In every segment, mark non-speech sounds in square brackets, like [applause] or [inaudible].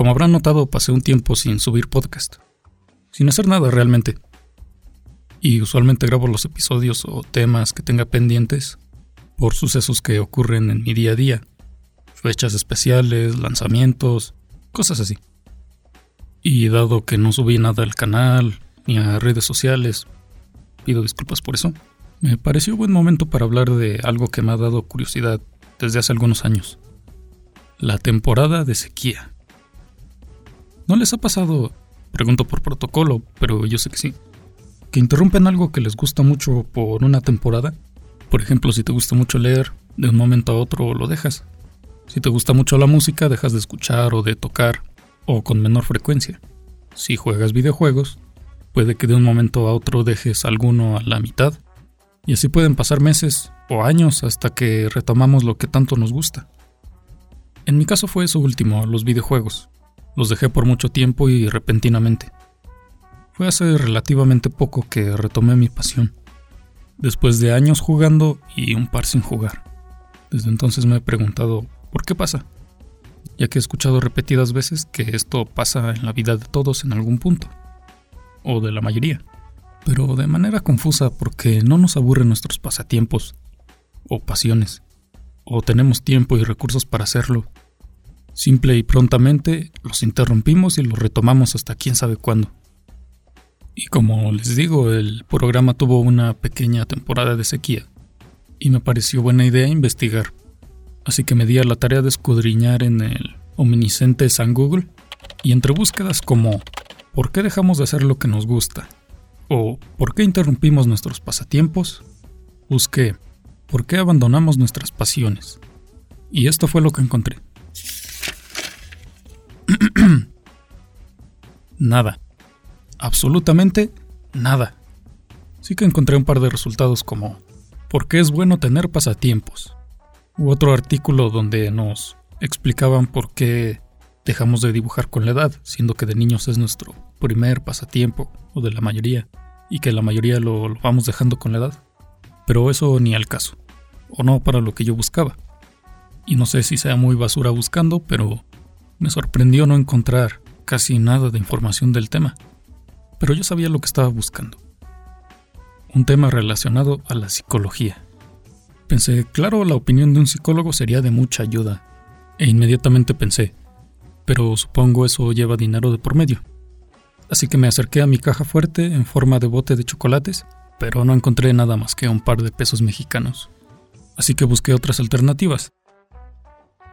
Como habrán notado, pasé un tiempo sin subir podcast. Sin hacer nada realmente. Y usualmente grabo los episodios o temas que tenga pendientes por sucesos que ocurren en mi día a día. Fechas especiales, lanzamientos, cosas así. Y dado que no subí nada al canal ni a redes sociales, pido disculpas por eso. Me pareció buen momento para hablar de algo que me ha dado curiosidad desde hace algunos años. La temporada de sequía. ¿No les ha pasado, pregunto por protocolo, pero yo sé que sí, que interrumpen algo que les gusta mucho por una temporada? Por ejemplo, si te gusta mucho leer, de un momento a otro lo dejas. Si te gusta mucho la música, dejas de escuchar o de tocar, o con menor frecuencia. Si juegas videojuegos, puede que de un momento a otro dejes alguno a la mitad. Y así pueden pasar meses o años hasta que retomamos lo que tanto nos gusta. En mi caso fue eso último, los videojuegos. Los dejé por mucho tiempo y repentinamente. Fue hace relativamente poco que retomé mi pasión, después de años jugando y un par sin jugar. Desde entonces me he preguntado, ¿por qué pasa? Ya que he escuchado repetidas veces que esto pasa en la vida de todos en algún punto, o de la mayoría, pero de manera confusa porque no nos aburren nuestros pasatiempos o pasiones, o tenemos tiempo y recursos para hacerlo Simple y prontamente los interrumpimos y los retomamos hasta quién sabe cuándo. Y como les digo, el programa tuvo una pequeña temporada de sequía, y me pareció buena idea investigar. Así que me di a la tarea de escudriñar en el omnisciente San Google, y entre búsquedas como ¿por qué dejamos de hacer lo que nos gusta? o ¿por qué interrumpimos nuestros pasatiempos? Busqué ¿por qué abandonamos nuestras pasiones? Y esto fue lo que encontré. [clears throat] nada. Absolutamente nada. Sí que encontré un par de resultados como ¿por qué es bueno tener pasatiempos? U otro artículo donde nos explicaban por qué dejamos de dibujar con la edad, siendo que de niños es nuestro primer pasatiempo, o de la mayoría, y que la mayoría lo, lo vamos dejando con la edad. Pero eso ni al caso, o no para lo que yo buscaba. Y no sé si sea muy basura buscando, pero me sorprendió no encontrar casi nada de información del tema, pero yo sabía lo que estaba buscando. Un tema relacionado a la psicología. Pensé, claro, la opinión de un psicólogo sería de mucha ayuda, e inmediatamente pensé, pero supongo eso lleva dinero de por medio. Así que me acerqué a mi caja fuerte en forma de bote de chocolates, pero no encontré nada más que un par de pesos mexicanos. Así que busqué otras alternativas.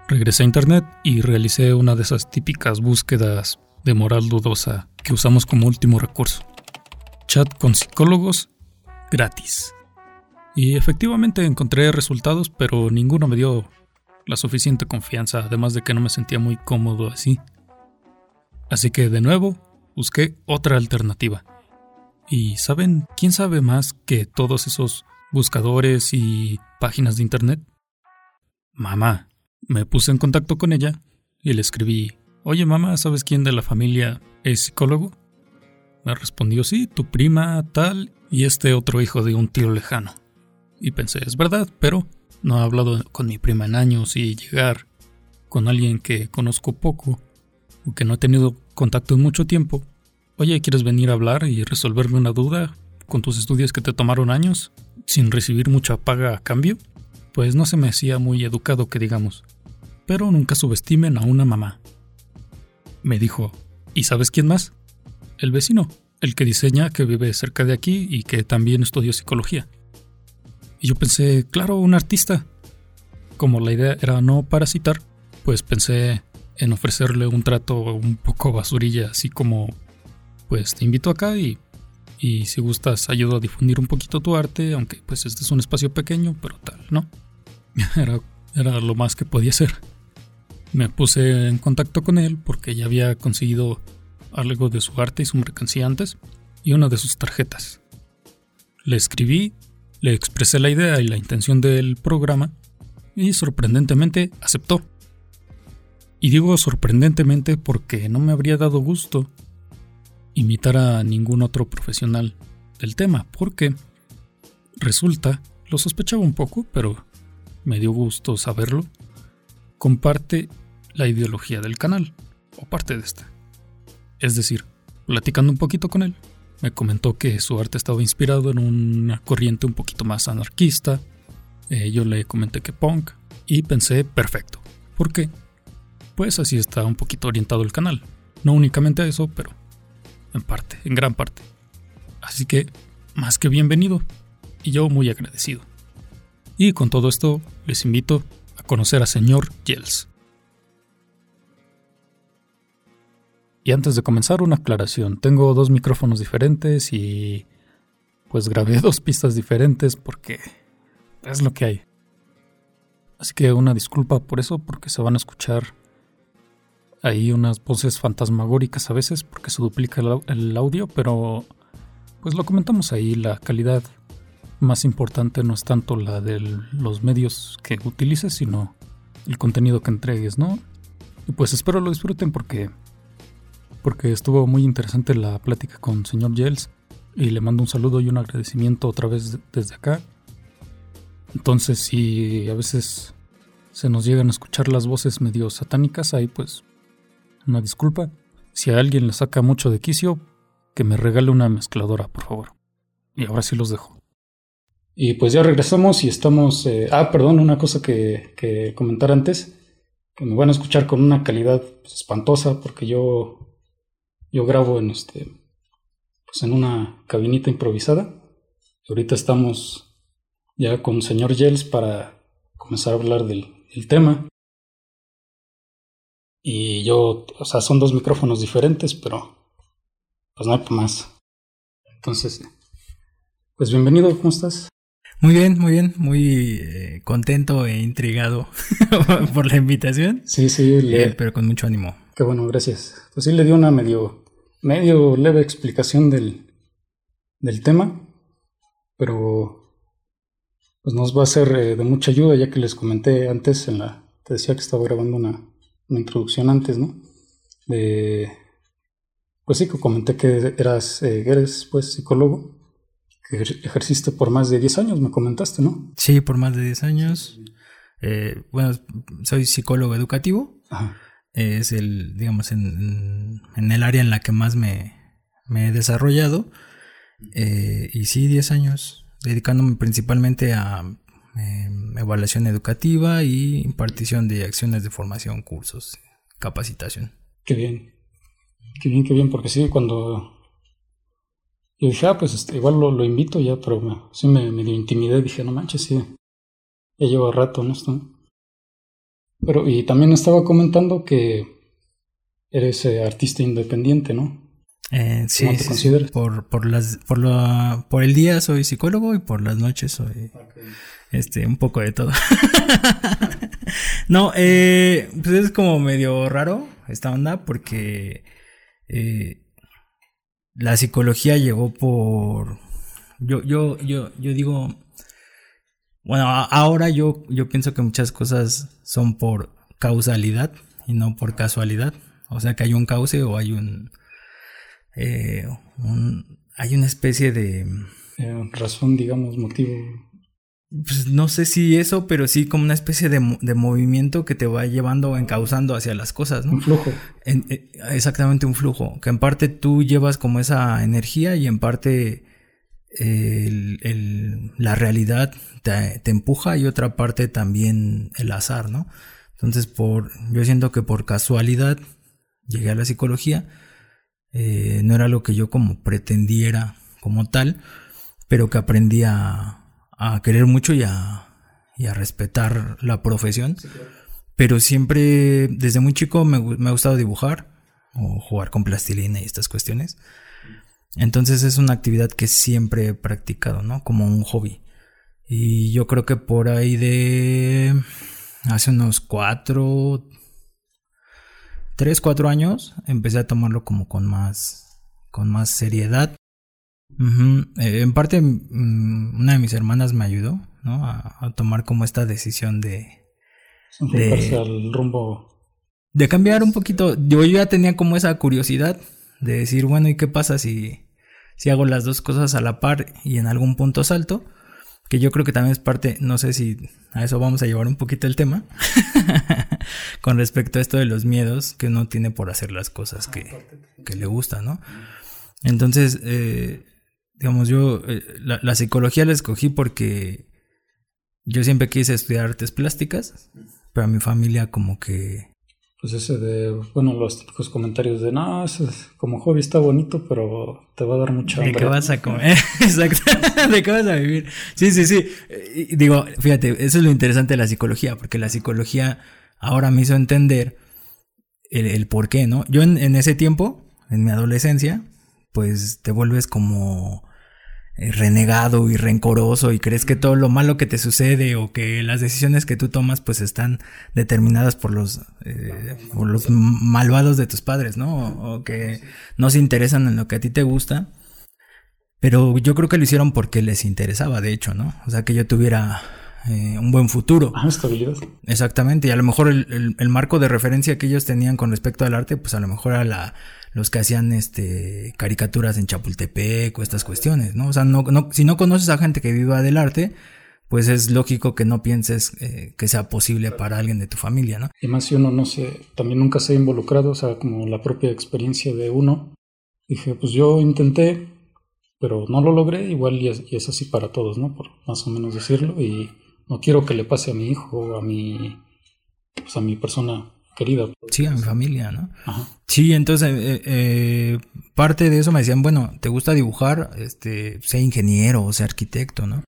Regresé a internet y realicé una de esas típicas búsquedas de moral dudosa que usamos como último recurso. Chat con psicólogos gratis. Y efectivamente encontré resultados, pero ninguno me dio la suficiente confianza, además de que no me sentía muy cómodo así. Así que de nuevo busqué otra alternativa. Y ¿saben quién sabe más que todos esos buscadores y páginas de internet? Mamá. Me puse en contacto con ella y le escribí, oye mamá, ¿sabes quién de la familia es psicólogo? Me respondió, sí, tu prima tal y este otro hijo de un tío lejano. Y pensé, es verdad, pero no he hablado con mi prima en años y llegar con alguien que conozco poco o que no he tenido contacto en mucho tiempo. Oye, ¿quieres venir a hablar y resolverme una duda con tus estudios que te tomaron años sin recibir mucha paga a cambio? Pues no se me hacía muy educado que digamos pero nunca subestimen a una mamá. Me dijo, ¿y sabes quién más? El vecino, el que diseña, que vive cerca de aquí y que también estudió psicología. Y yo pensé, claro, un artista. Como la idea era no parasitar, pues pensé en ofrecerle un trato un poco basurilla, así como, pues te invito acá y, y si gustas ayudo a difundir un poquito tu arte, aunque pues este es un espacio pequeño, pero tal, ¿no? [laughs] Era, era lo más que podía hacer. Me puse en contacto con él porque ya había conseguido algo de su arte y su mercancía antes y una de sus tarjetas. Le escribí, le expresé la idea y la intención del programa y sorprendentemente aceptó. Y digo sorprendentemente porque no me habría dado gusto imitar a ningún otro profesional del tema, porque resulta, lo sospechaba un poco, pero me dio gusto saberlo, comparte la ideología del canal, o parte de esta. Es decir, platicando un poquito con él, me comentó que su arte estaba inspirado en una corriente un poquito más anarquista. Eh, yo le comenté que punk y pensé, perfecto. ¿Por qué? Pues así está un poquito orientado el canal. No únicamente a eso, pero en parte, en gran parte. Así que, más que bienvenido, y yo muy agradecido. Y con todo esto, les invito a conocer a señor Yels. Y antes de comenzar, una aclaración. Tengo dos micrófonos diferentes y pues grabé [laughs] dos pistas diferentes porque es lo que hay. Así que una disculpa por eso, porque se van a escuchar ahí unas voces fantasmagóricas a veces, porque se duplica el audio, pero pues lo comentamos ahí, la calidad más importante no es tanto la de los medios que utilices, sino el contenido que entregues, ¿no? Y pues espero lo disfruten porque porque estuvo muy interesante la plática con señor Yels y le mando un saludo y un agradecimiento otra vez desde acá. Entonces, si a veces se nos llegan a escuchar las voces medio satánicas, ahí pues una disculpa. Si a alguien le saca mucho de quicio, que me regale una mezcladora, por favor. Y ahora sí los dejo. Y pues ya regresamos y estamos... Eh, ah, perdón, una cosa que, que, comentar antes, que me van a escuchar con una calidad pues, espantosa porque yo, yo grabo en, este, pues en una cabinita improvisada. Y ahorita estamos ya con señor Yels para comenzar a hablar del, del tema. Y yo, o sea, son dos micrófonos diferentes, pero pues no hay más. Entonces, pues bienvenido, ¿cómo estás? Muy bien, muy bien, muy eh, contento e intrigado [laughs] por la invitación. Sí, sí, eh, pero con mucho ánimo. Qué bueno, gracias. Pues sí le dio una medio, medio leve explicación del, del tema, pero pues nos va a ser eh, de mucha ayuda ya que les comenté antes en la, te decía que estaba grabando una, una introducción antes, ¿no? De, pues sí, que comenté que eras, eres pues psicólogo que ejerciste por más de 10 años, me comentaste, ¿no? Sí, por más de 10 años. Eh, bueno, soy psicólogo educativo. Es el, digamos, en, el área en la que más me, he desarrollado. Eh, y sí, 10 años, dedicándome principalmente a em, evaluación educativa y impartición de acciones de formación, cursos, capacitación. Qué bien. Qué bien, qué bien, porque sí, cuando y dije, ah, pues este, igual lo, invito ya, pero sí me, me dio intimidad. Dije, no manches, sí, ya llevo rato en esto. Pero, y también estaba comentando que eres eh, artista independiente, ¿no? Eh, sí, ¿Cómo te consideras? Por, por, las, por, lo, por el día soy psicólogo y por las noches soy este, un poco de todo. [laughs] no, eh, pues es como medio raro esta onda porque eh, la psicología llegó por. Yo, yo, yo, yo digo. Bueno, ahora yo, yo pienso que muchas cosas son por causalidad y no por casualidad. O sea que hay un cauce o hay un. Eh, hay una especie de. Eh, razón, digamos, motivo pues no sé si eso, pero sí como una especie de, movimiento que te va llevando o encauzando hacia las cosas, ¿no? Un flujo. Eh, exactamente un flujo, que en parte tú llevas como esa energía y en parte la realidad te, empuja y otra parte también el azar, ¿no? Entonces, por, yo siento que por casualidad llegué a la psicología, eh, no era lo que yo como pretendiera como tal, pero que aprendí a a querer mucho y a, y a respetar la profesión. Pero siempre, desde muy chico, me, me ha gustado dibujar o jugar con plastilina y estas cuestiones. Entonces es una actividad que siempre he practicado, ¿no? Como un hobby. Y yo creo que por ahí de hace unos cuatro, tres, cuatro años, empecé a tomarlo como con más, con más seriedad. Eh, en parte, mm, una de mis hermanas me ayudó, ¿no? A, tomar como esta decisión de... De, rumbo... De cambiar un poquito. Yo, ya tenía como esa curiosidad de decir, bueno, ¿y qué pasa si, si hago las dos cosas a la par y en algún punto salto? Que yo creo que también es parte, no sé si a eso vamos a llevar un poquito el tema. [laughs] con respecto a esto de los miedos que uno tiene por hacer las cosas que, que le gustan, ¿no? Entonces, eh, digamos, yo eh, la, la, psicología la escogí porque yo siempre quise estudiar artes plásticas, pero a mi familia como que pues ese de, bueno, los típicos comentarios de, no, como hobby está bonito, pero te va a dar mucha hambre. ¿De qué vas a comer? [laughs] Exacto, [laughs] ¿de qué vas a vivir? Sí, sí, sí. digo, fíjate, eso es lo interesante de la psicología, porque la psicología ahora me hizo entender el, por qué, ¿no? Yo en, en ese tiempo, en mi adolescencia, pues te vuelves como renegado y rencoroso y crees que todo lo malo que te sucede o que las decisiones que tú tomas pues están determinadas por los, eh, por los malvados de tus padres, ¿no? O, que no se interesan en lo que a ti te gusta. Pero yo creo que lo hicieron porque les interesaba, de hecho, ¿no? O sea, que yo tuviera eh, un buen futuro. Ah, estabilidad. Exactamente, y a lo mejor el, el, marco de referencia que ellos tenían con respecto al arte, pues a lo mejor era la, los que hacían este caricaturas en Chapultepec o estas cuestiones, ¿no? O sea, no, no, si no conoces a gente que viva del arte, pues es lógico que no pienses eh, que sea posible para alguien de tu familia, ¿no? Y más si uno no se, también nunca se ha involucrado, o sea, como la propia experiencia de uno. Dije, pues yo intenté, pero no lo logré, igual y es, y es así para todos, ¿no? Por más o menos decirlo, y no quiero que le pase a mi hijo a mi, pues a mi persona querida. Sí, a mi familia, ¿no? Sí, entonces eh, eh, parte de eso me decían, bueno, ¿te gusta dibujar? Este, sé ingeniero o sé arquitecto, ¿no?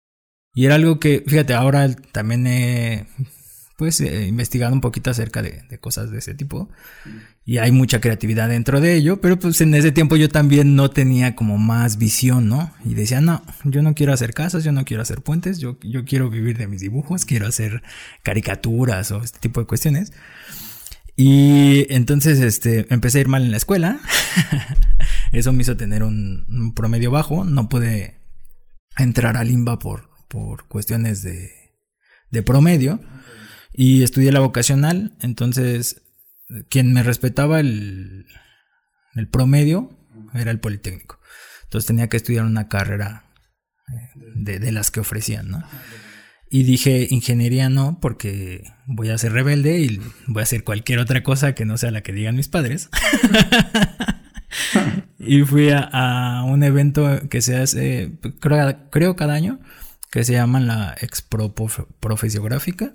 Y era algo que, fíjate, ahora también he pues eh, investigado un poquito acerca de, cosas de ese tipo. Y hay mucha creatividad dentro de ello, pero pues en ese tiempo yo también no tenía como más visión, ¿no? Y decía, no, yo no quiero hacer casas, yo no quiero hacer puentes, yo, yo quiero vivir de mis dibujos, quiero hacer caricaturas o este tipo de cuestiones. Y entonces este, empecé a ir mal en la escuela. [laughs] Eso me hizo tener un, promedio bajo. No pude entrar a Limba por, por cuestiones de, de promedio. Y estudié la vocacional. Entonces, quien me respetaba el, el promedio era el Politécnico. Entonces tenía que estudiar una carrera eh, de, de las que ofrecían, ¿no? Y dije, ingeniería no, porque voy a ser rebelde y voy a hacer cualquier otra cosa que no sea la que digan mis padres. [laughs] y fui a, un evento que se hace, creo, creo, cada año, que se llama la Expo Profesiográfica,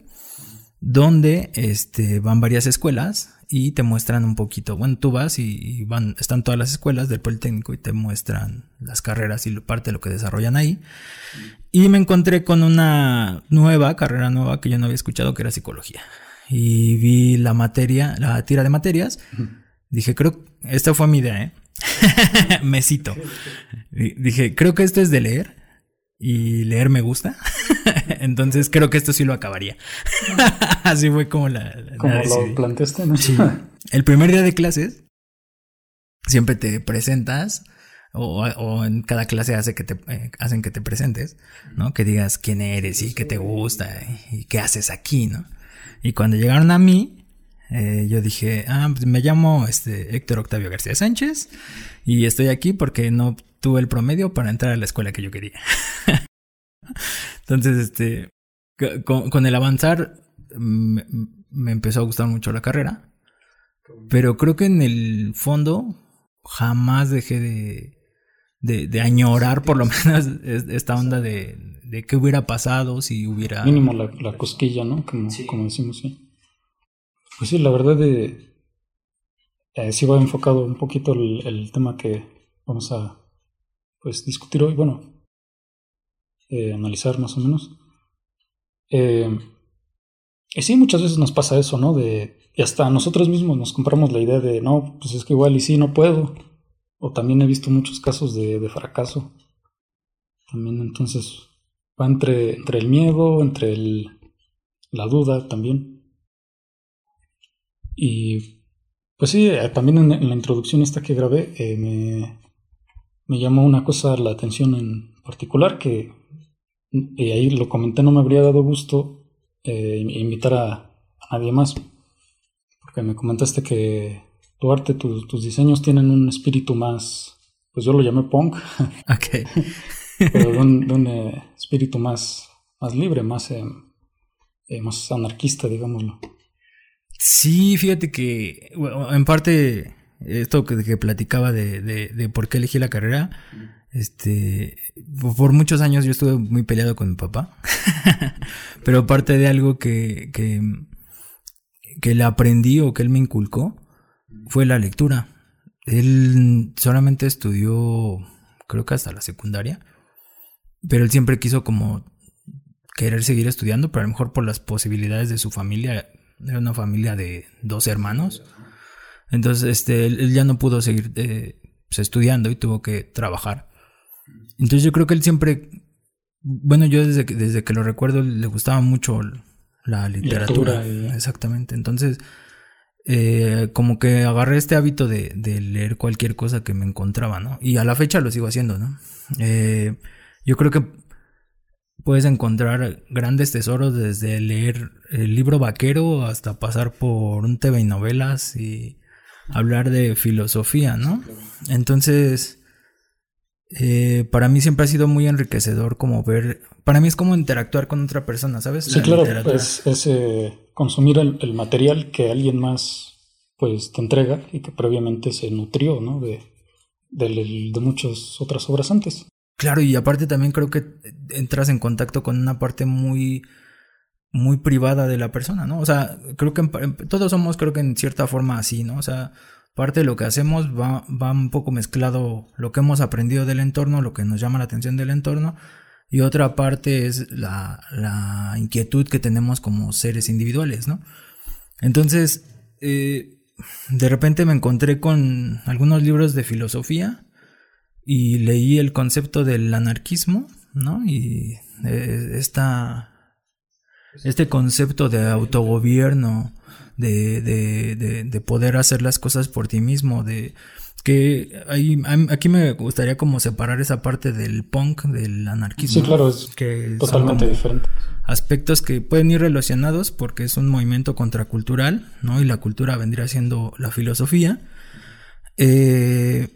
donde este, van varias escuelas y te muestran un poquito. Bueno, tú vas y, van, están todas las escuelas del Politécnico y te muestran las carreras y parte de lo que desarrollan ahí. Y me encontré con una nueva carrera nueva que yo no había escuchado que era psicología. Y vi la materia, la tira de materias. [laughs] Dije, creo, esta fue mi idea, ¿eh? [laughs] me cito. [laughs] Dije, creo que esto es de leer y leer me gusta. Entonces creo que esto sí lo acabaría. [laughs] Así fue como la... como lo planteaste, ¿no? [laughs] El primer día de clases siempre te presentas o, en cada clase hace que te, eh, hacen que te presentes, ¿no? Que digas quién eres y qué te gusta y, qué haces aquí, ¿no? Y cuando llegaron a mí, eh, yo dije, ah, pues me llamo este, Héctor Octavio García Sánchez y estoy aquí porque no tuve el promedio para entrar a la escuela que yo quería. [laughs] Entonces, este, con, el avanzar me, empezó a gustar mucho la carrera, pero creo que en el fondo jamás dejé de, de, añorar por lo menos esta onda de, de qué hubiera pasado si hubiera... Mínimo la, la cosquilla, ¿no? Como, como decimos, sí. Pues sí, la verdad de... Eh, sí va enfocado un poquito el, el tema que vamos a pues discutir hoy, bueno, eh, analizar más o menos. Eh, y sí, muchas veces nos pasa eso, ¿no? De, y hasta nosotros mismos nos compramos la idea de, no, pues es que igual y sí, no puedo. O también he visto muchos casos de, fracaso. También entonces va entre, entre el miedo, entre el, la duda también. Y pues sí, eh, también en, la introducción esta que grabé me, me llamó una cosa la atención en particular que, y ahí lo comenté, no me habría dado gusto eh, invitar a, nadie más, porque me comentaste que tu arte, tus diseños tienen un espíritu más, pues yo lo llamé punk, [laughs] okay. pero [laughs] de un, eh, espíritu más, más libre, más, eh, más anarquista, digámoslo. Sí, fíjate que en parte esto que, platicaba de, de, por qué elegí la carrera, este, por muchos años yo estuve muy peleado con mi papá, [laughs] pero parte de algo que, que, que le aprendí o que él me inculcó fue la lectura. Él solamente estudió, creo que hasta la secundaria, pero él siempre quiso como querer seguir estudiando, pero a lo mejor por las posibilidades de su familia, era una familia de dos hermanos. Entonces, este, él, ya no pudo seguir eh, pues, estudiando y tuvo que trabajar. Entonces yo creo que él siempre, bueno, yo desde que, desde que lo recuerdo le gustaba mucho la literatura. Exactamente. Entonces, eh, como que agarré este hábito de, de, leer cualquier cosa que me encontraba, ¿no? Y a la fecha lo sigo haciendo, ¿no? Eh, yo creo que puedes encontrar grandes tesoros desde leer el libro vaquero hasta pasar por un TV y novelas y hablar de filosofía, ¿no? Entonces, eh, para mí siempre ha sido muy enriquecedor como ver, para mí es como interactuar con otra persona, ¿sabes? Sí, claro, es, eh, consumir el, material que alguien más pues te entrega y que previamente se nutrió, ¿no? De, de, de muchas otras obras antes. Claro, y aparte también creo que entras en contacto con una parte muy muy privada de la persona, ¿no? O sea, creo que todos somos, creo que en cierta forma así, ¿no? O sea, parte de lo que hacemos va, va un poco mezclado lo que hemos aprendido del entorno, lo que nos llama la atención del entorno, y otra parte es la, la inquietud que tenemos como seres individuales, ¿no? Entonces, eh, de repente me encontré con algunos libros de filosofía y leí el concepto del anarquismo, ¿no? Y eh, esta este concepto de autogobierno, de, de, de, poder hacer las cosas por ti mismo, de que hay, aquí me gustaría como separar esa parte del punk, del anarquismo. Sí, claro, es que totalmente diferente. Aspectos que pueden ir relacionados porque es un movimiento contracultural, ¿no? Y la cultura vendría siendo la filosofía. Eh,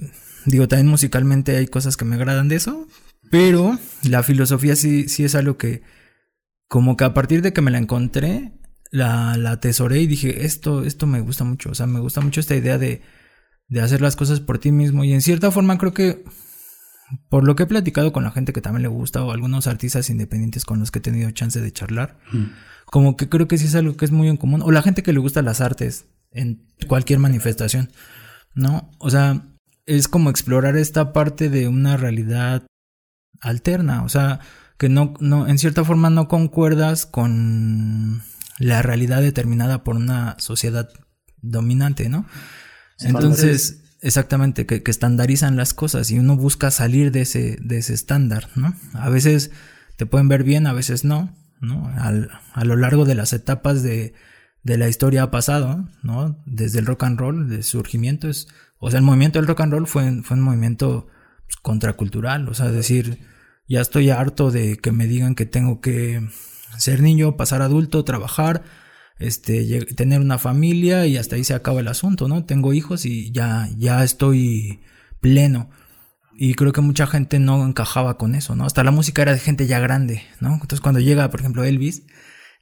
digo, también musicalmente hay cosas que me agradan de eso, pero la filosofía sí, sí es algo que como que a partir de que me la encontré, la, la atesoré y dije, esto, esto me gusta mucho, o sea, me gusta mucho esta idea de, de hacer las cosas por ti mismo. Y en cierta forma creo que por lo que he platicado con la gente que también le gusta o algunos artistas independientes con los que he tenido chance de charlar, como que creo que sí es algo que es muy en común, o la gente que le gusta las artes en cualquier manifestación, ¿no? O sea, es como explorar esta parte de una realidad alterna, o sea, que no, no, en cierta forma no concuerdas con la realidad determinada por una sociedad dominante, ¿no? Entonces, exactamente, que, estandarizan las cosas y uno busca salir de ese, de ese estándar, ¿no? A veces te pueden ver bien, a veces no, ¿no? a lo largo de las etapas de, de la historia ha pasado, ¿no? Desde el rock and roll, de surgimiento, es, o sea, el movimiento del rock and roll fue, fue un movimiento pues, contracultural, o sea, decir, ya estoy harto de que me digan que tengo que ser niño, pasar adulto, trabajar, este, tener una familia y hasta ahí se acaba el asunto, ¿no? Tengo hijos y ya, ya estoy pleno. Y creo que mucha gente no encajaba con eso, ¿no? Hasta la música era de gente ya grande, ¿no? Entonces cuando llega, por ejemplo, Elvis,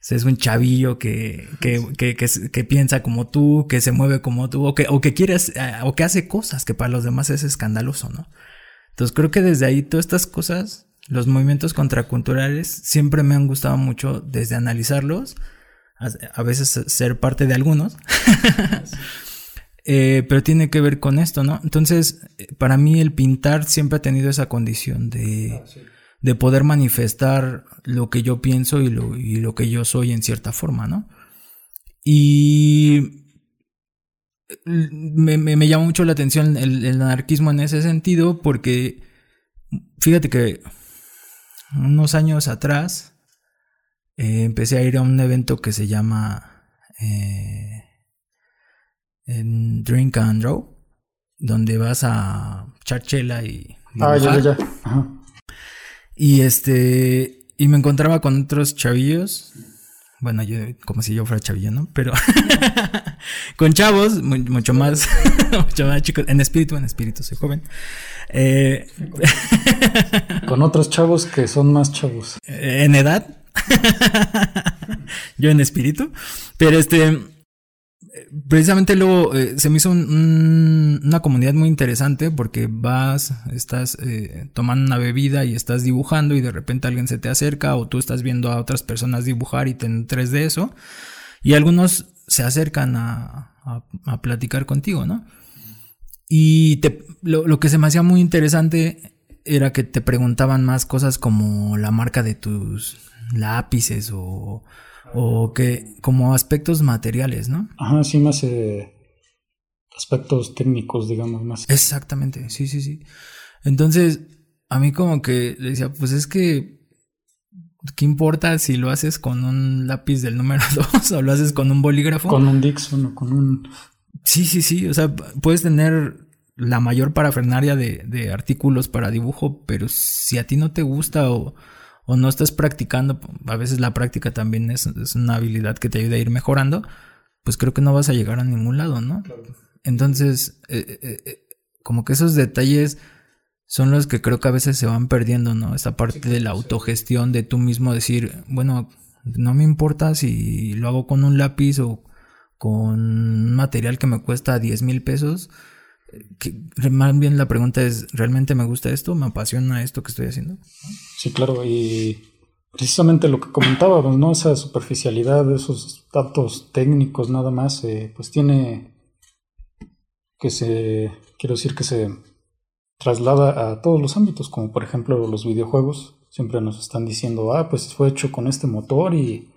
es un chavillo que, que, que, que, piensa como tú, que se mueve como tú, o que, o que quieres, eh, o que hace cosas que para los demás es escandaloso, ¿no? Entonces creo que desde ahí todas estas cosas los movimientos contraculturales siempre me han gustado mucho desde analizarlos, a, veces ser parte de algunos, [laughs] eh, pero tiene que ver con esto, ¿no? Entonces, para mí el pintar siempre ha tenido esa condición de, ah, de poder manifestar lo que yo pienso y lo, y lo que yo soy en cierta forma, ¿no? Y me, me, llama mucho la atención el, el anarquismo en ese sentido porque fíjate que unos años atrás eh, empecé a ir a un evento que se llama eh, Drink and Draw, donde vas a charchela y... Ah, ya, ya. Y este... Y me encontraba con otros chavillos. Bueno, yo como si yo fuera chavillo, ¿no? Pero [laughs] con chavos, mucho más, [laughs] mucho más chicos. En espíritu, en espíritu, soy joven. Eh, Con otros chavos que son más chavos. En edad. [laughs] Yo en espíritu. Pero este. precisamente luego eh, se me hizo una comunidad muy interesante porque vas, estás eh, tomando una bebida y estás dibujando y de repente alguien se te acerca o tú estás viendo a otras personas dibujar y te entres de eso y algunos se acercan a, a, platicar contigo, ¿no? Y te, lo, lo que se me hacía muy interesante era que te preguntaban más cosas como la marca de tus lápices o o que como aspectos materiales, ¿no? Ajá, sí, más eh, aspectos técnicos, digamos, más. Exactamente, sí, sí, sí. Entonces, a mí como que le decía, pues es que, ¿qué importa si lo haces con un lápiz del número [laughs] 2 o lo haces con un bolígrafo? Con un Dixon o con un... Sí, sí, sí, o sea, puedes tener la mayor parafernaria de, de artículos para dibujo, pero si a ti no te gusta o o no estás practicando, a veces la práctica también es, una habilidad que te ayuda a ir mejorando, pues creo que no vas a llegar a ningún lado, ¿no? Entonces, eh, eh, eh, como que esos detalles son los que creo que a veces se van perdiendo, ¿no? Esta parte de la autogestión, de tú mismo decir, bueno, no me importa si lo hago con un lápiz o con un material que me cuesta 10 mil pesos. Que, más bien la pregunta es, ¿realmente me gusta esto? ¿Me apasiona esto que estoy haciendo? Sí, claro, y precisamente lo que comentábamos, ¿no? Esa superficialidad, esos datos técnicos nada más, eh, pues tiene que se, quiero decir que se traslada a todos los ámbitos, como por ejemplo los videojuegos, siempre nos están diciendo, ah, pues fue hecho con este motor y,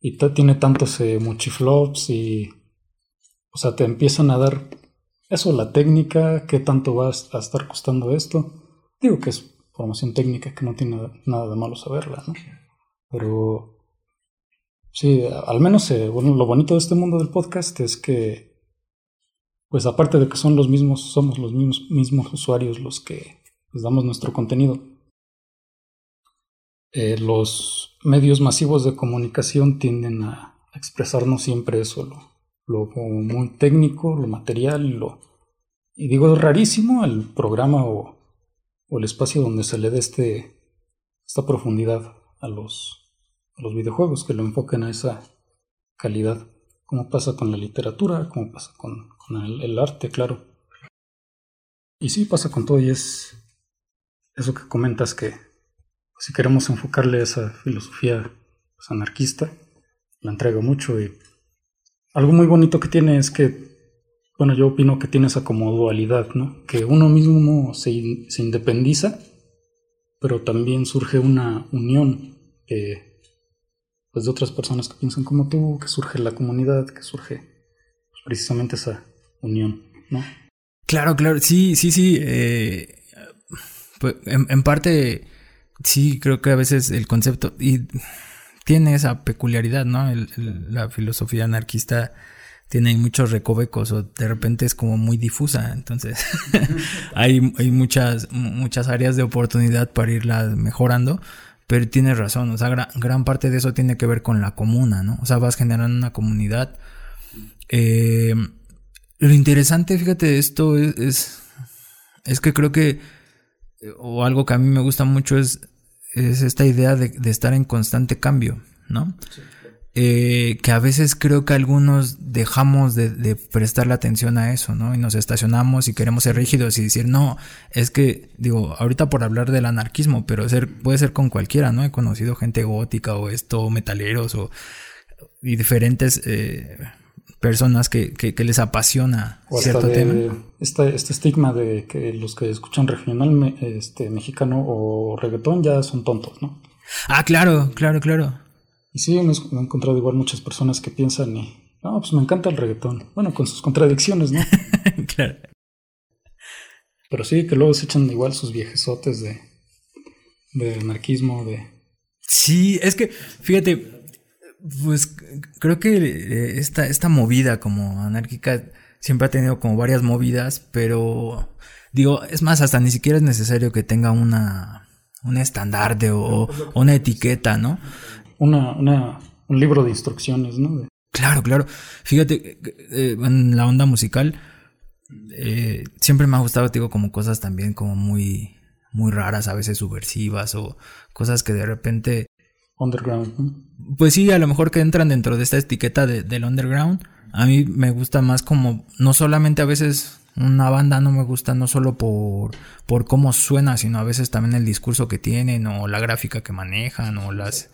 y tiene tantos eh, multiflops y, o sea, te empiezan a dar eso, la técnica, qué tanto va a estar costando esto. Digo que es formación técnica que no tiene nada de malo saberla, ¿no? Pero sí, al menos eh, bueno, lo bonito de este mundo del podcast es que, pues aparte de que son los mismos, somos los mismos, mismos usuarios los que les damos nuestro contenido, eh, los medios masivos de comunicación tienden a expresarnos siempre eso, lo, lo muy técnico, lo material, lo, y digo rarísimo el programa o o el espacio donde se le dé este, esta profundidad a los, los videojuegos, que lo enfoquen a esa calidad, como pasa con la literatura, como pasa con, el, arte, claro. Y sí pasa con todo y es eso que comentas que si queremos enfocarle esa filosofía pues, anarquista, la entrega mucho y algo muy bonito que tiene es que bueno, yo opino que tiene esa como dualidad, ¿no? Que uno mismo se, independiza, pero también surge una unión pues de otras personas que piensan como tú, que surge la comunidad, que surge precisamente esa unión, ¿no? Claro, claro, sí, sí, sí. Eh, pues, en, parte, sí, creo que a veces el concepto y tiene esa peculiaridad, ¿no? la filosofía anarquista tiene muchos recovecos o de repente es como muy difusa. Entonces [laughs] hay, hay muchas, muchas áreas de oportunidad para irla mejorando. Pero tienes razón, o sea, gran, parte de eso tiene que ver con la comuna, ¿no? O sea, vas generando una comunidad. Eh, lo interesante, fíjate, de esto es, es, que creo que, o algo que a mí me gusta mucho es, es esta idea de, de estar en constante cambio, ¿no? eh, que a veces creo que algunos dejamos de, de prestarle atención a eso, ¿no? Y nos estacionamos y queremos ser rígidos y decir, no, es que, digo, ahorita por hablar del anarquismo, pero ser, puede ser con cualquiera, ¿no? He conocido gente gótica o esto, metaleros o y diferentes eh, personas que, que, les apasiona cierto tema. Este, este estigma de que los que escuchan regional este, mexicano o reggaetón ya son tontos, ¿no? Ah, claro, claro, claro. Y sí, me, he encontrado igual muchas personas que piensan y, no, pues me encanta el reggaetón. Bueno, con sus contradicciones, ¿no? [laughs] claro. Pero sí, que luego se echan igual sus viejesotes de, de anarquismo, de... Sí, es que, fíjate, pues creo que eh, esta, esta movida como anárquica siempre ha tenido como varias movidas, pero digo, es más, hasta ni siquiera es necesario que tenga una, un estandarte o, una etiqueta, ¿no? una, un libro de instrucciones, ¿no? Claro, claro. Fíjate, eh, en la onda musical eh, siempre me ha gustado, digo, como cosas también como muy, muy raras, a veces subversivas o cosas que de repente... Underground. Pues sí, a lo mejor que entran dentro de esta etiqueta del underground, A mí me gusta más como, no solamente a veces una banda no me gusta no solo por, por cómo suena, sino a veces también el discurso que tienen o la gráfica que manejan o las...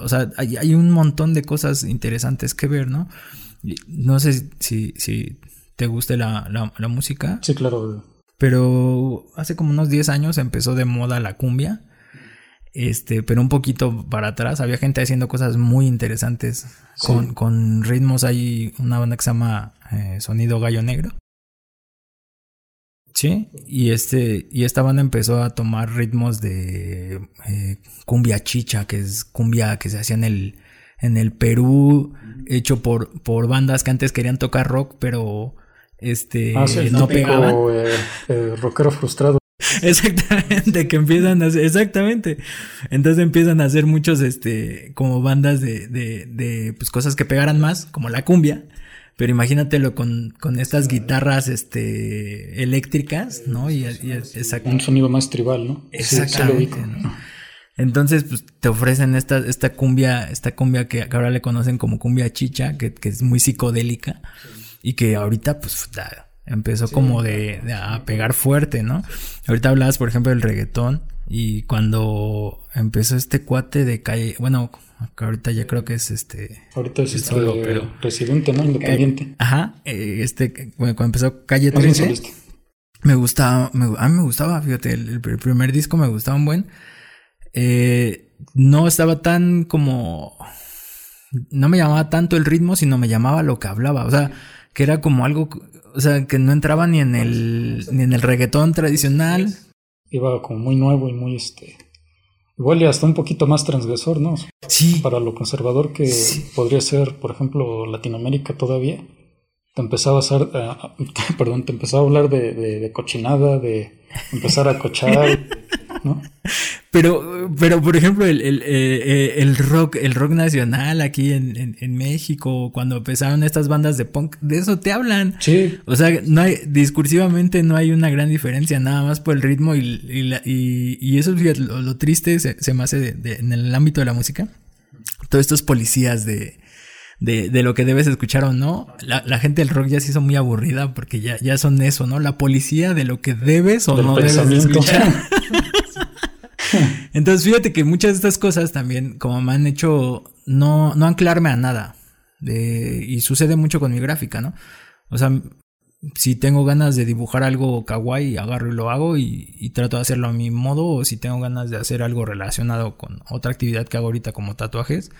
o sea, hay, hay, un montón de cosas interesantes que ver, ¿no? No sé si, si te guste la, la, la música. Sí, claro. Pero hace como unos 10 años empezó de moda la cumbia. Este, pero un poquito para atrás había gente haciendo cosas muy interesantes con, con, ritmos. Hay una banda que se llama eh, Sonido Gallo Negro. Sí, y este, y esta banda empezó a tomar ritmos de eh, cumbia chicha, que es cumbia que se hacía en el, en el Perú, hecho por, por bandas que antes querían tocar rock, pero este ah, no pegaban. Eh, eh, rockero frustrado. [laughs] Exactamente, que empiezan a hacer, exactamente. Entonces empiezan a hacer muchos, este, como bandas de, de, de, pues cosas que pegaran más, como la cumbia. Pero imagínatelo con, con estas guitarras, este, eléctricas, ¿no? Y, un sonido más tribal, ¿no? Exactamente. Entonces, pues te ofrecen esta, esta cumbia, esta cumbia que ahora le conocen como cumbia chicha, que, que es muy psicodélica y que ahorita pues empezó como de, a pegar fuerte, ¿no? Ahorita hablabas, por ejemplo, del reggaetón y cuando empezó este cuate de calle, bueno, ahorita ya creo que es este... Ahorita es este solo, pero... Residente, ¿no? Independiente. Ajá, eh, este, cuando empezó Calle 13, me gustaba, me, a mí me gustaba, fíjate, el, primer disco me gustaba un buen. Eh, no estaba tan como... No me llamaba tanto el ritmo, sino me llamaba lo que hablaba. O sea, que era como algo, o sea, que no entraba ni en el, ni en el reggaetón tradicional. Iba como muy nuevo y muy este. Igual y hasta un poquito más transgresor, ¿no? Sí. Para lo conservador que podría ser, por ejemplo, Latinoamérica todavía. Te empezaba a hacer, eh, [laughs] perdón, te empezaba a hablar de, de cochinada, de empezar a cochar. [laughs] Pero, pero por ejemplo, el, el, eh, el, rock, el rock nacional aquí en, en, México, cuando empezaron estas bandas de punk, de eso te hablan. Sí. O sea, no hay, discursivamente no hay una gran diferencia, nada más por el ritmo y, y, y, eso es lo, triste se, se, me hace en el ámbito de la música. Todos estos policías de, de, de, lo que debes escuchar o no. La, la, gente del rock ya se hizo muy aburrida porque ya, ya son eso, ¿no? La policía de lo que debes o no debes escuchar. [laughs] [laughs] Entonces, fíjate que muchas de estas cosas también, como me han hecho no, no anclarme a nada. y sucede mucho con mi gráfica, ¿no? O sea, si tengo ganas de dibujar algo kawaii, agarro y lo hago y, trato de hacerlo a mi modo. O si tengo ganas de hacer algo relacionado con otra actividad que hago ahorita como tatuajes,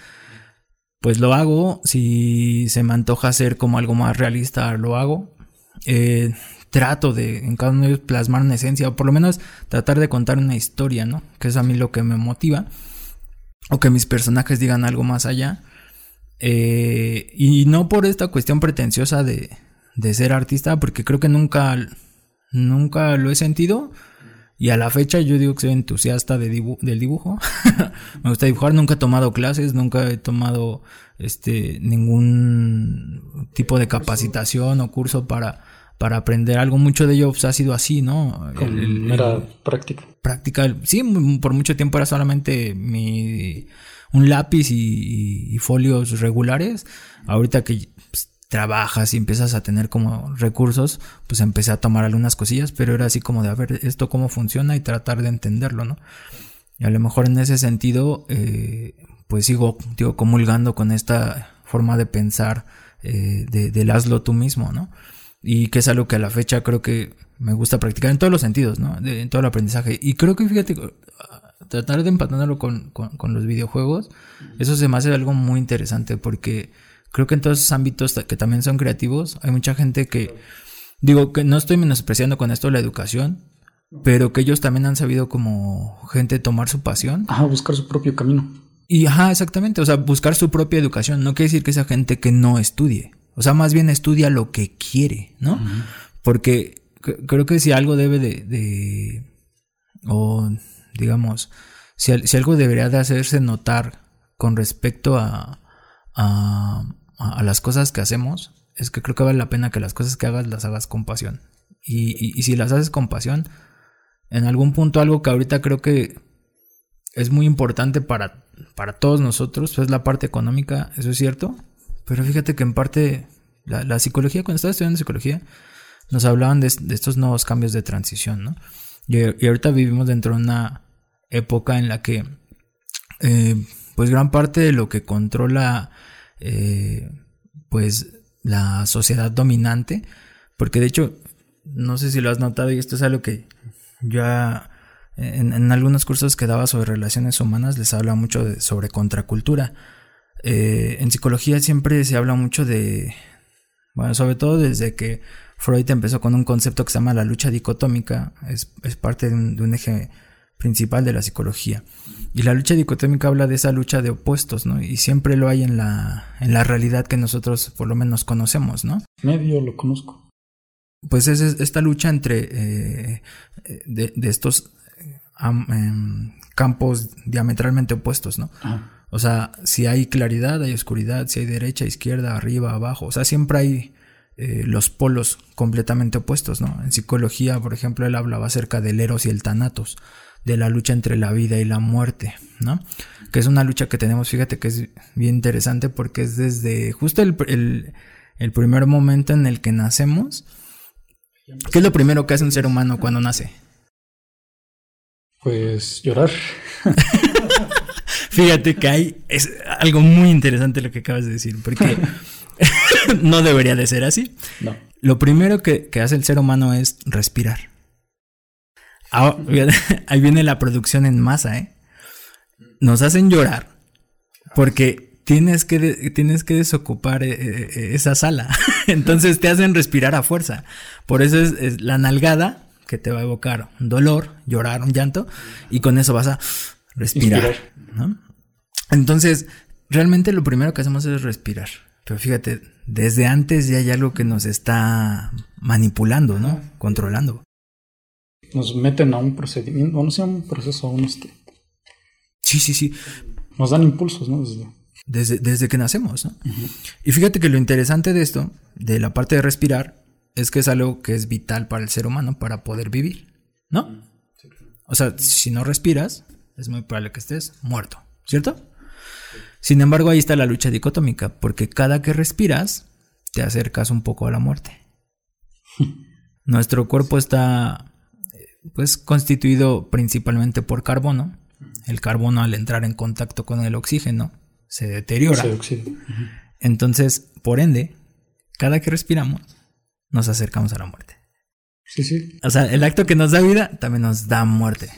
pues lo hago. Si se me antoja hacer como algo más realista, lo hago. Eh, trato de en cada uno de ellos plasmar una esencia, o por lo menos tratar de contar una historia, ¿no? Que es a mí lo que me motiva. O que mis personajes digan algo más allá. Eh, y no por esta cuestión pretenciosa de, de ser artista, porque creo que nunca, nunca lo he sentido. Y a la fecha yo digo que soy entusiasta de del dibujo. [laughs] me gusta dibujar, nunca he tomado clases, nunca he tomado este ningún tipo de capacitación o curso para para aprender algo. Mucho de ello pues, ha sido así, ¿no? era práctica. Práctica, sí, por mucho tiempo era solamente mi un lápiz y, folios regulares. Ahorita que pues, trabajas y empiezas a tener como recursos, pues empecé a tomar algunas cosillas, pero era así como de a ver esto cómo funciona y tratar de entenderlo, ¿no? Y a lo mejor en ese sentido, eh, pues sigo, digo, comulgando con esta forma de pensar eh, de, del hazlo tú mismo, ¿no? y que es algo que a la fecha creo que me gusta practicar en todos los sentidos, ¿no? en todo el aprendizaje. Y creo que, fíjate, tratar de empatándolo con, con, los videojuegos, eso se me hace algo muy interesante porque creo que en todos esos ámbitos que también son creativos, hay mucha gente que, digo, que no estoy menospreciando con esto la educación, pero que ellos también han sabido como gente tomar su pasión. Ajá, buscar su propio camino. Y ajá, exactamente, o sea, buscar su propia educación. No quiere decir que esa gente que no estudie. O sea, más bien estudia lo que quiere, ¿no? Porque creo que si algo debe de, o digamos, si, si, algo debería de hacerse notar con respecto a, a, a, las cosas que hacemos, es que creo que vale la pena que las cosas que hagas las hagas con pasión. Y, y si las haces con pasión, en algún punto algo que ahorita creo que es muy importante para, para todos nosotros, es la parte económica, eso es cierto, pero fíjate que en parte La, psicología, cuando estaba estudiando psicología, nos hablaban de, estos nuevos cambios de transición, ¿no? Y, ahorita vivimos dentro de una época en la que, eh, pues gran parte de lo que controla, eh, pues la sociedad dominante, porque de hecho, no sé si lo has notado y esto es algo que ya en, algunos cursos que daba sobre relaciones humanas les habla mucho sobre contracultura. Eh, en psicología siempre se habla mucho de, bueno, sobre todo desde que Freud empezó con un concepto que se llama la lucha dicotómica, es, parte de un, eje principal de la psicología. Y la lucha dicotómica habla de esa lucha de opuestos, ¿no? Y siempre lo hay en la, en la realidad que nosotros por lo menos conocemos, ¿no? Medio lo conozco. Pues es esta lucha entre eh, de, estos em, campos diametralmente opuestos, ¿no? O sea, si hay claridad, hay oscuridad, si hay derecha, izquierda, arriba, abajo. O sea, siempre hay eh, los polos completamente opuestos, ¿no? En psicología, por ejemplo, él hablaba acerca del eros y el thanatos, de la lucha entre la vida y la muerte, ¿no? Que es una lucha que tenemos, fíjate que es bien interesante porque es desde justo el, el primer momento en el que nacemos. ¿Qué es lo primero que hace un ser humano cuando nace? Pues llorar. [laughs] Fíjate que hay es algo muy interesante lo que acabas de decir, porque [laughs] no debería de ser así. No. Lo primero que, hace el ser humano es respirar. Ah, [laughs] ahí viene la producción en masa, ¿eh? Nos hacen llorar porque tienes que, tienes que desocupar eh, eh, esa sala. [laughs] Entonces te hacen respirar a fuerza. Por eso es, la nalgada que te va a evocar un dolor, llorar, un llanto, y con eso vas a respirar. Entonces, realmente lo primero que hacemos es respirar. Pero fíjate, desde antes ya hay algo que nos está manipulando, ¿no? Controlando. Nos meten a un procedimiento, no sé, un proceso, un este. Sí, sí, sí. Nos dan impulsos, ¿no? Desde, desde, que nacemos, ¿no? Y fíjate que lo interesante de esto, de la parte de respirar, es que es algo que es vital para el ser humano para poder vivir, ¿no? O sea, si no respiras, es muy probable que estés muerto, ¿cierto? Sin embargo, ahí está la lucha dicotómica, porque cada que respiras, te acercas un poco a la muerte. [laughs] Nuestro cuerpo está pues constituido principalmente por carbono. El carbono al entrar en contacto con el oxígeno se deteriora. Entonces, por ende, cada que respiramos, nos acercamos a la muerte. Sí, sí. O sea, el acto que nos da vida también nos da muerte.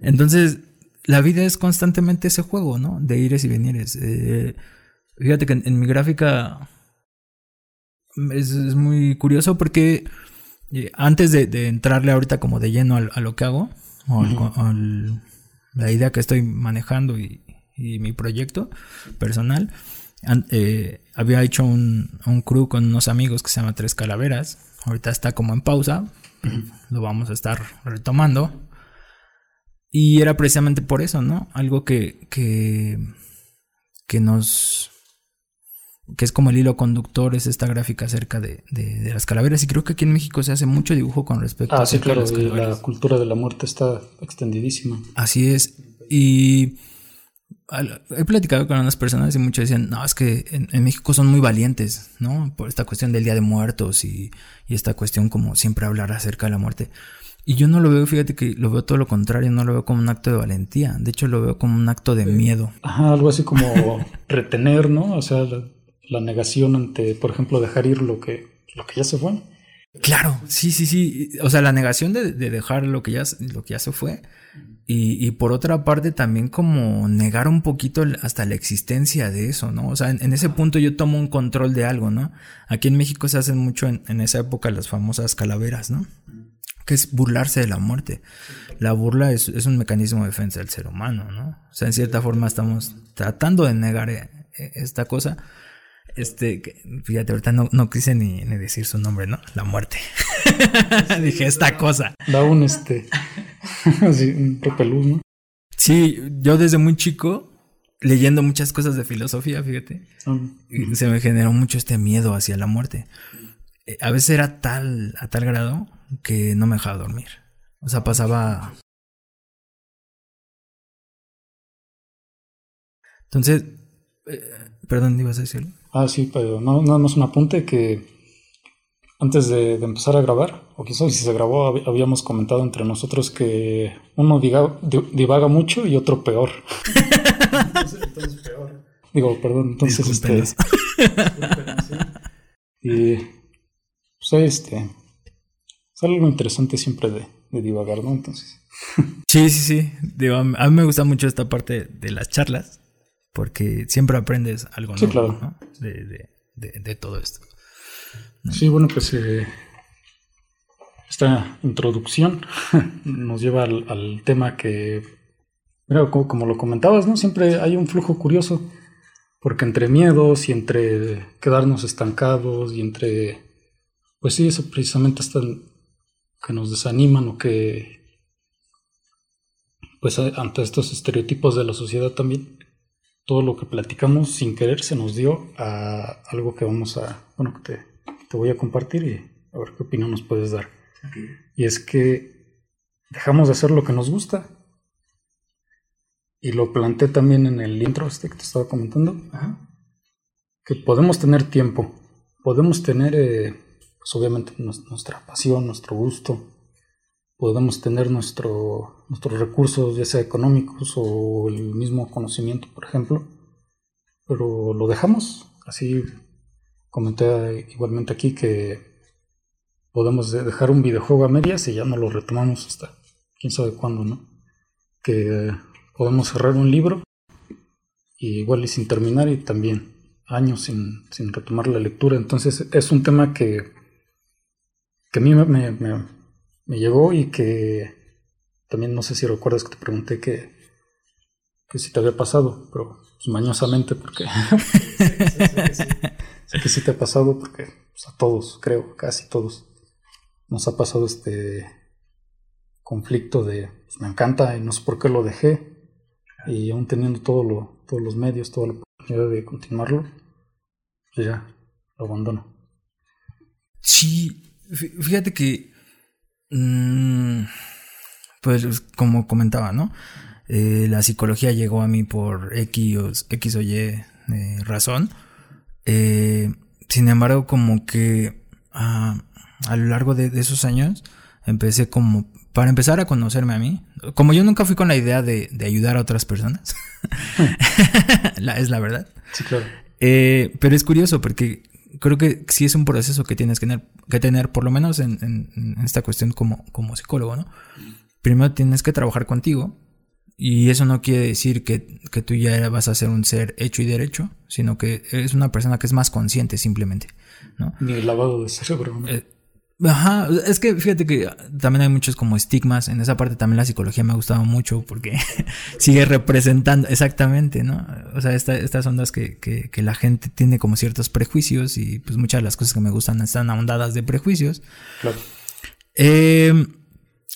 Entonces, la vida es constantemente ese juego, ¿no? De ires y venires. Eh, fíjate que en, mi gráfica es, muy curioso porque antes de, entrarle ahorita como de lleno a, lo que hago, o la idea que estoy manejando y, mi proyecto personal, eh, había hecho un, un, crew con unos amigos que se llama Tres Calaveras. Ahorita está como en pausa. Lo vamos a estar retomando. Y era precisamente por eso, ¿no? Algo que, que, que nos... que es como el hilo conductor, es esta gráfica acerca de, de, las calaveras. Y creo que aquí en México se hace mucho dibujo con respecto ah, a... sí, claro, la cultura de la muerte está extendidísima. Así es. Y he platicado con unas personas y muchos decían, no, es que en, México son muy valientes, ¿no? Por esta cuestión del Día de Muertos y, y, esta cuestión como siempre hablar acerca de la muerte. Y yo no lo veo, fíjate que lo veo todo lo contrario, no lo veo como un acto de valentía, de hecho lo veo como un acto de miedo. Ajá, algo así como [laughs] retener, ¿no? O sea, la, negación ante, por ejemplo, dejar ir lo que, lo que ya se fue. Claro, sí, sí, sí. O sea, la negación de, dejar lo que, ya, lo que ya se fue. Y, y, por otra parte también como negar un poquito hasta la existencia de eso, ¿no? O sea, en, ese punto yo tomo un control de algo, ¿no? Aquí en México se hacen mucho en, en esa época las famosas calaveras, ¿no? que es burlarse de la muerte. La burla es, un mecanismo de defensa del ser humano, ¿no? O sea, en cierta forma estamos tratando de negar eh, eh, esta cosa. Este, fíjate, ahorita no, no quise ni, decir su nombre, ¿no? La muerte. [laughs] Dije, esta cosa. Da un este, [laughs] así, un repelús, ¿no? Sí, yo desde muy chico, leyendo muchas cosas de filosofía, fíjate, se me generó mucho este miedo hacia la muerte. Eh, a veces era tal, a tal grado que no me dejaba dormir. O sea, pasaba... Entonces, eh, perdón, ibas a decirlo. Ah, sí, pero no, nada más un apunte que antes de, empezar a grabar, o quizás si se grabó, habíamos comentado entre nosotros que uno divaga mucho y otro peor. [laughs] entonces, peor. Digo, perdón, entonces este. [laughs] y pues este. Es algo interesante siempre de, de divagar, ¿no? Entonces. Sí, sí, sí. Digo, a mí me gusta mucho esta parte de las charlas, porque siempre aprendes algo nuevo claro. de, de, de, todo esto. Sí, bueno, pues eh, esta introducción [laughs] nos lleva al, tema que, mira, como, lo comentabas, ¿no? Siempre hay un flujo curioso, porque entre miedos y entre quedarnos estancados y entre, pues sí, eso precisamente hasta que nos desaniman o que, pues ante estos estereotipos de la sociedad también, todo lo que platicamos sin querer se nos dio a algo que vamos a, bueno, que te te voy a compartir y a ver qué opinión nos puedes dar. Y es que dejamos de hacer lo que nos gusta. Y lo planteé también en el intro este que te estaba comentando. Que podemos tener tiempo, podemos tener, eh, pues obviamente, nuestra pasión, nuestro gusto, podemos tener nuestro, nuestros recursos, ya sea económicos o el mismo conocimiento, por ejemplo, pero lo dejamos así Comenté igualmente aquí que podemos dejar un videojuego a medias y ya no lo retomamos hasta quién sabe cuándo, ¿no? Que podemos cerrar un libro y igual y sin terminar y también años sin, retomar la lectura. Entonces es un tema que, que a mí me, llegó y que también no sé si recuerdas que te pregunté que, que si te había pasado, pero pues, mañosamente porque [laughs] Sé que sí te ha pasado porque pues, a todos, creo, casi todos, nos ha pasado este conflicto de pues, me encanta y no sé por qué lo dejé y aún teniendo todo lo, todos los medios, toda la oportunidad de continuarlo, pues ya lo abandono. Sí, fíjate que, pues como comentaba, ¿no? Eh, la psicología llegó a mí por X o, X o Y eh, razón eh, sin embargo, como que ah, a lo largo de, esos años empecé como, para empezar a conocerme a mí, como yo nunca fui con la idea de, ayudar a otras personas, [laughs] es la verdad. Sí, claro. Pero es curioso porque creo que sí es un proceso que tienes que tener, que tener por lo menos en, en esta cuestión como, como psicólogo, ¿no? Primero tienes que trabajar contigo y eso no quiere decir que, tú ya vas a ser un ser hecho y derecho, sino que eres una persona que es más consciente simplemente. ¿no? Ni el lavado de cerebro. Eh, ajá, es que fíjate que también hay muchos como estigmas. En esa parte también la psicología me ha gustado mucho porque [laughs] sigue representando exactamente, ¿no? O sea, estas ondas que, que, la gente tiene como ciertos prejuicios y pues muchas de las cosas que me gustan están ahondadas de prejuicios. Claro. Eh,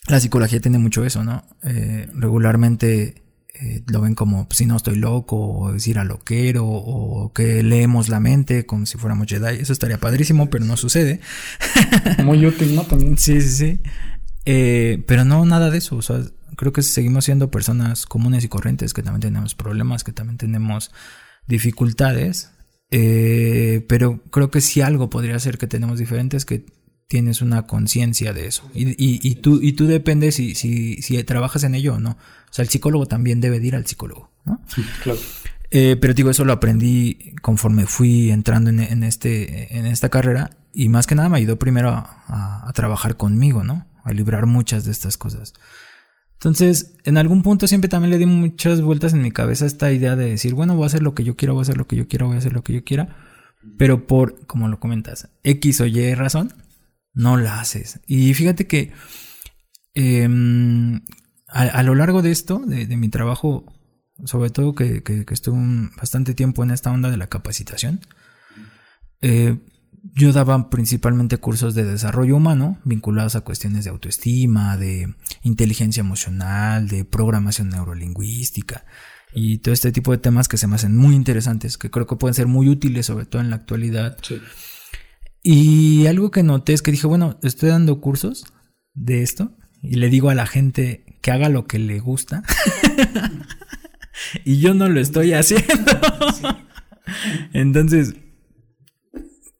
la psicología tiene mucho eso, ¿no? Eh, regularmente eh, lo ven como pues, si no estoy loco, o decir a loquero, o que leemos la mente como si fuéramos Jedi. Eso estaría padrísimo, pero no sucede. [laughs] Muy útil, ¿no? También. Sí, sí, sí. Eh, pero no, nada de eso. O sea, creo que seguimos siendo personas comunes y corrientes, que también tenemos problemas, que también tenemos dificultades. pero creo que si algo podría ser que tenemos diferentes, que tienes una conciencia de eso. Y, y, tú, y tú dependes si, si, si trabajas en ello o no. O sea, el psicólogo también debe ir al psicólogo, ¿no? Sí, claro. Eh, pero digo, eso lo aprendí conforme fui entrando en, en, este, en esta carrera y más que nada me ayudó primero a, a, trabajar conmigo, ¿no? A librar muchas de estas cosas. Entonces, en algún punto siempre también le di muchas vueltas en mi cabeza esta idea de decir, bueno, voy a hacer lo que yo quiero, voy a hacer lo que yo quiero, voy a hacer lo que yo quiera, pero por, como lo comentas, X o Y razón, no la haces. Y fíjate que em, a, lo largo de esto, de, mi trabajo, sobre todo que, estuve bastante tiempo en esta onda de la capacitación, eh, yo daba principalmente cursos de desarrollo humano vinculados a cuestiones de autoestima, de inteligencia emocional, de programación neurolingüística y todo este tipo de temas que se me hacen muy interesantes, que creo que pueden ser muy útiles, sobre todo en la actualidad. Sí. Y algo que noté es que dije, bueno, estoy dando cursos de esto y le digo a la gente que haga lo que le gusta. [laughs] y yo no lo estoy haciendo. [laughs] Entonces,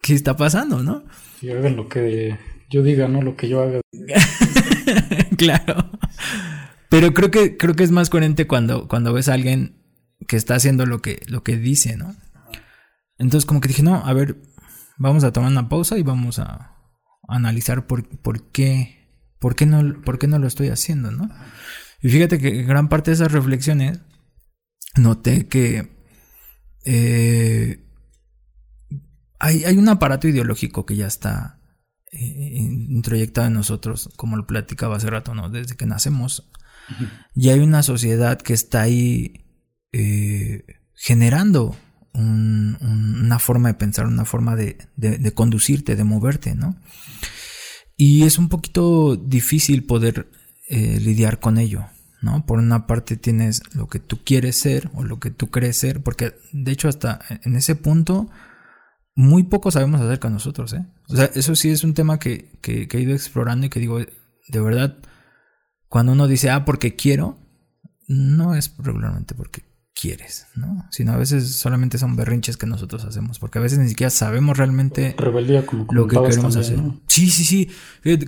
¿qué está pasando, no? Y hagan lo que yo diga, no lo que yo haga. [laughs] claro. Pero creo que, creo que es más coherente cuando, cuando ves a alguien que está haciendo lo que, lo que dice, ¿no? Entonces como que dije, no, a ver, vamos a tomar una pausa y vamos a, analizar por, por, qué, por, qué no, por qué no lo estoy haciendo, ¿no? Y fíjate que gran parte de esas reflexiones noté que eh, hay, hay, un aparato ideológico que ya está eh, introyectado en nosotros, como lo platicaba hace rato, ¿no? Desde que nacemos. Y hay una sociedad que está ahí eh, generando una forma de pensar, una forma de, conducirte, de moverte, ¿no? Y es un poquito difícil poder eh, lidiar con ello, ¿no? Por una parte tienes lo que tú quieres ser o lo que tú crees ser, porque de hecho hasta en ese punto muy poco sabemos acerca de nosotros, ¿eh? O sea, eso sí es un tema que, que he ido explorando y que digo, de verdad, cuando uno dice, ah, porque quiero, no es regularmente porque quieres, ¿no? Sino a veces solamente son berrinches que nosotros hacemos, porque a veces ni siquiera sabemos realmente Rebeldía, como lo que queremos hacer. Sí, sí, sí.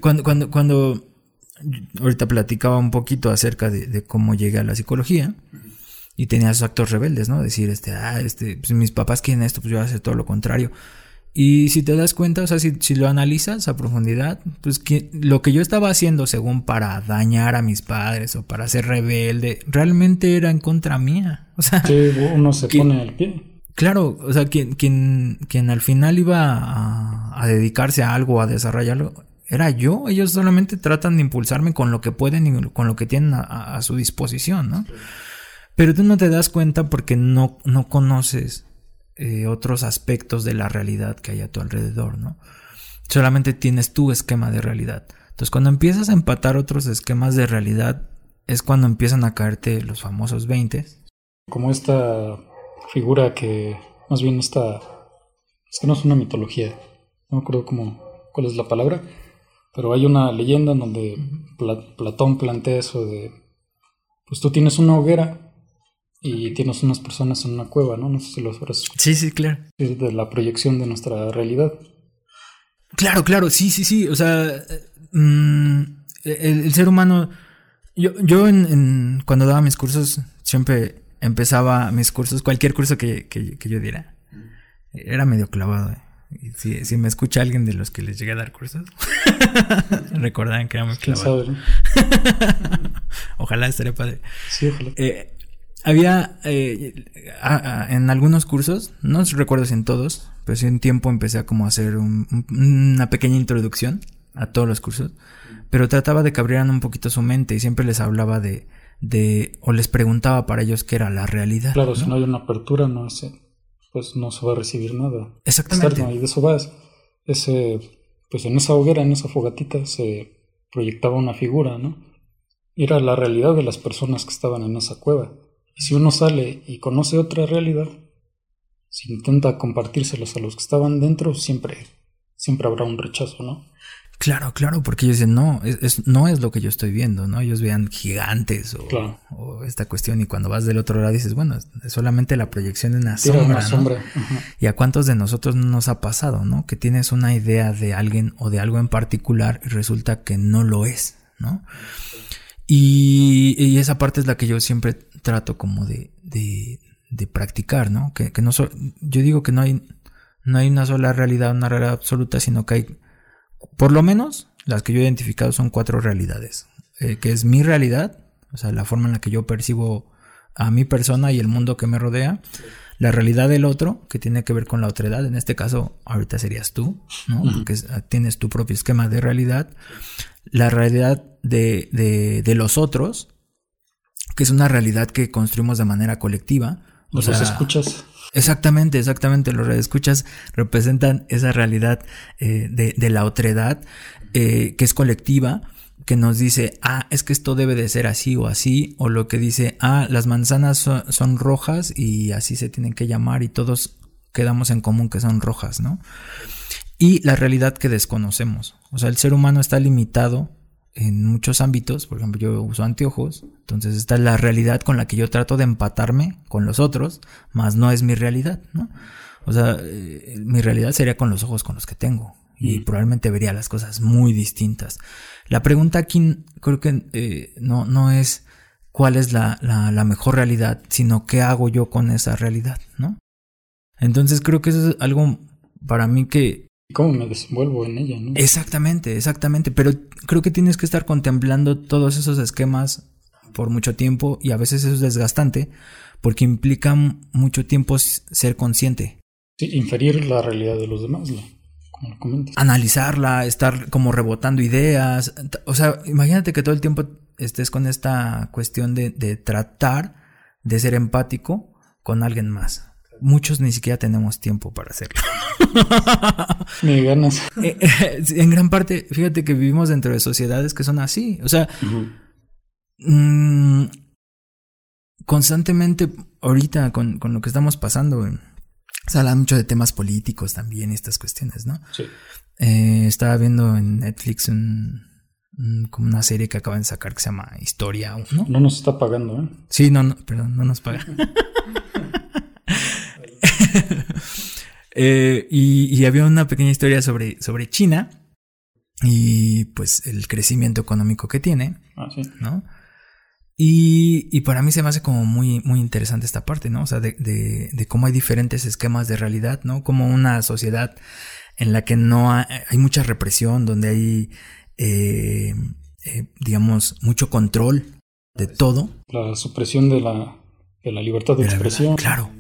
Cuando, cuando, cuando ahorita platicaba un poquito acerca de, cómo llegué a la psicología y tenía esos actos rebeldes, ¿no? Decir, este, ah, este, pues mis papás quieren esto, pues yo voy a hacer todo lo contrario. Y si te das cuenta, o sea, si, si lo analizas a profundidad, pues que lo que yo estaba haciendo según para dañar a mis padres o para ser rebelde, realmente era en contra mía. O sea, que uno se [laughs] pone al pie. Claro, o sea, quien, quien, quien al final iba a, dedicarse a algo, a desarrollarlo, era yo. Ellos solamente tratan de impulsarme con lo que pueden y con lo que tienen a, su disposición, ¿no? Pero tú no te das cuenta porque no, no conoces eh, otros aspectos de la realidad que hay a tu alrededor, ¿no? Solamente tienes tu esquema de realidad. Entonces, cuando empiezas a empatar otros esquemas de realidad, es cuando empiezan a caerte los famosos 20. Como esta figura que, más bien esta, es que no es una mitología, no me acuerdo cómo, cuál es la palabra, pero hay una leyenda en donde Platón plantea eso de, pues tú tienes una hoguera y tienes unas personas en una cueva, ¿no? No sé si lo sabrás. Sí, sí, claro. Es de la proyección de nuestra realidad. Claro, claro, sí, sí, sí. O sea, mm, el, ser humano. Yo, yo en, cuando daba mis cursos, siempre empezaba mis cursos, cualquier curso que, que, yo diera. Era medio clavado. ¿eh? Si, si, me escucha alguien de los que les llegué a dar cursos, [laughs] recordarán que era muy clavado. [laughs] ojalá estaría padre. Sí, ojalá. Eh, había eh, en algunos cursos, no recuerdo si en todos, pero sí en tiempo empecé a como hacer una pequeña introducción a todos los cursos, pero trataba de que abrieran un poquito su mente y siempre les hablaba de, de o les preguntaba para ellos qué era la realidad. Claro, si no hay una apertura, no pues no se va a recibir nada. Exactamente. y de eso vas. Ese, pues en esa hoguera, en esa fogatita, se proyectaba una figura, ¿no? Era la realidad de las personas que estaban en esa cueva. Y si uno sale y conoce otra realidad, si intenta compartírselos a los que estaban dentro, siempre, siempre habrá un rechazo, ¿no? Claro, claro, porque ellos dicen, no, es, no es lo que yo estoy viendo, ¿no? Ellos vean gigantes o, esta cuestión y cuando vas del otro lado dices, bueno, es solamente la proyección de una sombra. Y a cuántos de nosotros nos ha pasado, ¿no? Que tienes una idea de alguien o de algo en particular y resulta que no lo es, ¿no? Y, y esa parte es la que yo siempre trato como de, de, practicar, ¿no? Que, no yo digo que no hay, no hay una sola realidad, una realidad absoluta, sino que hay, por lo menos, las que yo he identificado son cuatro realidades, eh, que es mi realidad, o sea, la forma en la que yo percibo a mi persona y el mundo que me rodea, la realidad del otro, que tiene que ver con la otredad, en este caso, ahorita serías tú, ¿no? Porque tienes tu propio esquema de realidad, la realidad de, de, de los otros, que es una realidad que construimos de manera colectiva. O los escuchas. Exactamente, exactamente. Los escuchas representan esa realidad eh, de, la otredad eh, que es colectiva, que nos dice, ah, es que esto debe de ser así o así, o lo que dice, ah, las manzanas son, son rojas y así se tienen que llamar y todos quedamos en común que son rojas, ¿no? Y la realidad que desconocemos. O sea, el ser humano está limitado en muchos ámbitos, por ejemplo, yo uso anteojos, entonces esta es la realidad con la que yo trato de empatarme con los otros, más no es mi realidad, ¿no? O sea, eh, mi realidad sería con los ojos con los que tengo y Mm. probablemente vería las cosas muy distintas. La pregunta aquí creo que eh, no, no es cuál es la, la, la mejor realidad, sino qué hago yo con esa realidad, ¿no? Entonces creo que eso es algo para mí que ¿Y cómo me desenvuelvo en ella, no? Exactamente, exactamente. Pero creo que tienes que estar contemplando todos esos esquemas por mucho tiempo y a veces eso es desgastante porque implica mucho tiempo ser consciente, Sí, inferir la realidad de los demás, ¿no? como lo comentas. analizarla, estar como rebotando ideas. O sea, imagínate que todo el tiempo estés con esta cuestión de, de tratar de ser empático con alguien más. Muchos ni siquiera tenemos tiempo para hacerlo. [laughs] Ni ganas. [laughs] Eh, eh, en gran parte, fíjate que vivimos dentro de sociedades que son así. O sea, Mm, constantemente ahorita con, con lo que estamos pasando, se habla mucho de temas políticos también estas cuestiones, ¿no? Sí. Eh, estaba viendo en Netflix un, como una serie que acaban de sacar que se llama Historia, ¿no? No nos está pagando, ¿eh? Sí, no, no, perdón, no nos paga. [laughs] Eh, y, y había una pequeña historia sobre, sobre China y pues el crecimiento económico que tiene. Ah, sí. ¿no? Y, y para mí se me hace como muy, muy interesante esta parte, ¿no? O sea, de, de, de cómo hay diferentes esquemas de realidad, ¿no? Como una sociedad en la que no hay, hay mucha represión, donde hay, eh, eh, digamos, mucho control de todo. La supresión de la, de la libertad de expresión. Claro.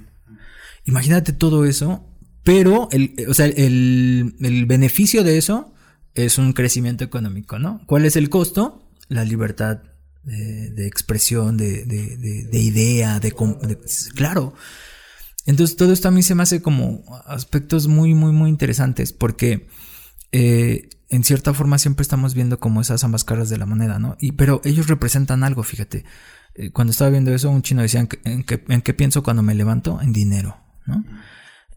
Imagínate todo eso, pero el, o sea, el, el beneficio de eso es un crecimiento económico, ¿no? ¿Cuál es el costo? La libertad de, de expresión, de, de, de- de idea, de, Claro. Entonces todo esto a mí se me hace como aspectos muy, muy, muy interesantes porque eh, en cierta forma siempre estamos viendo como esas ambas caras de la moneda, ¿no? Y, pero ellos representan algo, fíjate. Eh, Cuando estaba viendo eso, un chino decía, ¿en qué, en qué- en qué pienso cuando me levanto? En dinero, ¿no?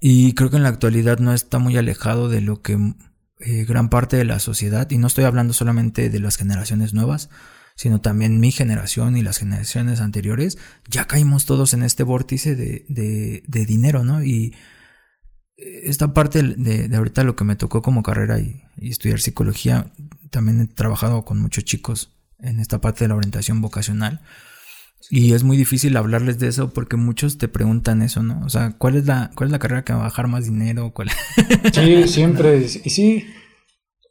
Y creo que en la actualidad no está muy alejado de lo que eh, gran parte de la sociedad, y no estoy hablando solamente de las generaciones nuevas, sino también mi generación y las generaciones anteriores, ya caímos todos en este vórtice de, de- de dinero, ¿no? Y esta parte de, de ahorita lo que me tocó como carrera y, y estudiar psicología, también he trabajado con muchos chicos en esta parte de la orientación vocacional. Y es muy difícil hablarles de eso porque muchos te preguntan eso, ¿no? O sea, ¿cuál es la, cuál es la carrera que va a bajar más dinero? ¿Cuál? Sí, [laughs] siempre. Y sí,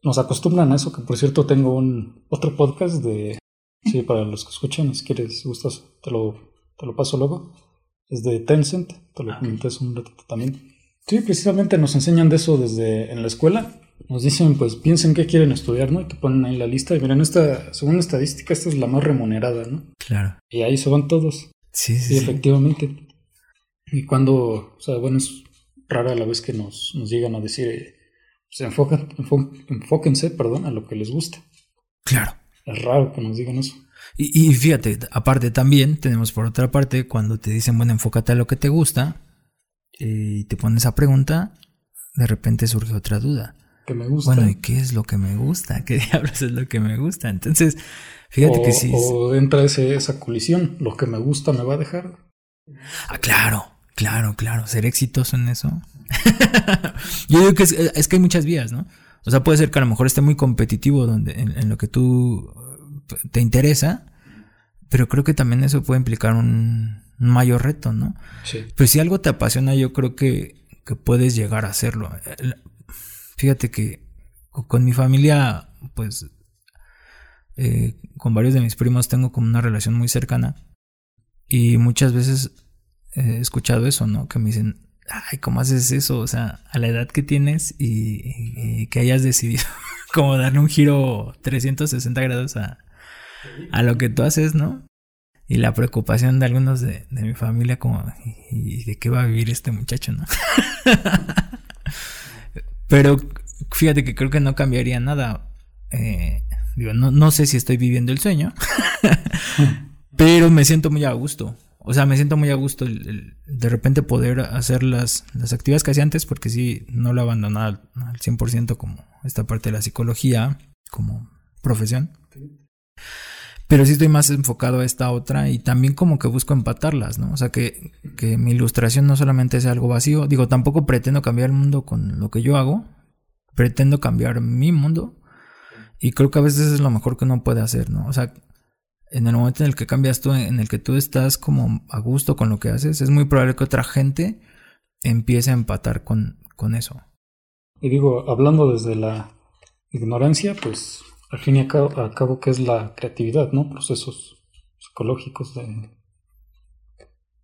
nos acostumbran a eso, que por cierto tengo un otro podcast de... Sí, para los que escuchan, si quieres, si gustas, te lo, te lo paso luego. Es de Tencent, te lo comenté hace un ratito también. Sí, precisamente nos enseñan de eso desde en la escuela. Nos dicen, pues piensen qué quieren estudiar, ¿no? Y te ponen ahí la lista. Y miren, esta, según la estadística, esta es la más remunerada, ¿no? Claro. Y ahí se van todos. Sí, sí, sí. efectivamente. Y cuando, o sea, bueno, es rara la vez que nos, nos llegan a decir, eh, pues enfocan, enfo- enfóquense, perdón, a lo que les gusta. Claro. Es raro que nos digan eso. Y, y fíjate, aparte también tenemos por otra parte, cuando te dicen, bueno, enfócate a lo que te gusta, eh, y te pones esa pregunta, de repente surge otra duda. Que me gusta. Bueno, ¿y qué es lo que me gusta? ¿Qué [laughs] diablos es lo que me gusta? Entonces, fíjate o, que sí. o entra ese, esa colisión. Lo que me gusta me va a dejar. Ah, claro, claro, claro. Ser exitoso en eso. [laughs] Yo digo que es, es que hay muchas vías, ¿no? O sea, puede ser que a lo mejor esté muy competitivo donde, en, en lo que tú eh, te interesa, pero creo que también eso puede implicar un, un mayor reto, ¿no? Sí. Pero si algo te apasiona, yo creo que, que puedes llegar a hacerlo. Fíjate que co- con mi familia, pues, eh, con varios de mis primos tengo como una relación muy cercana. Y muchas veces he escuchado eso, ¿no? Que me dicen, ay, ¿cómo haces eso? O sea, a la edad que tienes y, y que hayas decidido [laughs] como darle un giro 360 grados a, a lo que tú haces, ¿no? Y la preocupación de algunos de, de mi familia como, ¿y de qué va a vivir este muchacho, no? [laughs] Pero fíjate que creo que no cambiaría nada. Eh, no, no sé si estoy viviendo el sueño, [laughs] pero me siento muy a gusto. O sea, me siento muy a gusto el, de repente poder hacer las, las actividades que hacía antes, porque sí, no lo abandonaba al, al 100% como esta parte de la psicología, como profesión. Pero sí estoy más enfocado a esta otra y también como que busco empatarlas, ¿no? O sea, que, que mi ilustración no solamente sea algo vacío. Digo, tampoco pretendo cambiar el mundo con lo que yo hago. Pretendo cambiar mi mundo. Y creo que a veces es lo mejor que uno puede hacer, ¿no? O sea, en el momento en el que cambias tú, en el que tú estás como a gusto con lo que haces, es muy probable que otra gente empiece a empatar con, con eso. Y digo, hablando desde la ignorancia, pues al fin y al cabo, ¿qué es la creatividad, ¿no? Procesos psicológicos, de,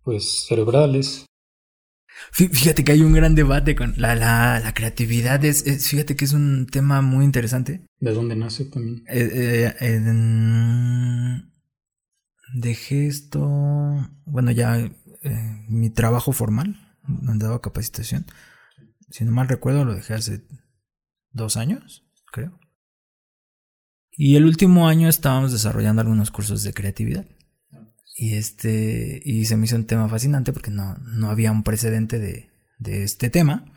pues cerebrales. Fíjate que hay un gran debate con la, la, la creatividad. Es, fíjate que es un tema muy interesante. ¿De dónde nace también? Eh, eh, dejé esto, bueno, ya eh, mi trabajo formal, donde daba capacitación. Si no mal recuerdo, lo dejé hace dos años, creo. Y el último año estábamos desarrollando algunos cursos de creatividad. Y este, y se me hizo un tema fascinante porque no, no había un precedente de, de este tema.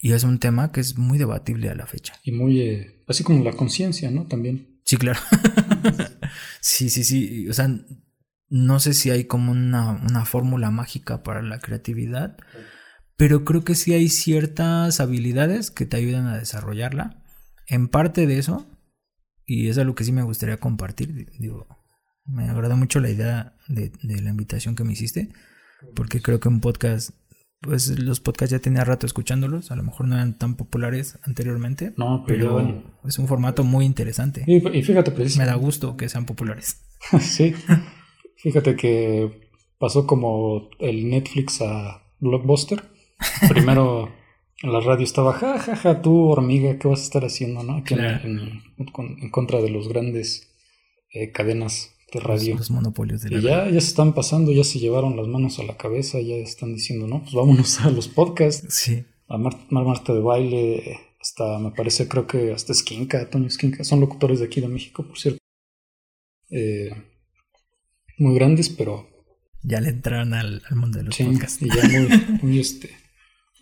Y es un tema que es muy debatible a la fecha. Y muy, eh, así como la conciencia, ¿no? También. Sí, claro. [laughs] sí, sí, sí. O sea, no sé si hay como una, una fórmula mágica para la creatividad, pero creo que sí hay ciertas habilidades que te ayudan a desarrollarla. En parte de eso y es algo que sí me gustaría compartir. Digo, me agradó mucho la idea de, la invitación que me hiciste, porque creo que un podcast, pues los podcasts ya tenía rato escuchándolos, a lo mejor no eran tan populares anteriormente, no, pero, es un formato muy interesante. Y, fíjate, precisamente. Me da gusto que sean populares. [laughs] sí, fíjate que pasó como el Netflix a Blockbuster. Primero la radio estaba, ja, ja, ja, tú hormiga, ¿qué vas a estar haciendo, no? Aquí en, contra de los grandes eh, cadenas de radio. Los, monopolios de la y ya, ya se están pasando, ya se llevaron las manos a la cabeza, ya están diciendo, no, pues vámonos a los podcasts. Sí. A Mar Marta de Baile, hasta, me parece, creo que hasta Esquinca, Toño Esquinca, son locutores de aquí de México, por cierto. Eh, muy grandes, pero... Ya le entraron al, mundo de los sí, podcasts. Y ya muy, muy este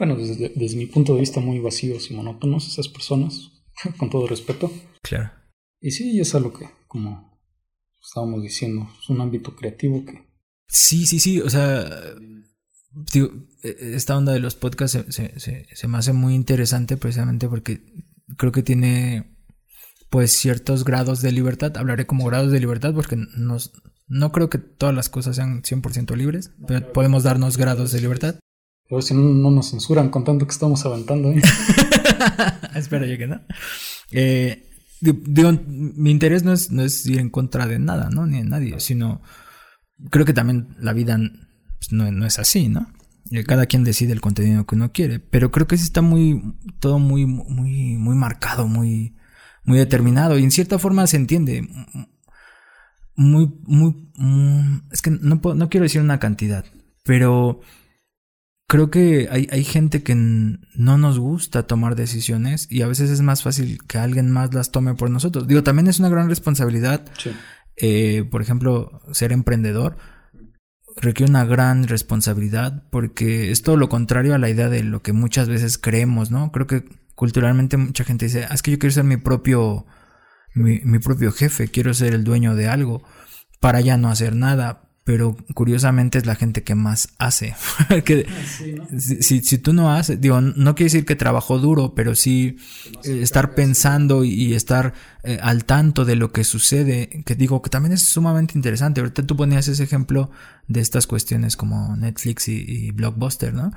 bueno, desde, mi punto de vista muy vacíos y monótonos esas personas, [laughs] con todo respeto. Claro. Y sí, es algo que, como estábamos diciendo, es un ámbito creativo que... Sí, sí, sí, o sea, digo, e, esta onda de los podcasts se, se, se, me hace muy interesante precisamente porque creo que tiene pues ciertos grados de libertad. Hablaré como grados de libertad porque nos, no creo que todas las cosas sean 100% libres, pero podemos darnos grados de libertad. A ver si no, nos censuran con tanto que estamos aventando. ¿eh? [laughs] Espero yo que no. Eh, digo, mi interés no es, no es ir en contra de nada, ¿no? Ni de nadie, sino creo que también la vida pues, no, no, es así, ¿no? Cada quien decide el contenido que uno quiere, pero creo que sí está muy, todo muy, muy, muy marcado, muy, muy determinado y en cierta forma se entiende. Muy, muy, mm, es que no, no quiero decir una cantidad, pero creo que hay, hay, gente que no nos gusta tomar decisiones y a veces es más fácil que alguien más las tome por nosotros. Digo, también es una gran responsabilidad. Eh, por ejemplo, ser emprendedor requiere una gran responsabilidad porque es todo lo contrario a la idea de lo que muchas veces creemos, ¿no? Creo que culturalmente mucha gente dice, ah, es que yo quiero ser mi propio, mi, mi propio jefe, quiero ser el dueño de algo para ya no hacer nada pero curiosamente es la gente que más hace. [laughs] que, ah, si, si, tú no haces, digo, no quiere decir que trabajó duro, pero sí eh, estar pensando y, estar eh, al tanto de lo que sucede, que digo que también es sumamente interesante. Ahorita tú ponías ese ejemplo de estas cuestiones como Netflix y, Blockbuster, ¿no?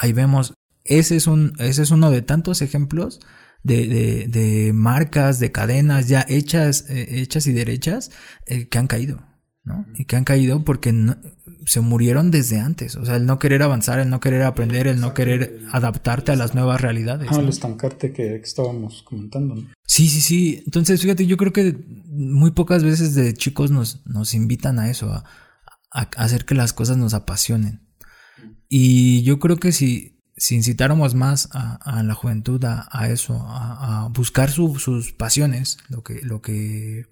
Ahí vemos, ese es, un, ese es uno de tantos ejemplos. De, de, de marcas, de cadenas ya hechas, eh, hechas y derechas que han caído. ¿No? Y que han caído porque se murieron desde antes. O sea, el no querer avanzar, el no querer aprender, el no querer adaptarte a las nuevas realidades. Ah, el estancarte que, estábamos comentando, ¿no? Sí, sí, sí. Entonces, fíjate, yo creo que muy pocas veces de chicos nos, nos invitan a eso, a, hacer que las cosas nos apasionen. Y yo creo que si, si incitáramos más a, la juventud a, eso, a, buscar sus pasiones, lo que, lo que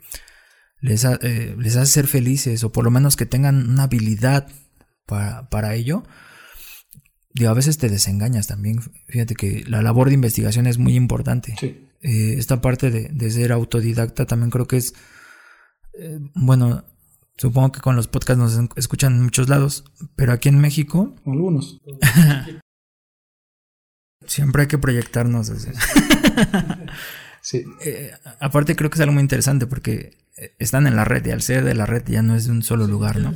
les, eh, les hace ser felices o por lo menos que tengan una habilidad para, para ello, digo, a veces te desengañas también. Fíjate que la labor de investigación es muy importante. Eh, esta parte de, de, ser autodidacta también creo que es eh, bueno, supongo que con los podcasts nos escuchan en muchos lados, pero aquí en México... Algunos. [laughs] siempre hay que proyectarnos. [laughs] sí. Eh, aparte creo que es algo muy interesante porque están en la red y al ser de la red ya no es de un solo lugar, ¿no?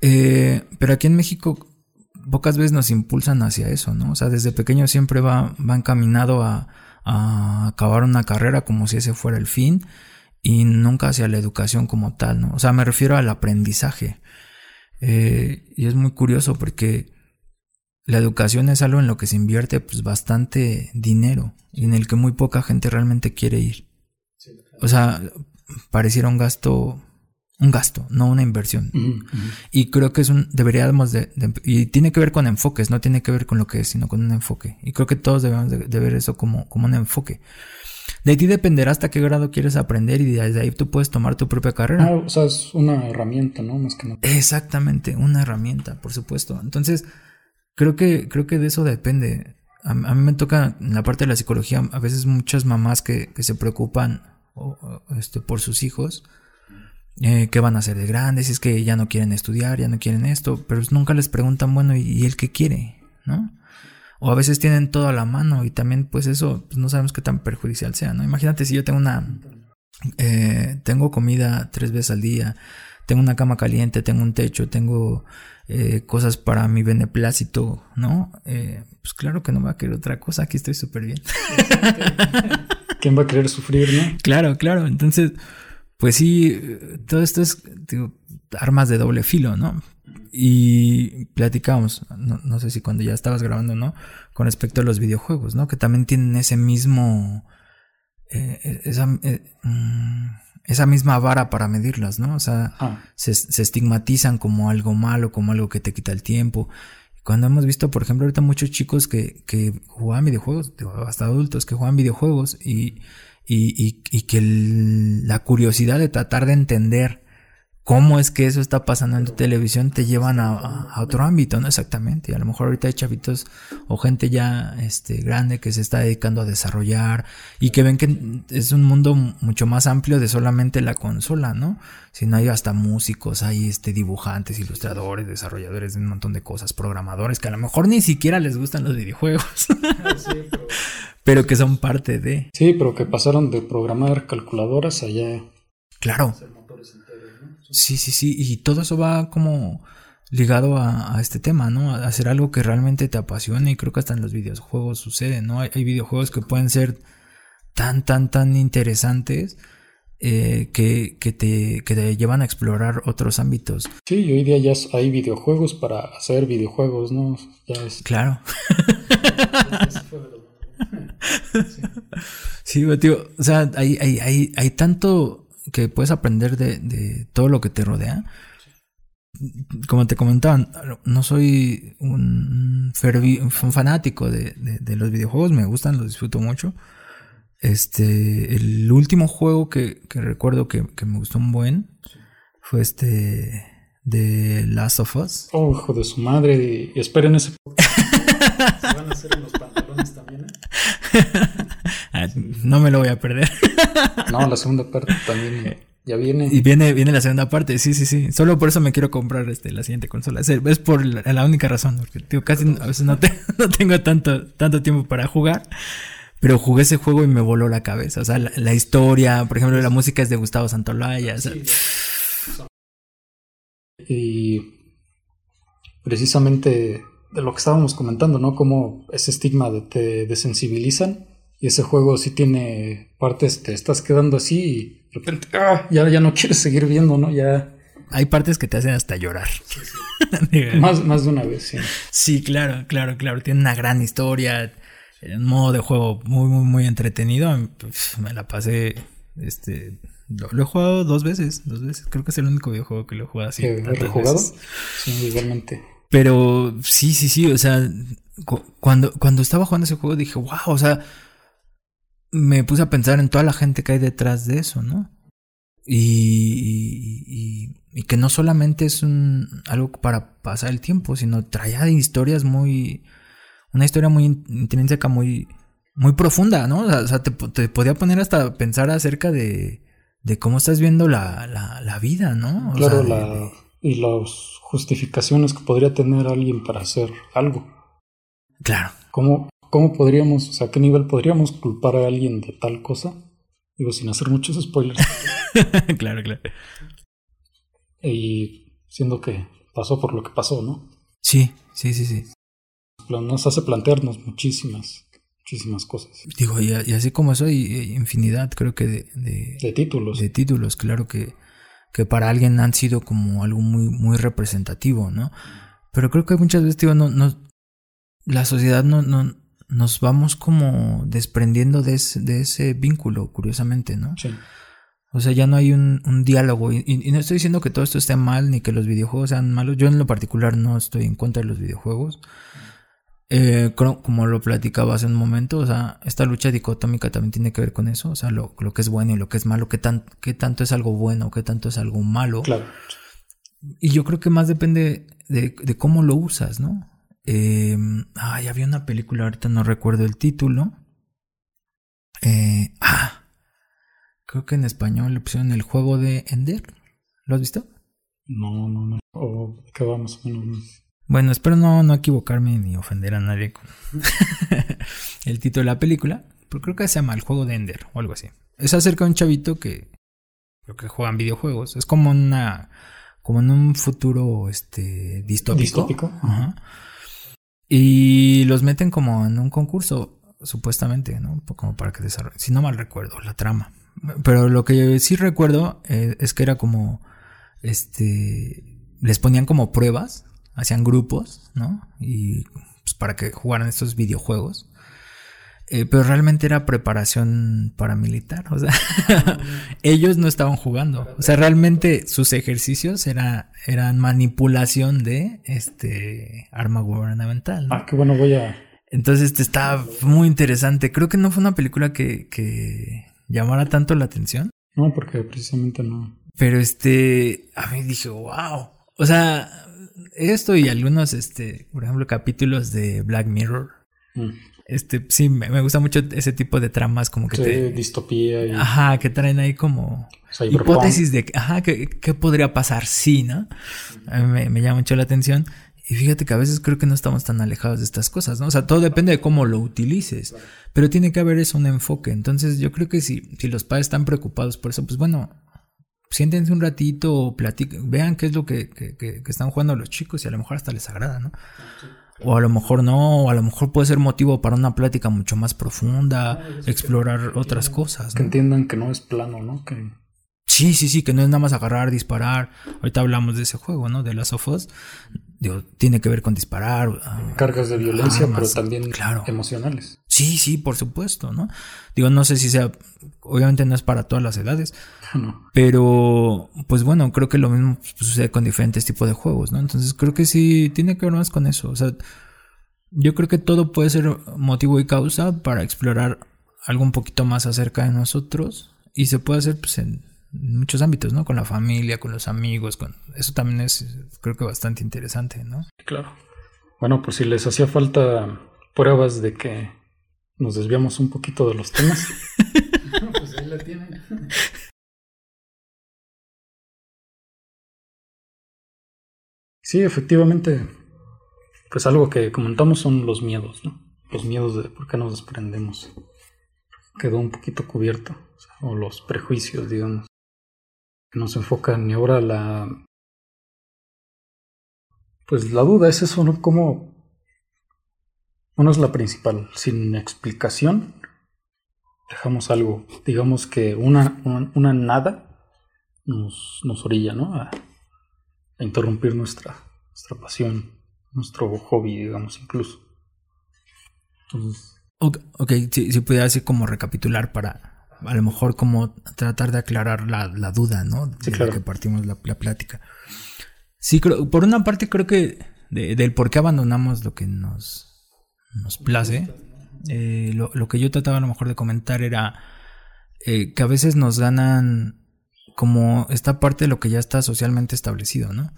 Eh, pero aquí en México pocas veces nos impulsan hacia eso, ¿no? O sea, desde pequeño siempre va, va encaminado a, a acabar una carrera como si ese fuera el fin y nunca hacia la educación como tal, ¿no? O sea, me refiero al aprendizaje. Eh, y es muy curioso porque la educación es algo en lo que se invierte pues bastante dinero y en el que muy poca gente realmente quiere ir. O sea, pareciera un gasto un gasto, no una inversión. Y creo que es un, deberíamos de, y tiene que ver con enfoques, no tiene que ver con lo que es, sino con un enfoque. Y creo que todos debemos de, ver eso como, como un enfoque. De ti dependerá hasta qué grado quieres aprender y desde ahí tú puedes tomar tu propia carrera. Ah, o sea, es una herramienta, ¿no? Más que nada. Exactamente, una herramienta, por supuesto. Entonces, creo que, creo que de eso depende. A, mí me toca en la parte de la psicología, a veces muchas mamás que, que se preocupan este, por sus hijos eh, qué van a hacer de grandes, es que ya no quieren estudiar, ya no quieren esto, pero nunca les preguntan, bueno, ¿y, el que quiere? ¿No? O a veces tienen todo a la mano y también pues eso pues no sabemos qué tan perjudicial sea, ¿no? Imagínate si yo tengo una... Eh, tengo comida tres veces al día, tengo una cama caliente, tengo un techo, tengo eh, cosas para mi beneplácito, ¿no? Eh, pues claro que no va a querer otra cosa, aquí estoy súper bien. [laughs] ¿Quién va a querer sufrir, no? Claro, claro, entonces pues sí, todo esto es armas de doble filo, ¿no? Y platicamos, no, sé si cuando ya estabas grabando, ¿no? Con respecto a los videojuegos, ¿no? Que también tienen ese mismo... Eh, esa, eh, mm, esa misma vara para medirlas, ¿no? O sea, ah. se, estigmatizan como algo malo, como algo que te quita el tiempo. Cuando hemos visto, por ejemplo, ahorita muchos chicos que, que juegan videojuegos, hasta adultos que juegan videojuegos y y, y, que la curiosidad de tratar de entender cómo es que eso está pasando en tu televisión te llevan a, otro ámbito, ¿no? Exactamente. A lo mejor ahorita hay chavitos o gente ya este, grande que se está dedicando a desarrollar y que ven que es un mundo mucho más amplio de solamente la consola, ¿no? Sino hay hasta músicos, hay este, dibujantes, ilustradores, desarrolladores de un montón de cosas, programadores que a lo mejor ni siquiera les gustan los videojuegos. [laughs] pero... que son parte de. Sí, pero que pasaron de programar calculadoras allá. Claro. Sí, sí, sí, y todo eso va como ligado a, este tema, ¿no? A hacer algo que realmente te apasione y creo que hasta en los videojuegos sucede, ¿no? Hay, videojuegos que pueden ser tan, tan, tan interesantes eh, que, que, te, que te llevan a explorar otros ámbitos. Sí, hoy día ya hay videojuegos para hacer videojuegos, ¿no? Ya es... Claro. [laughs] sí, tío, o sea, hay, hay, hay, hay tanto que puedes aprender de, todo lo que te rodea. Como te comentaba, no soy un, un fanático de, los videojuegos, me gustan, los disfruto mucho. Este, el último juego que, recuerdo que, me gustó un buen fue este de Last of Us. Oh, hijo de su madre, y esperen ese. [laughs] ¿Se van a hacer en los pantalones también? Eh? [laughs] No me lo voy a perder. [laughs] no, la segunda parte también ya viene. Y viene, viene la segunda parte, sí, sí, sí. Solo por eso me quiero comprar este, la siguiente consola. Es, por la, única razón, porque casi a veces [laughs] no, tengo tanto, tanto tiempo para jugar. Pero jugué ese juego y me voló la cabeza. O sea, la, historia, por ejemplo, la música es de Gustavo Santolaya. Y precisamente de lo que estábamos comentando, ¿no? Como ese estigma de te desensibilizan y ese juego sí tiene partes, te estás quedando así y de repente, ah, ya, ya no quieres seguir viendo, ¿no? Ya. Hay partes que te hacen hasta llorar. [laughs] más, más de una vez, sí. Sí, claro, claro, claro. Tiene una gran historia. Un modo de juego muy, muy, muy entretenido. me la pasé. Este. Lo, he jugado dos veces. Dos veces. Creo que es el único videojuego que lo he jugado así. ¿Lo jugado? Sí, igualmente. Pero sí, sí, sí. O sea, cuando, cuando estaba jugando ese juego dije, wow, o sea me puse a pensar en toda la gente que hay detrás de eso, ¿no? Y, y, que no solamente es un, algo para pasar el tiempo, sino traía historias muy, una historia muy intrínseca, muy, muy profunda, ¿no? O sea, te, podía poner hasta pensar acerca de, de cómo estás viendo la, la, la vida, ¿no? O claro, la, y las justificaciones que podría tener alguien para hacer algo. Claro. ¿Cómo, ¿Cómo podríamos, o sea, a qué nivel podríamos culpar a alguien de tal cosa? Digo, sin hacer muchos spoilers. [laughs] claro, claro. Y siendo que pasó por lo que pasó, ¿no? Sí, sí, sí, sí. Nos hace plantearnos muchísimas, muchísimas cosas. Digo, y, así como eso hay infinidad, creo que de, de, títulos. De títulos, claro que, que para alguien han sido como algo muy, muy representativo, ¿no? Pero creo que muchas veces, digo, no, no, la sociedad no, no, nos vamos como desprendiendo de ese, de ese vínculo, curiosamente, ¿no? Sí. O sea, ya no hay un, un diálogo. Y, y, no estoy diciendo que todo esto esté mal ni que los videojuegos sean malos. Yo en lo particular no estoy en contra de los videojuegos. Eh, como lo platicaba hace un momento, o sea, esta lucha dicotómica también tiene que ver con eso. O sea, lo, lo que es bueno y lo que es malo. Qué, tan, qué tanto es algo bueno, qué tanto es algo malo. Claro. Y yo creo que más depende de, de cómo lo usas, ¿no? Eh, ay, había una película, ahorita no recuerdo el título. Eh, ah, creo que en español le pusieron el juego de Ender. ¿Lo has visto? No, no, no. ¿O qué vamos? Bueno, espero no, no equivocarme ni ofender a nadie con [laughs] el título de la película. Pero creo que se llama El juego de Ender o algo así. Es acerca de un chavito que creo que juegan videojuegos. Es como una como en un futuro este distópico. Distópico. Ajá. Y los meten como en un concurso, supuestamente, ¿no? Como para que desarrollen. Si no mal recuerdo, la trama. Pero lo que sí recuerdo eh, es que era como. Este. Les ponían como pruebas, hacían grupos, ¿no? Y pues, para que jugaran estos videojuegos. Eh, pero realmente era preparación paramilitar. O sea, [laughs] ellos no estaban jugando. O sea, realmente sus ejercicios era, eran manipulación de este arma gubernamental. Ah, qué bueno, voy a. Entonces este, está muy interesante. Creo que no fue una película que, que llamara tanto la atención. No, porque precisamente no. Pero este, a mí dije, wow. O sea, esto y algunos, este, por ejemplo, capítulos de Black Mirror. Mm. Este, sí, me, gusta mucho ese tipo de tramas como que sí, distopía. Y... Ajá, que traen ahí como hipótesis de, ajá, ¿qué, podría pasar sí, ¿no? A mí me, llama mucho la atención. Y fíjate que a veces creo que no estamos tan alejados de estas cosas, ¿no? O sea, todo depende de cómo lo utilices. Pero tiene que haber eso, un enfoque. Entonces, yo creo que si, si los padres están preocupados por eso, pues bueno, siéntense un ratito, platiquen, vean qué es lo que, que, que, están jugando los chicos y a lo mejor hasta les agrada, ¿no? O a lo mejor no, o a lo mejor puede ser motivo para una plática mucho más profunda, explorar otras cosas. Que entiendan que no es plano, ¿no? Que... Sí, sí, sí, que no es nada más agarrar, disparar. Ahorita hablamos de ese juego, ¿no? De las of Digo, tiene que ver con disparar. Ah, Cargas de violencia, pero también claro. emocionales. Sí, sí, por supuesto, ¿no? Digo, no sé si sea, obviamente no es para todas las edades, [laughs] pero pues bueno, creo que lo mismo sucede con diferentes tipos de juegos, ¿no? Entonces creo que sí tiene que ver más con eso, o sea, yo creo que todo puede ser motivo y causa para explorar algo un poquito más acerca de nosotros y se puede hacer pues en muchos ámbitos, ¿no? Con la familia, con los amigos, con eso también es creo que bastante interesante, ¿no? Claro. Bueno, pues si les hacía falta pruebas de que nos desviamos un poquito de los temas. [laughs] pues ahí la tienen. Sí, efectivamente, pues algo que comentamos son los miedos, ¿no? Los miedos de por qué nos desprendemos. Quedó un poquito cubierto, o, los prejuicios, digamos, que nos enfocan. Y ahora la... Pues la duda es eso, ¿no? ¿Cómo, una es la principal. Sin explicación, dejamos algo. Digamos que una, una, nada nos, nos, orilla, ¿no? A, interrumpir nuestra, nuestra pasión, nuestro hobby, digamos, incluso. Entonces. Ok, si, pudiera así como recapitular para a lo mejor como tratar de aclarar la, la duda, ¿no? Sí, claro. que partimos la, la, plática. Sí, creo, por una parte creo que del por qué abandonamos lo que nos nos place. Eh, lo, que yo trataba a lo mejor de comentar era eh, que a veces nos ganan como esta parte de lo que ya está socialmente establecido, ¿no?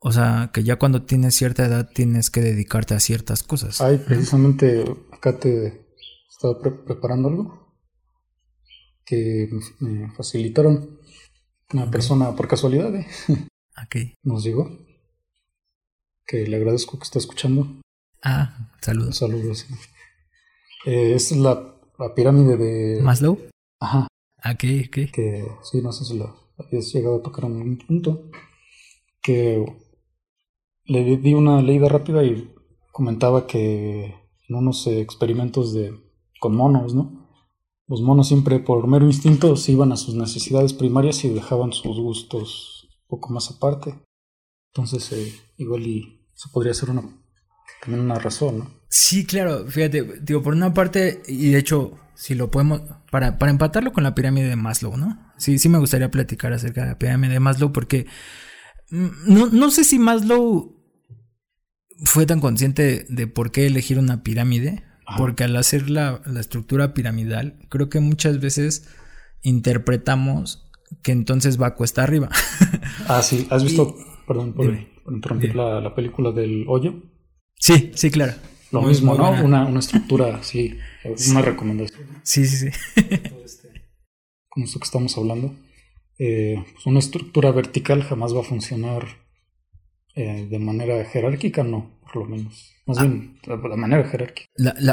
O sea, que ya cuando tienes cierta edad tienes que dedicarte a ciertas cosas. Ay, precisamente acá te estaba preparando algo que me facilitaron una persona por casualidad. ¿eh? [laughs] Nos llegó. Que le agradezco que está escuchando. Ah, saludos. Saludos. Eh, es la, la, pirámide de... Maslow. Ajá. Ok, ok. Que sí, no sé si la habías llegado a tocar en un punto. Que le di una leída rápida y comentaba que en unos experimentos de con monos, ¿no? Los monos siempre por mero instinto se iban a sus necesidades primarias y dejaban sus gustos un poco más aparte. Entonces, eh, igual y eso podría ser una, también una razón, ¿no? Sí, claro, fíjate, digo, por una parte, y de hecho, si lo podemos, para, para empatarlo con la pirámide de Maslow, ¿no? Sí, sí me gustaría platicar acerca de la pirámide de Maslow porque mm, no, no sé si Maslow fue tan consciente de por qué elegir una pirámide, porque al hacer la, estructura piramidal, creo que muchas veces interpretamos que entonces va a cuesta arriba. ah, sí, ¿has visto, perdón por, interrumpir la, película del hoyo? Sí, sí, claro. Lo mismo, ¿no? Una, estructura, sí, una recomendación. Sí, sí, sí. [laughs] Con esto que estamos hablando. Eh, pues una estructura vertical jamás va a funcionar eh, de manera jerárquica, no, por lo menos. Más ah. bien, de manera jerárquica.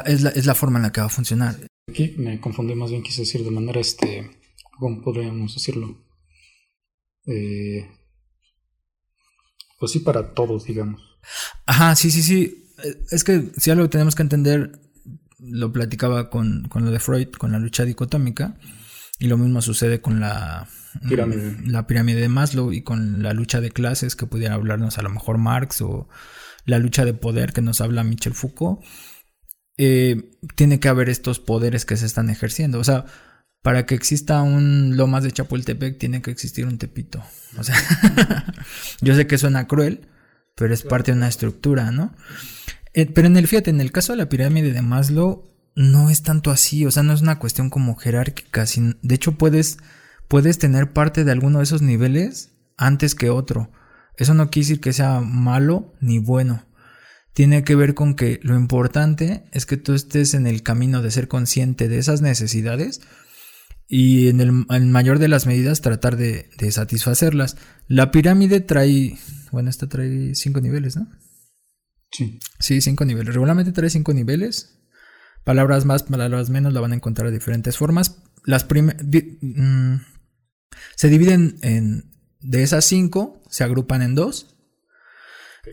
es, la, forma en la que va a funcionar. Aquí me confundí, más bien quise decir de manera, este, ¿cómo podríamos decirlo? Eh, pues sí, para todos, digamos. Ajá, sí, sí, sí. Eh, es que si algo tenemos que entender, lo platicaba con, con lo de Freud, con la lucha dicotómica, y lo mismo sucede con la pirámide. la pirámide de Maslow y con la lucha de clases que pudiera hablarnos a lo mejor Marx o la lucha de poder que nos habla Michel Foucault, eh, tiene que haber estos poderes que se están ejerciendo. O sea, para que exista un Lomas de Chapultepec tiene que existir un Tepito. O sea, [laughs] yo sé que suena cruel, pero es parte de una estructura, ¿no? Eh, pero en el, fíjate, en el caso de la pirámide de Maslow, no es tanto así, o sea, no es una cuestión como jerárquica, de hecho puedes, puedes tener parte de alguno de esos niveles antes que otro. Eso no quiere decir que sea malo ni bueno. Tiene que ver con que lo importante es que tú estés en el camino de ser consciente de esas necesidades y en el, mayor de las medidas tratar de, satisfacerlas. La pirámide trae, bueno, esta trae cinco niveles, ¿no? Sí. Sí, cinco niveles. Regularmente trae cinco niveles. Palabras más, palabras menos la van a encontrar de diferentes formas. Las primeras mm, se dividen en de esas cinco se agrupan en dos.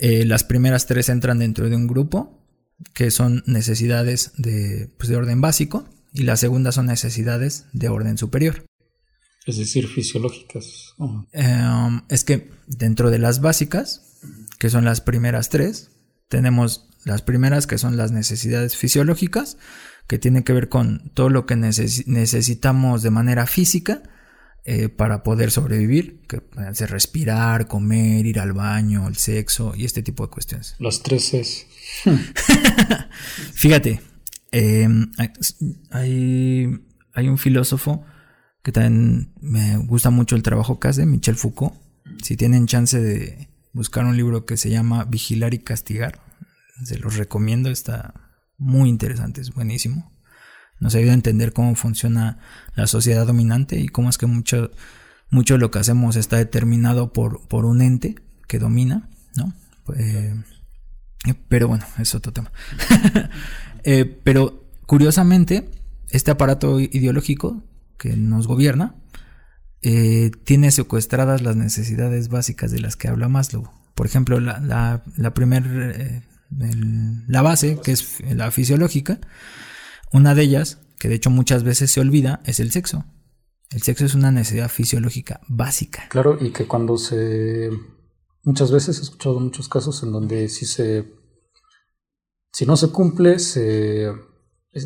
Eh, las primeras tres entran dentro de un grupo, que son necesidades de, pues, de orden básico, y la segunda son necesidades de orden superior. Es decir, fisiológicas. Em, es que dentro de las básicas, que son las primeras tres, tenemos las primeras que son las necesidades fisiológicas, que tienen que ver con todo lo que necesitamos de manera física eh, para poder sobrevivir, que pueden ser respirar, comer, ir al baño, el sexo y este tipo de cuestiones. Los tres es. [laughs] Fíjate, em, hay, hay un filósofo que también me gusta mucho el trabajo que hace, Michel Foucault. Si tienen chance de buscar un libro que se llama Vigilar y Castigar, se los recomiendo, está muy interesante, es buenísimo. Nos ayuda a entender cómo funciona la sociedad dominante y cómo es que mucho, mucho de lo que hacemos está determinado por, por un ente que domina, ¿no? Eh, pero bueno, es otro tema. [laughs] Eh, pero curiosamente, este aparato ideológico que nos gobierna eh, tiene secuestradas las necesidades básicas de las que habla Maslow. Por ejemplo, la, la, la base, que es la fisiológica, una de ellas, que de hecho muchas veces se olvida, es el sexo. El sexo es una necesidad fisiológica básica. Claro, y que cuando se... Muchas veces he escuchado muchos casos en donde si se... Si no se cumple, se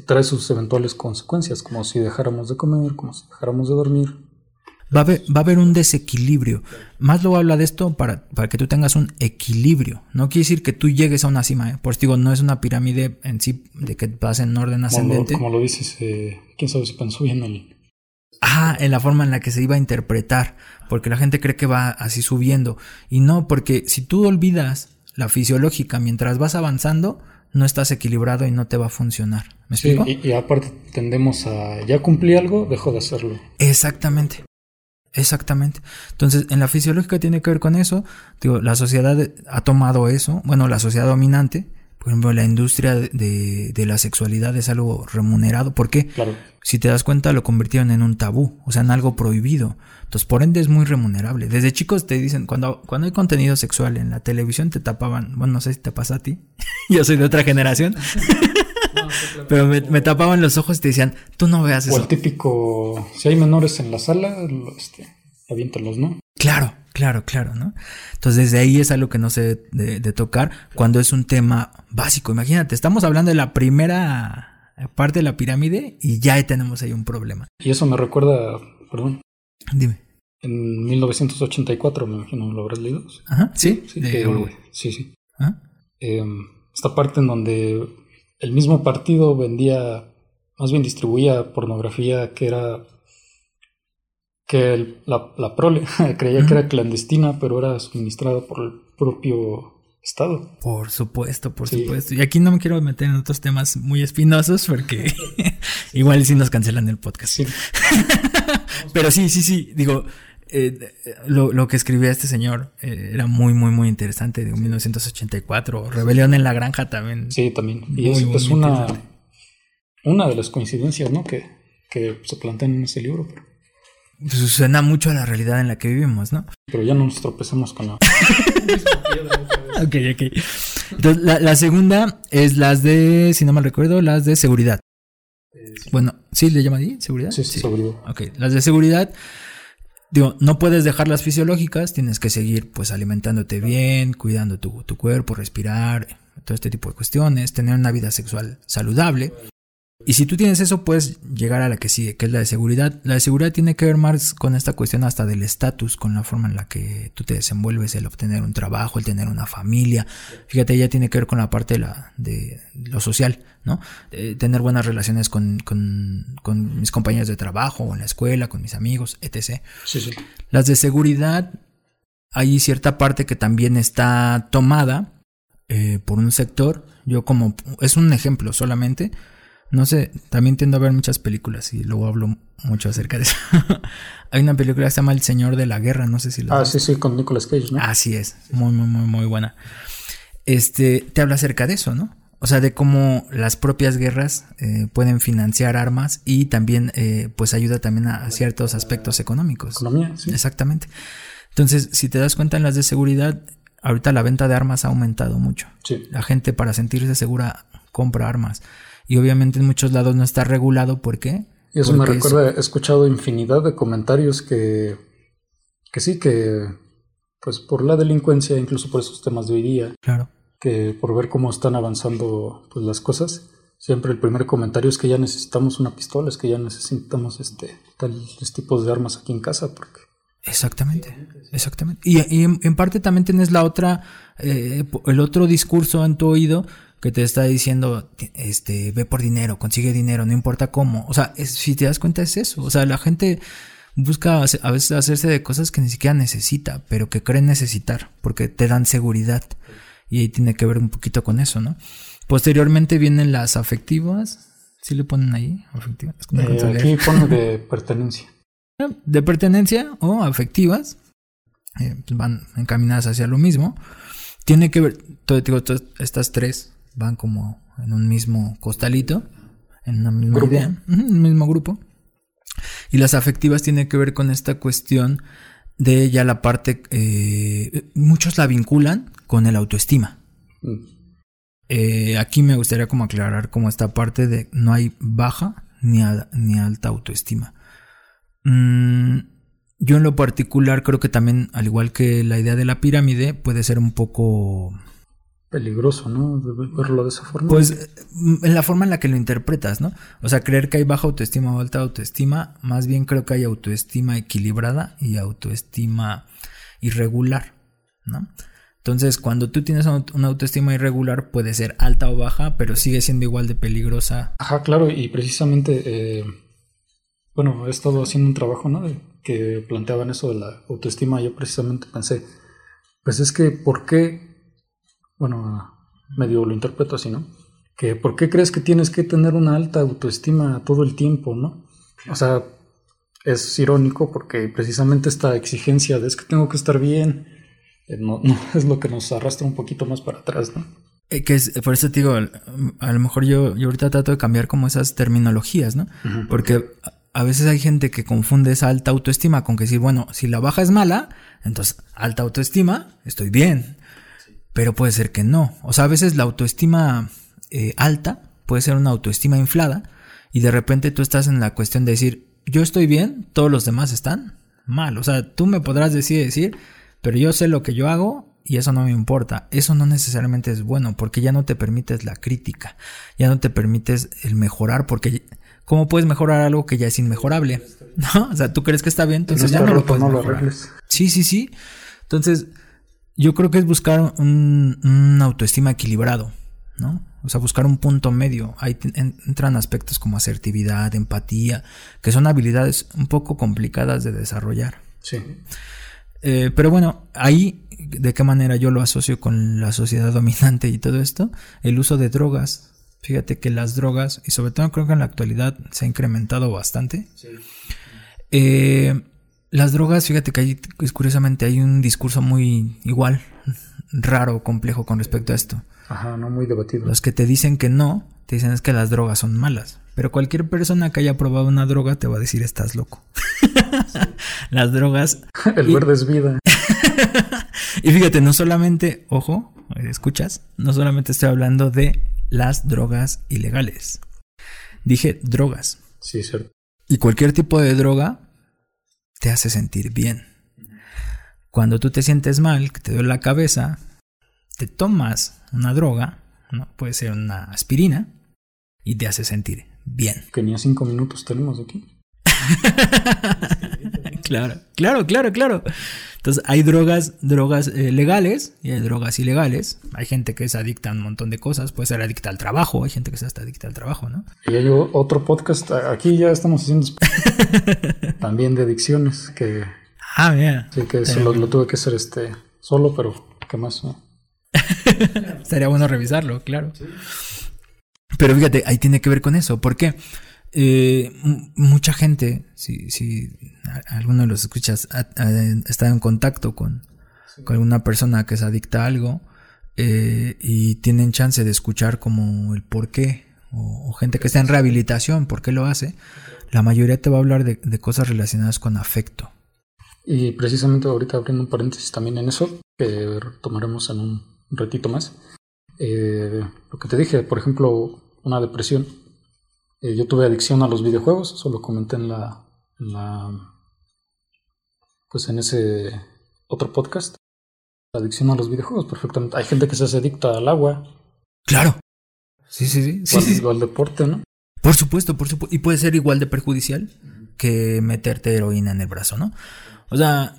trae sus eventuales consecuencias, como si dejáramos de comer, como si dejáramos de dormir. Va a, haber, un desequilibrio. Maslow habla de esto para, para, que tú tengas un equilibrio. No quiere decir que tú llegues a una cima. ¿eh? Por eso digo, no es una pirámide en sí de que vas en orden ascendente. Como lo, dices, eh, quién sabe si pensó bien el... Ah, en la forma en la que se iba a interpretar. Porque la gente cree que va así subiendo. Y no, porque si tú olvidas la fisiológica mientras vas avanzando, no estás equilibrado y no te va a funcionar. ¿Me sí, explico? Y, y, aparte tendemos a, ya cumplí algo, dejo de hacerlo. Exactamente. Exactamente. Entonces, en la fisiológica tiene que ver con eso. Digo, la sociedad ha tomado eso, bueno, la sociedad dominante, por ejemplo, la industria de, de la sexualidad es algo remunerado. ¿Por qué? Claro. Si te das cuenta, lo convirtieron en un tabú, o sea, en algo prohibido. Entonces, por ende, es muy remunerable. Desde chicos te dicen, cuando, cuando hay contenido sexual en la televisión, te tapaban, bueno, no sé si te pasa a ti, [laughs] yo soy de otra generación, [laughs] pero me, me, tapaban los ojos y te decían, tú no veas eso. O el típico, si hay menores en la sala, este, aviéntalos, ¿no? Claro, claro, claro, ¿no? Entonces desde ahí es algo que no debe de, de, tocar cuando es un tema básico. Imagínate, estamos hablando de la primera parte de la pirámide y ya tenemos ahí un problema. Y eso me recuerda, perdón. Dime. En 1984, me imagino, lo habrás leído. Ajá, sí. Sí, que, sí. sí. ¿Ah? Eh, esta parte en donde el mismo partido vendía, más bien distribuía pornografía que era que el, la, la, prole [laughs] creía que era clandestina, pero era suministrada por el propio Estado. Por supuesto, por sí. supuesto. Y aquí no me quiero meter en otros temas muy espinosos porque [laughs] [laughs] igual sí nos cancelan el podcast. Sí. pero sí, sí, sí, digo, eh, lo, lo, que escribía este señor eh, era muy, muy, muy interesante, de 1984. Rebelión en la granja también. Sí, también. Y muy, es, una, una de las coincidencias, ¿no? Que, que se plantean en ese libro. Pero... Pues suena mucho a la realidad en la que vivimos, ¿no? Pero ya no nos tropezamos con la. [laughs] ok, ok. Entonces, la, la, segunda es las de, si no mal recuerdo, las de seguridad. Eh, sí. Bueno, ¿sí le llama ahí? ¿Seguridad? Sí, sí, seguridad. Ok, las de seguridad. Digo, no puedes dejar las fisiológicas, tienes que seguir pues alimentándote bien, cuidando tu, tu cuerpo, respirar, todo este tipo de cuestiones, tener una vida sexual saludable. Y si tú tienes eso, puedes llegar a la que sigue, que es la de seguridad. La de seguridad tiene que ver más con esta cuestión hasta del estatus, con la forma en la que tú te desenvuelves, el obtener un trabajo, el tener una familia. Fíjate, ya tiene que ver con la parte de, la, de lo social, ¿no? De tener buenas relaciones con, con, con, mis compañeros de trabajo, en la escuela, con mis amigos, etc. Sí, sí. Las de seguridad, hay cierta parte que también está tomada eh, por un sector. Yo como, es un ejemplo solamente. No sé, también tiendo a ver muchas películas y luego hablo mucho acerca de eso. [laughs] Hay una película que se llama El Señor de la Guerra, no sé si la Ah, sí, sí, con Nicolas Cage, ¿no? Así es, muy, muy, muy, muy buena. Este, te habla acerca de eso, ¿no? O sea, de cómo las propias guerras eh, pueden financiar armas y también, eh, pues, ayuda también a, a, ciertos aspectos económicos. Economía, sí. Exactamente. Entonces, si te das cuenta en las de seguridad, ahorita la venta de armas ha aumentado mucho. Sí. La gente para sentirse segura compra armas. Y obviamente en muchos lados no está regulado. ¿Por qué? Y eso Porque me recuerda, es... he escuchado infinidad de comentarios que, que sí, que pues por la delincuencia, incluso por esos temas de hoy día, claro. que por ver cómo están avanzando pues, las cosas, siempre el primer comentario es que ya necesitamos una pistola, es que ya necesitamos este tales tipos de armas aquí en casa, porque Exactamente, exactamente. Y, y en, en, parte también tienes la otra, eh, el otro discurso en tu oído que te está diciendo, este, ve por dinero, consigue dinero, no importa cómo. O sea, es, si te das cuenta es eso. O sea, la gente busca a veces hacerse de cosas que ni siquiera necesita, pero que creen necesitar, porque te dan seguridad. Y ahí tiene que ver un poquito con eso, ¿no? Posteriormente vienen las afectivas. ¿Sí le ponen ahí? Afectivas. Eh, aquí [laughs] pone de pertenencia. De pertenencia o afectivas. Eh, van encaminadas hacia lo mismo. Tiene que ver, todo, digo, todas estas tres van como en un mismo costalito, en una misma grupo. idea, en un mismo grupo. Y las afectivas tienen que ver con esta cuestión de ya la parte, eh, muchos la vinculan con el autoestima. Mm. Eh, aquí me gustaría como aclarar como esta parte de no hay baja ni, a, ni alta autoestima. Mm, yo en lo particular creo que también, al igual que la idea de la pirámide, puede ser un poco peligroso, ¿no? Verlo de esa forma. Pues en la forma en la que lo interpretas, ¿no? O sea, creer que hay baja autoestima o alta autoestima, más bien creo que hay autoestima equilibrada y autoestima irregular, ¿no? Entonces, cuando tú tienes una autoestima irregular, puede ser alta o baja, pero sigue siendo igual de peligrosa. Ajá, claro, y precisamente, eh, bueno, he estado haciendo un trabajo, ¿no? De, que planteaban eso de la autoestima. Yo precisamente pensé, pues es que, ¿por qué bueno, medio lo interpreto así, ¿no? Que ¿por qué crees que tienes que tener una alta autoestima todo el tiempo, ¿no? O sea, es irónico porque precisamente esta exigencia de es que tengo que estar bien, eh, no, [laughs] es lo que nos arrastra un poquito más para atrás, ¿no? Eh, que es, por eso te digo, a lo mejor yo, yo ahorita trato de cambiar como esas terminologías, ¿no? Porque a veces hay gente que confunde esa alta autoestima con que decir, bueno, si la baja es mala, entonces alta autoestima, estoy bien. Pero puede ser que no. O sea, a veces la autoestima eh, alta puede ser una autoestima inflada y de repente tú estás en la cuestión de decir, yo estoy bien, todos los demás están mal. O sea, tú me podrás decir, decir, pero yo sé lo que yo hago y eso no me importa. Eso no necesariamente es bueno porque ya no te permites la crítica, ya no te permites el mejorar porque ¿cómo puedes mejorar algo que ya es inmejorable? [laughs] ¿No? O sea, tú crees que está bien, entonces ya no lo puedes mejorar. Sí, sí, sí. Entonces, yo creo que es buscar un, un autoestima equilibrado, ¿no? O sea, buscar un punto medio. Ahí entran aspectos como asertividad, empatía, que son habilidades un poco complicadas de desarrollar. Sí. Eh, pero bueno, ahí, ¿de qué manera yo lo asocio con la sociedad [laughs] dominante y todo esto? El uso de drogas. Fíjate que las drogas, y sobre todo creo que en la actualidad se ha incrementado bastante. Sí. Eh, las drogas, fíjate que hay, curiosamente hay un discurso muy igual, raro, complejo con respecto a esto. Ajá, no muy debatido. Los que te dicen que no, te dicen es que las drogas son malas. Pero cualquier persona que haya probado una droga te va a decir estás loco. [laughs] las drogas. [laughs] El verde es vida. [laughs] y fíjate, no solamente, ojo, escuchas, no solamente estoy hablando de las drogas ilegales. Dije drogas. Sí, cierto. Y cualquier tipo de droga te hace sentir bien. Cuando tú te sientes mal, que te duele la cabeza, te tomas una droga, ¿no? puede ser una aspirina, y te hace sentir bien. Que ni a cinco minutos tenemos aquí. [laughs] claro, claro, claro, claro. Entonces hay drogas, drogas eh, legales y hay drogas ilegales. Hay gente que es adicta a un montón de cosas, puede ser adicta al trabajo, hay gente que es hasta adicta al trabajo, ¿no? Y hay otro podcast, aquí ya estamos haciendo [laughs] también de adicciones, que... Ah, mira. Sí, que eso lo, tuve que hacer este solo, pero ¿qué más? [laughs] Estaría bueno revisarlo, claro. Pero fíjate, ahí tiene que ver con eso. ¿Por qué? Eh, mucha gente, si, si alguno de los escuchas ha, estado en contacto con, alguna persona que es adicta a algo eh, y tienen chance de escuchar como el por qué, o, gente que está en rehabilitación, por qué lo hace, la mayoría te va a hablar de, de cosas relacionadas con afecto. Y precisamente ahorita abriendo un paréntesis también en eso, que tomaremos en un un ratito más. Eh, lo que te dije, por ejemplo, una depresión. Eh, yo tuve adicción a los videojuegos, eso lo comenté en la, en la, pues en ese otro podcast. Adicción a los videojuegos, perfectamente. Hay gente que se hace adicta al agua. Claro. Sí, sí, sí. sí, al deporte, ¿no? Por supuesto, por supuesto. Y puede ser igual de perjudicial que meterte heroína en el brazo, ¿no? O sea,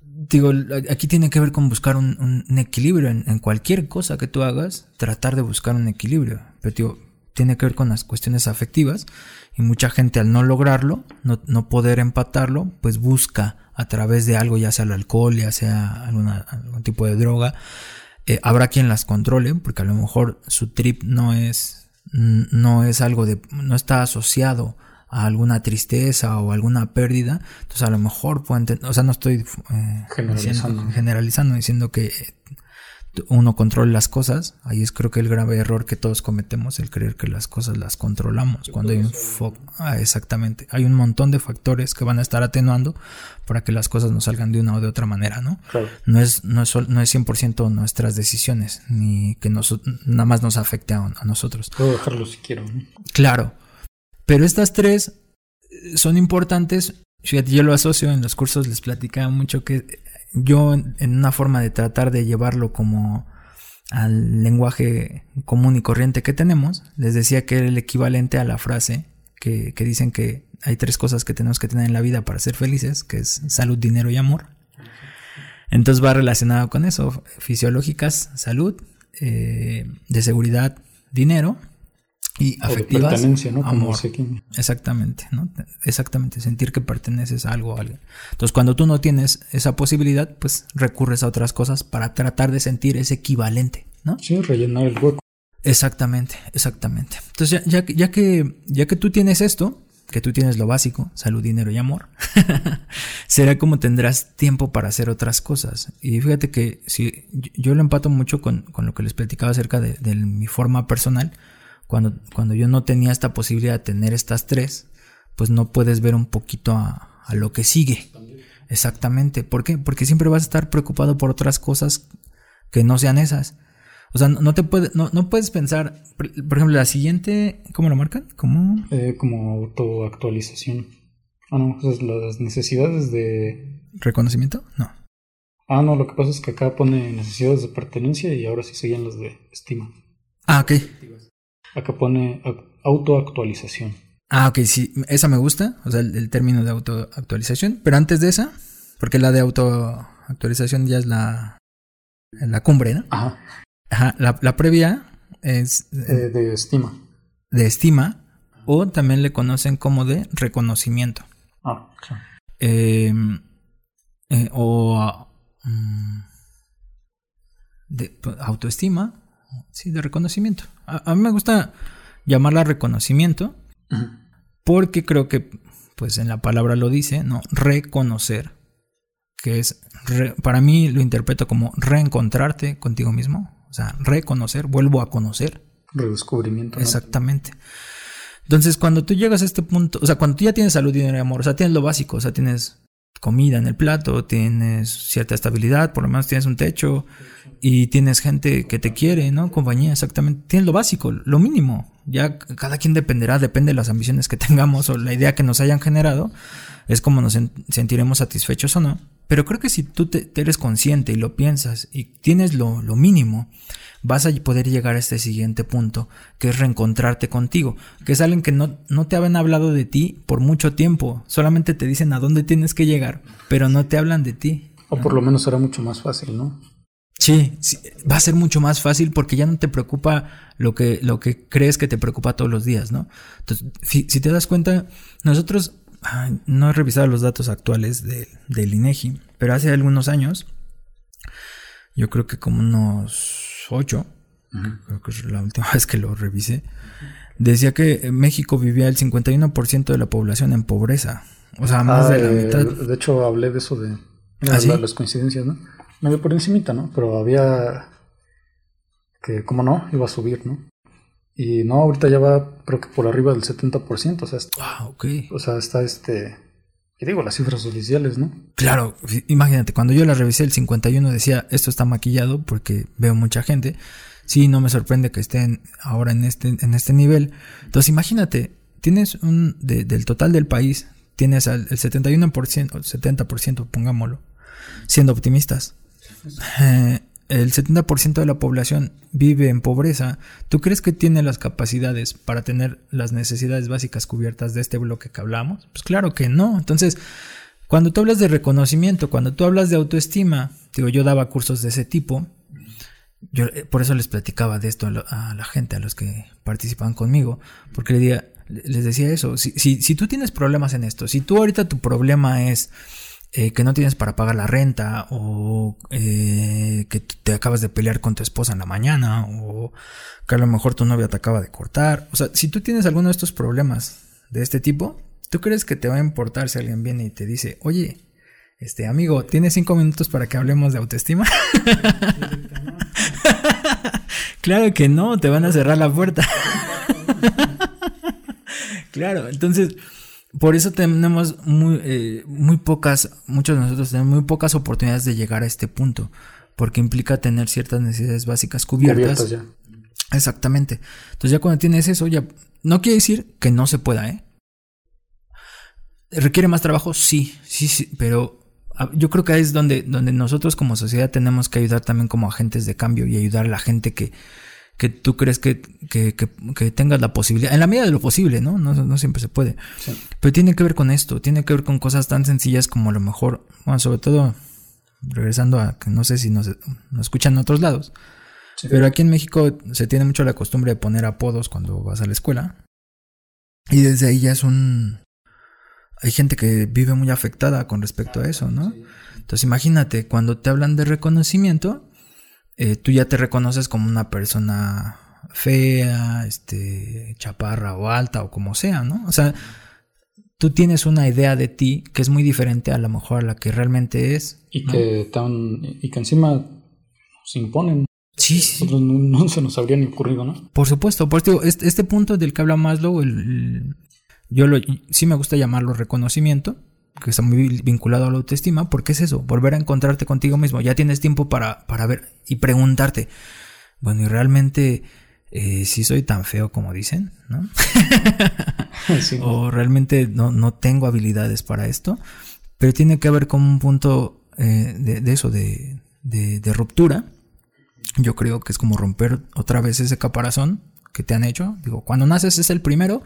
digo, aquí tiene que ver con buscar un, equilibrio en, cualquier cosa que tú hagas, tratar de buscar un equilibrio. Pero digo, tiene que ver con las cuestiones afectivas y mucha gente al no lograrlo, no, poder empatarlo, pues busca a través de algo, ya sea el alcohol, ya sea alguna, algún tipo de droga. Eh, habrá quien las controle, porque a lo mejor su trip no es, no es algo de, no está asociado a alguna tristeza o alguna pérdida, entonces a lo mejor pueden, o sea, no estoy eh, generalizando. Diciendo, que uno controla las cosas, ahí es creo que el grave error que todos cometemos, el creer que las cosas las controlamos, cuando hay un foco, ah, exactamente, hay un montón de factores que van a estar atenuando para que las cosas nos salgan de una o de otra manera, ¿no? No es, no es, no es 100% nuestras decisiones, ni que nos, nada más nos afecte a, nosotros. Puedo dejarlo si quiero. Claro, pero estas tres son importantes. yo lo asocio en los cursos, les platicaba mucho que yo en una forma de tratar de llevarlo como al lenguaje común y corriente que tenemos, les decía que era el equivalente a la frase que, que dicen que hay tres cosas que tenemos que tener en la vida para ser felices, que es salud, dinero y amor. Entonces va relacionado con eso, fisiológicas, salud, eh, de seguridad, dinero y afectivas, ¿no? amor. Exactamente, ¿no? Exactamente, sentir que perteneces a algo a alguien. Entonces, cuando tú no tienes esa posibilidad, pues recurres a otras cosas para tratar de sentir ese equivalente, ¿no? Sí, rellenar el hueco. Exactamente, exactamente. Entonces, ya, ya, que, ya que tú tienes esto, que tú tienes lo básico, salud, dinero y amor, [laughs] será como tendrás tiempo para hacer otras cosas. Y fíjate que si yo lo empato mucho con, lo que les platicaba acerca de, mi forma personal, cuando, cuando yo no tenía esta posibilidad de tener estas tres, pues no puedes ver un poquito a, a lo que sigue. Exactamente. ¿Por qué? Porque siempre vas a estar preocupado por otras cosas que no sean esas. O sea, no, te puede, no, no, puedes pensar, por ejemplo, la siguiente, ¿cómo lo marcan? ¿Cómo? Eh, como autoactualización. Ah, no, pues las necesidades de... ¿Reconocimiento? No. Ah, no, lo que pasa es que acá pone necesidades de pertenencia y ahora sí seguían las de estima. Ah, ok. Acá pone autoactualización. Ah, ok, sí, esa me gusta, o sea, el, el término de autoactualización, pero antes de esa, porque la de autoactualización ya es la, la cumbre, ¿no? Ajá. Ajá, la, previa es... Eh, de estima. De estima, o también le conocen como de reconocimiento. Ah, claro. Em, eh, o mm, de pues, autoestima, sí, de reconocimiento. A, mí me gusta llamarla reconocimiento porque creo que, pues en la palabra lo dice, ¿no? Reconocer, que es, para mí lo interpreto como reencontrarte contigo mismo, o sea, reconocer, vuelvo a conocer. Redescubrimiento. Exactamente. Entonces, cuando tú llegas a este punto, o sea, cuando tú ya tienes salud, dinero y amor, o sea, tienes lo básico, o sea, tienes comida en el plato, tienes cierta estabilidad, por lo menos tienes un techo y tienes gente que te quiere, ¿no? Compañía, exactamente. Tienes lo básico, lo mínimo. Ya cada quien dependerá, depende de las ambiciones que [laughs] tengamos o la idea que nos hayan generado, es como nos sentiremos satisfechos o no. Pero creo que si tú te, eres consciente y lo piensas y tienes lo, mínimo, vas a poder llegar a este siguiente punto, que es reencontrarte contigo, que es alguien que no, no te habían hablado de ti por mucho tiempo, solamente te dicen a dónde tienes que llegar, pero no te hablan de ti. O por lo menos será mucho más fácil, ¿no? Sí, va a ser mucho más fácil porque ya no te preocupa lo que, lo que crees que te preocupa todos los días, ¿no? Entonces, si te das cuenta, nosotros no he revisado los datos actuales de, del INEGI, pero hace algunos años, yo creo que como unos ocho, creo que es la última [laughs] vez que lo revisé, decía que México vivía el 51% de la población en pobreza. O sea, más de la ah, mitad. De hecho, hablé de eso de, ¿Ah, las coincidencias, ¿no? Medio por encimita, ¿no? Pero había que, como no, iba a subir, ¿no? Y no, ahorita ya va, creo que por arriba del 70%. O sea, está, ah, ok. O sea, está este. Y digo, las cifras oficiales, ¿no? Claro, imagínate, cuando yo la revisé el 51 decía, esto está maquillado porque veo mucha gente. Sí, no me sorprende que estén ahora en este, en este nivel. Entonces, imagínate, tienes un, del total del país, tienes el 71%, 70%, pongámoslo, siendo optimistas. Eh, el 70% de la población vive en pobreza, ¿tú crees que tiene las capacidades para tener las necesidades básicas cubiertas de este bloque que hablamos? Pues claro que no. Entonces, cuando tú hablas de reconocimiento, cuando tú hablas de autoestima, digo, yo daba cursos de ese tipo, yo eh, por eso les platicaba de esto a la gente, a los que participan conmigo, porque les decía eso, si, si, si tú tienes problemas en esto, si tú ahorita tu problema es eh, que no tienes para pagar la renta o eh, que te acabas de pelear con tu esposa en la mañana o que a lo mejor tu novia te acaba de cortar. O sea, si tú tienes alguno de estos problemas de este tipo, ¿tú crees que te va a importar si alguien viene y te dice, oye, este amigo, ¿tienes cinco minutos para que hablemos de autoestima? [laughs] claro que no, te van a cerrar la puerta. [laughs] claro, entonces por eso tenemos muy, eh, muy pocas, muchos de nosotros tenemos muy pocas oportunidades de llegar a este punto, porque implica tener ciertas necesidades básicas cubiertas. ya. Exactamente. Entonces ya cuando tienes eso, ya no quiere decir que no se pueda, ¿eh? ¿Requiere más trabajo? Sí, sí, sí, pero ah, yo creo que ahí es donde, donde nosotros como sociedad tenemos que ayudar también como agentes de cambio y ayudar a la gente que, que tú crees que, que, que, tengas la posibilidad, en la medida de lo posible, ¿no? No, no siempre se puede. Pero tiene que ver con esto, tiene que ver con cosas tan sencillas como a lo mejor, bueno, sobre todo, regresando a que no sé si nos, escuchan en otros lados, pero aquí en México se tiene mucho la costumbre de poner apodos cuando vas a la escuela. Y desde ahí ya es un... Hay gente que vive muy afectada con respecto a eso, ¿no? Entonces imagínate, cuando te hablan de reconocimiento, eh, tú ya te reconoces como una persona fea, este, chaparra o alta o como sea, ¿no? O sea, tú tienes una idea de ti que es muy diferente a lo mejor a la que realmente es. Y, que, tan, y que encima se imponen. Sí, sí. Nosotros no, se nos habría ni ocurrido, ¿no? Por supuesto, por eso este, este, punto del que habla Maslow, el, yo lo, sí me gusta llamarlo reconocimiento, que está muy vinculado a la autoestima, porque es eso, volver a encontrarte contigo mismo. Ya tienes tiempo para, para ver y preguntarte, bueno, y realmente eh, si soy tan feo como dicen, ¿no? [laughs] o realmente no, no, tengo habilidades para esto, pero tiene que ver con un punto eh, de, eso, de, de, ruptura. Yo creo que es como romper otra vez ese caparazón que te han hecho. Digo, cuando naces es el primero,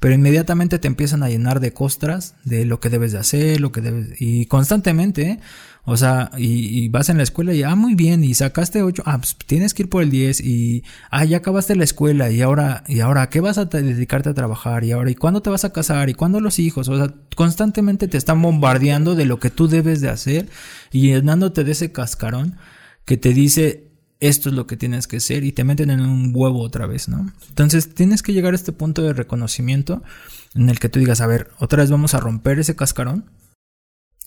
pero inmediatamente te empiezan a llenar de costras de lo que debes de hacer, lo que debes, y constantemente, ¿eh? O sea, y, vas en la escuela y, ah, muy bien, y sacaste 8, ah, pues tienes que ir por el 10, y, ah, ya acabaste la escuela, y ahora, y ahora, ¿qué vas a dedicarte a trabajar? Y ahora, ¿y cuándo te vas a casar? ¿Y cuándo los hijos? O sea, constantemente te están bombardeando de lo que tú debes de hacer y llenándote de ese cascarón que te dice, esto es lo que tienes que ser, y te meten en un huevo otra vez, ¿no? Entonces, tienes que llegar a este punto de reconocimiento en el que tú digas, a ver, otra vez vamos a romper ese cascarón,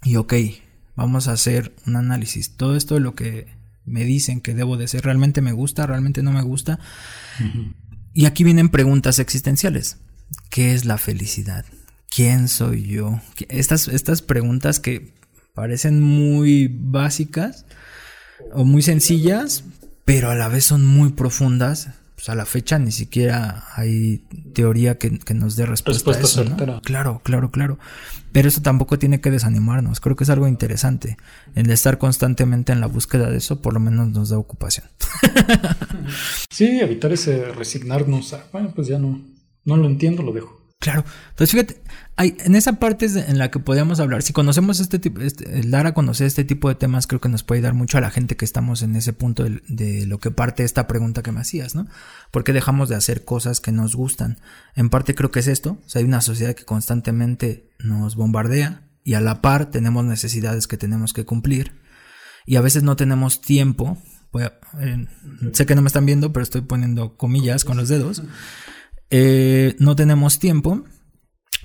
y ok, vamos a hacer un análisis. Todo esto de lo que me dicen que debo de ser, realmente me gusta, realmente no me gusta. Y aquí vienen preguntas existenciales. ¿Qué es la felicidad? ¿Quién soy yo? Estas, estas preguntas que parecen muy básicas o muy sencillas, pero a la vez son muy profundas pues, a la fecha ni siquiera hay teoría que, nos dé respuesta, a eso. Claro, claro, claro. Pero eso tampoco tiene que desanimarnos. Creo que es algo interesante. El estar constantemente en la búsqueda de eso, por lo menos nos da ocupación. [laughs] sí, evitar ese resignarnos a, bueno, pues ya no, no lo entiendo, lo dejo. Claro. Entonces, fíjate, hay, en esa parte en la que podemos hablar, si conocemos este tipo, este, dar a conocer este tipo de temas, creo que nos puede dar mucho a la gente que estamos en ese punto de, lo que parte esta pregunta que me hacías, ¿no? ¿Por qué dejamos de hacer cosas que nos gustan? En parte creo que es esto. O sea, hay una sociedad que constantemente nos bombardea y a la par tenemos necesidades que tenemos que cumplir y a veces no tenemos tiempo. Eh, sé que no me están viendo, pero estoy poniendo comillas con los dedos eh, no tenemos tiempo,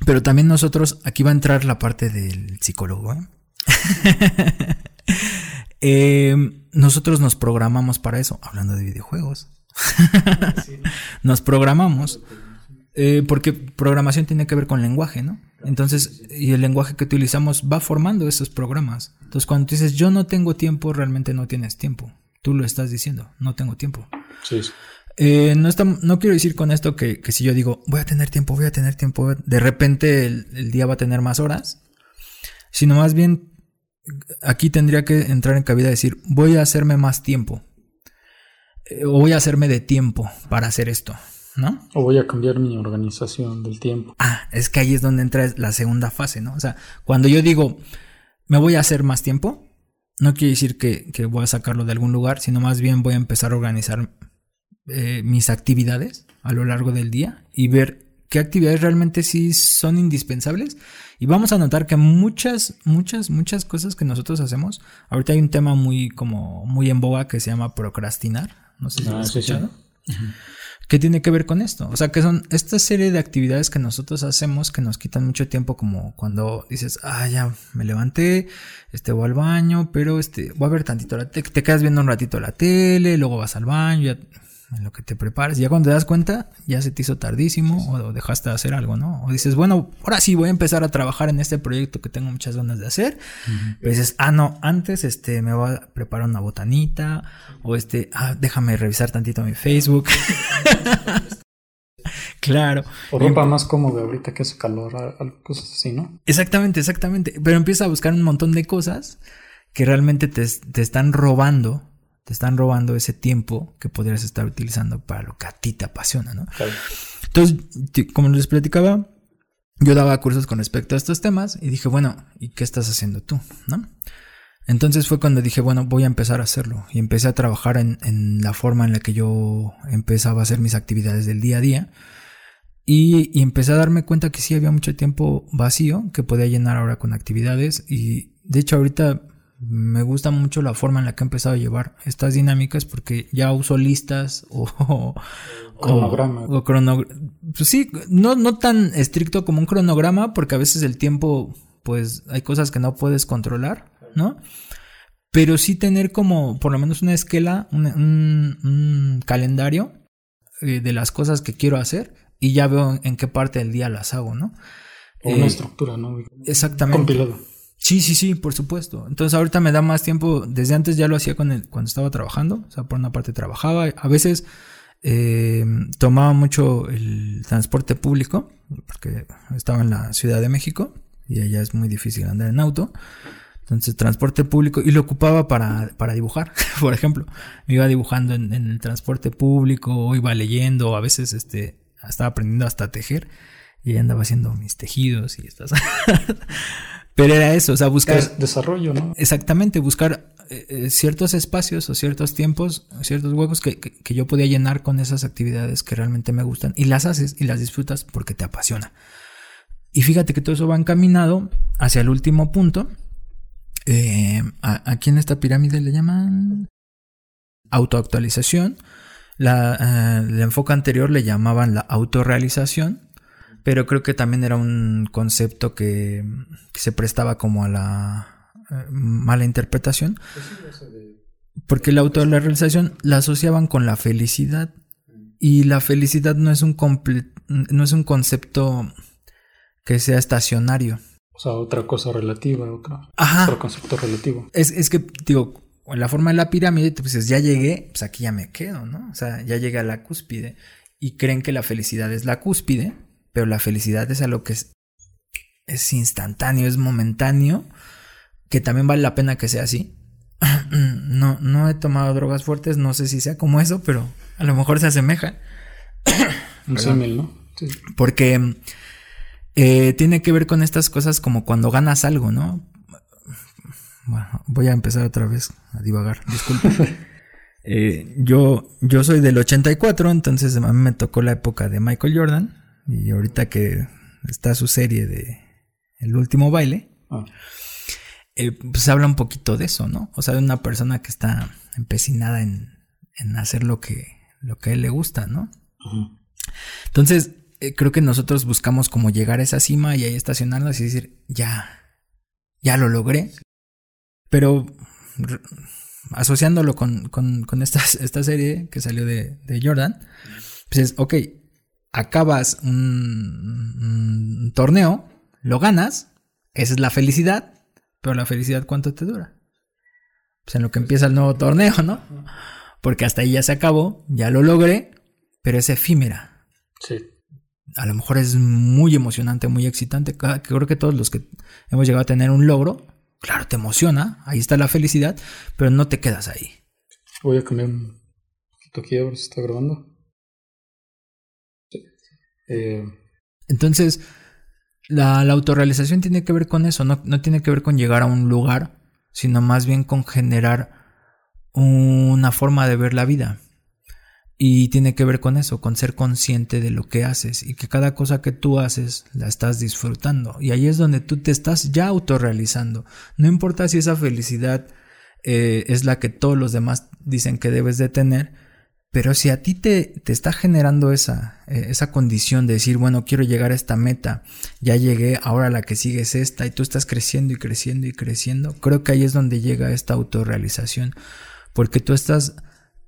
pero también nosotros, aquí va a entrar la parte del psicólogo. ¿eh? [laughs] Eh, nosotros nos programamos para eso, hablando de videojuegos. [laughs] nos programamos. porque programación tiene que ver con lenguaje, ¿no? Entonces, y el lenguaje que utilizamos va formando esos programas. Entonces, cuando tú dices yo no tengo tiempo, realmente no tienes tiempo. Tú lo estás diciendo, no tengo tiempo. Sí. Eh, no, no quiero decir con esto que, si yo digo, voy a tener tiempo, voy a tener tiempo, de repente el, día va a tener más horas, sino más bien aquí tendría que entrar en cabida decir, voy a hacerme más tiempo, eh, o voy a hacerme de tiempo para hacer esto, ¿no? O voy a cambiar mi organización del tiempo. Ah, es que ahí es donde entra la segunda fase, ¿no? O sea, cuando yo digo, me voy a hacer más tiempo, no quiere decir que, que voy a sacarlo de algún lugar, sino más bien voy a empezar a organizar eh, mis actividades a lo largo del día y ver qué actividades realmente sí son indispensables. Y vamos a notar que muchas, muchas, muchas cosas que nosotros hacemos, ahorita hay un tema muy como muy en boga que se llama procrastinar. No sé si lo has ah, escuchado. ¿Qué tiene que ver con esto? O sea, que son esta serie de actividades que nosotros hacemos que nos quitan mucho tiempo, como cuando dices, ah, ya me levanté, este, voy al baño, pero este, voy a ver tantito la te, te quedas viendo un ratito la tele, luego vas al baño, ya en lo que te prepares. Ya cuando te das cuenta, ya se te hizo tardísimo o dejaste de hacer algo, ¿no? O dices, bueno, ahora sí voy a empezar a trabajar en este proyecto que tengo muchas ganas de hacer. Pero dices, ah, no, antes este me voy a preparar una botanita o este, ah, déjame revisar tantito mi Facebook. [laughs] claro. O ropa más cómoda ahorita que hace calor, cosas así, ¿no? Exactamente, exactamente. Pero empieza a buscar un montón de cosas que realmente te, te están robando te están robando ese tiempo que podrías estar utilizando para lo que a ti te apasiona, ¿no? Entonces, como les platicaba, yo daba cursos con respecto a estos temas y dije, bueno, ¿y qué estás haciendo tú? ¿No? Entonces fue cuando dije, bueno, voy a empezar a hacerlo. Y empecé a trabajar en, la forma en la que yo empezaba a hacer mis actividades del día a día. Y, y, empecé a darme cuenta que sí había mucho tiempo vacío que podía llenar ahora con actividades. Y de hecho ahorita me gusta mucho la forma en la que he empezado a llevar estas dinámicas porque ya uso listas [laughs] o, cronograma. O, pues sí, no, no tan estricto como un cronograma porque a veces el tiempo, pues hay cosas que no puedes controlar, ¿no? Pero sí tener como por lo menos una esquela, un, un, calendario eh, de las cosas que quiero hacer y ya veo en qué parte del día las hago, ¿no? O una eh, estructura, ¿no? Exactamente. Compilado. Sí, sí, sí, por supuesto. Entonces ahorita me da más tiempo. Desde antes ya lo hacía con el, cuando estaba trabajando. O sea, por una parte trabajaba. A veces eh, tomaba mucho el transporte público, porque estaba en la Ciudad de México y allá es muy difícil andar en auto. Entonces, transporte público y lo ocupaba para, para dibujar, [laughs] por ejemplo. Me iba dibujando en, el transporte público, o iba leyendo, a veces este, estaba aprendiendo hasta tejer y andaba haciendo mis tejidos y estas. [laughs] Pero era eso, o sea, buscar... desarrollo, ¿no? Exactamente, buscar eh, eh, ciertos espacios o ciertos tiempos, ciertos huecos que, que, yo podía llenar con esas actividades que realmente me gustan y las haces y las disfrutas porque te apasiona. Y fíjate que todo eso va encaminado hacia el último punto. Eh, aquí en esta pirámide le llaman autoactualización. La, el enfoque anterior le llamaban la autorrealización pero creo que también era un concepto que, se prestaba como a la eh, mala interpretación. Porque la autorrealización la asociaban con la felicidad y la felicidad no es un no es un concepto que sea estacionario. O sea, otra cosa relativa, otra, otro concepto relativo. Es, es que, digo, en la forma de la pirámide, pues ya llegué, pues aquí ya me quedo, ¿no? O sea, ya llegué a la cúspide. Y creen que la felicidad es la cúspide, pero la felicidad es algo que es, es instantáneo, es momentáneo, que también vale la pena que sea así. [clears throat] No, no he tomado drogas fuertes, no sé si sea como eso, pero a lo mejor se asemeja. [coughs] Un ¿no? Porque eh, tiene que ver con estas cosas como cuando ganas algo, ¿no? Bueno, voy a empezar otra vez a divagar, disculpe. [laughs] Eh, yo, yo soy del 84, entonces a mí me tocó la época de Michael Jordan. Y ahorita que está su serie de El último baile, ah. eh, pues habla un poquito de eso, ¿no? O sea, de una persona que está empecinada en, hacer lo que, lo que a él le gusta, ¿no? Entonces, eh, creo que nosotros buscamos como llegar a esa cima y ahí estacionarnos y decir, ya, ya lo logré. Pero asociándolo con, esta, [laughs] esta, serie que salió de, de Jordan, pues es, ok, acabas un, torneo, lo ganas, esa es la felicidad, pero la felicidad ¿cuánto te dura? Pues en lo que empieza el nuevo torneo, ¿no? Porque hasta ahí ya se acabó, ya lo logré, pero es efímera. Sí. A lo mejor es muy emocionante, muy excitante. Creo que todos los que hemos llegado a tener un logro, claro, te emociona, ahí está la felicidad, pero no te quedas ahí. Voy a cambiar un poquito aquí a ver si está grabando. Eh, Entonces, la, autorrealización tiene que ver con eso, no, tiene que ver con llegar a un lugar, sino más bien con generar una forma de ver la vida. Y tiene que ver con eso, con ser consciente de lo que haces y que cada cosa que tú haces la estás disfrutando. Y ahí es donde tú te estás ya autorrealizando. No importa si esa felicidad eh, es la que todos los demás dicen que debes de tener, pero si a ti te, te está generando esa, eh, esa condición de decir, bueno, quiero llegar a esta meta, ya llegué, ahora la que sigue es esta, y tú estás creciendo y creciendo y creciendo, creo que ahí es donde llega esta autorrealización, porque tú estás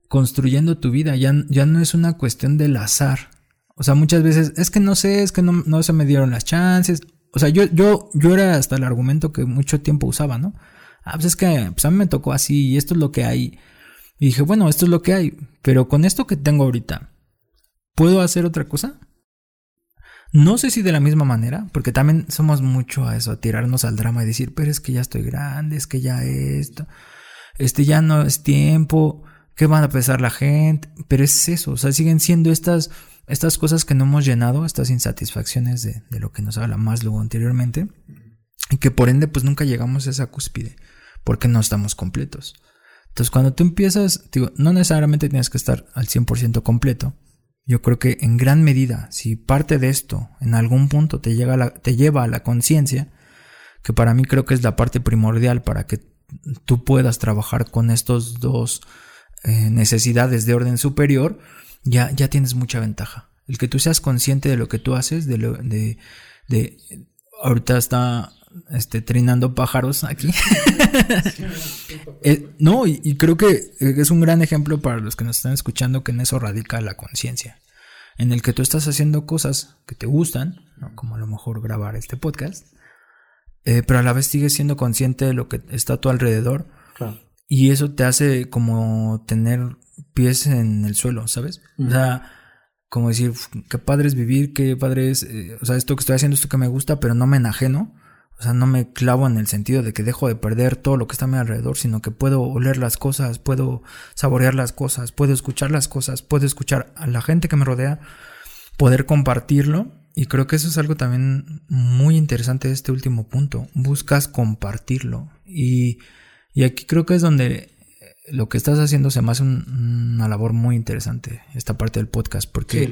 construyendo tu vida, ya, ya no es una cuestión del azar. O sea, muchas veces, es que no sé, es que no, no se me dieron las chances. O sea, yo, yo, yo era hasta el argumento que mucho tiempo usaba, ¿no? Ah, pues es que pues a mí me tocó así y esto es lo que hay. Y dije, bueno, esto es lo que hay, pero con esto que tengo ahorita, ¿puedo hacer otra cosa? No sé si de la misma manera, porque también somos mucho a eso, a tirarnos al drama y decir, pero es que ya estoy grande, es que ya esto, este ya no es tiempo, ¿qué van a pensar la gente? Pero es eso, o sea, siguen siendo estas, estas cosas que no hemos llenado, estas insatisfacciones de, de lo que nos habla más luego anteriormente, y que por ende pues nunca llegamos a esa cúspide, porque no estamos completos. Entonces, cuando tú empiezas, digo, no necesariamente tienes que estar al 100% completo. Yo creo que en gran medida, si parte de esto en algún punto te, llega te lleva a la conciencia, que para mí creo que es la parte primordial para que tú puedas trabajar con estos dos eh, necesidades de orden superior, ya, ya tienes mucha ventaja. El que tú seas consciente de lo que tú haces, de lo, de, de ahorita está este, trinando pájaros aquí. [laughs] Eh, no, y, creo que es un gran ejemplo para los que nos están escuchando que en eso radica la conciencia. En el que tú estás haciendo cosas que te gustan, como a lo mejor grabar este podcast, eh, pero a la vez sigues siendo consciente de lo que está a tu alrededor. Y eso te hace como tener pies en el suelo, ¿sabes? O sea, como decir, qué padre es vivir, qué padre es, eh, o sea, esto que estoy haciendo, esto que me gusta, pero no me enajeno. O sea, no me clavo en el sentido de que dejo de perder todo lo que está a mi alrededor, sino que puedo oler las cosas, puedo saborear las cosas, puedo escuchar las cosas, puedo escuchar a la gente que me rodea, poder compartirlo. Y creo que eso es algo también muy interesante de este último punto. Buscas compartirlo. Y, y aquí creo que es donde lo que estás haciendo se me hace una labor muy interesante, esta parte del podcast, porque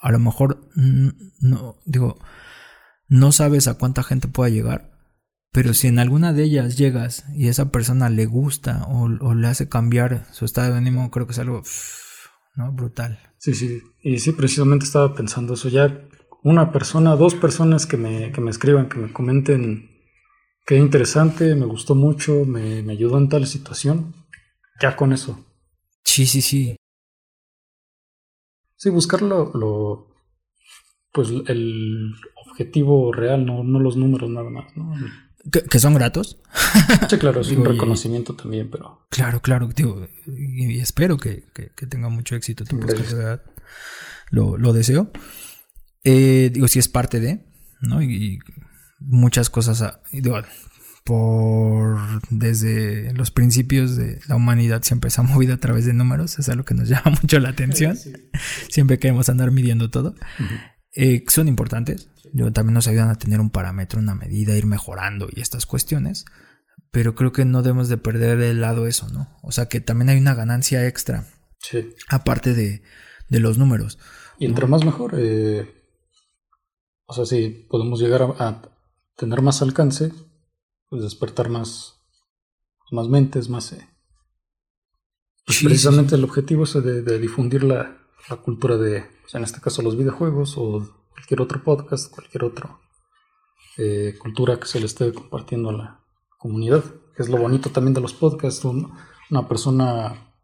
a lo mejor no, digo, no sabes a cuánta gente pueda llegar, pero si en alguna de ellas llegas y esa persona le gusta o, le hace cambiar su estado de ánimo, creo que es algo ¿no? brutal. Sí, sí, y sí, precisamente estaba pensando eso, ya una persona, dos personas que me, que me escriban, que me comenten qué interesante, me gustó mucho, me, me ayudó en tal situación ya con eso. Sí, sí, sí. Sí, buscar lo, pues el objetivo real, no, no los números nada más, ¿no? ¿Que, son gratos? [laughs] Sí, claro, es un reconocimiento también, pero... Claro, claro, digo, y, espero que, tenga mucho éxito tu podcast. Lo, lo deseo. Eh, digo, si es parte de, ¿no? Y, muchas cosas, digo, por desde los principios de la humanidad siempre se ha [laughs] movido a través de números, es algo que nos [laughs] llama mucho la atención. Siempre queremos andar midiendo todo. Eh, son importantes. También nos ayudan a tener un parámetro, una medida, ir mejorando y estas cuestiones. Pero creo que no debemos de perder de lado eso, ¿no? O sea que también hay una ganancia extra. Aparte de, los números. Y entre más mejor. Eh, o sea, si podemos llegar a tener más alcance, pues, despertar más, más mentes, más... Eh, pues, precisamente el objetivo es de, difundir la, cultura de, pues, en este caso, los videojuegos o cualquier otro podcast, cualquier otra eh, cultura que se le esté compartiendo a la comunidad, que es lo bonito también de los podcasts. una persona,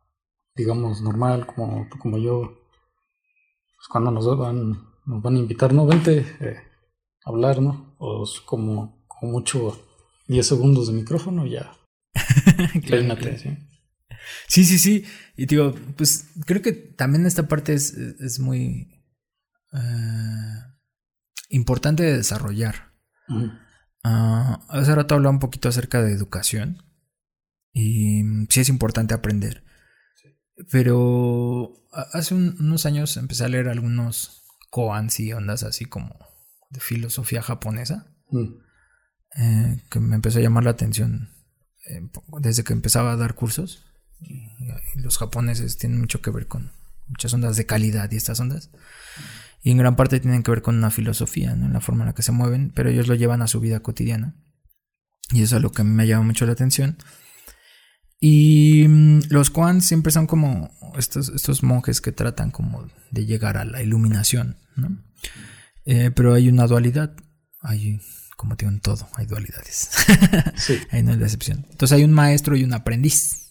digamos, normal, como como yo, pues cuando nos van, nos van a invitar, no, vente eh, a hablar, ¿no? O como, como mucho 10 segundos de micrófono ya. [laughs] Peínate, ¿sí? Sí, sí, sí. Y digo, pues creo que también esta parte es, muy eh, importante de desarrollar. Ah, hace rato hablaba un poquito acerca de educación. Y sí es importante aprender. Pero hace unos años empecé a leer algunos koans y ondas así como de filosofía japonesa. Mm. Eh, que me empezó a llamar la atención eh, desde que empezaba a dar cursos. Y, los japoneses tienen mucho que ver con muchas ondas de calidad y estas ondas. Y en gran parte tienen que ver con una filosofía, ¿no? en la forma en la que se mueven, pero ellos lo llevan a su vida cotidiana. Y eso es lo que me llama mucho la atención. Y mm, los Kwans siempre son como estos, estos monjes que tratan como de llegar a la iluminación, ¿no? Eh, pero hay una dualidad. Hay como digo en todo, hay dualidades. [laughs] Sí. Ahí no es la excepción. Entonces hay un maestro y un aprendiz.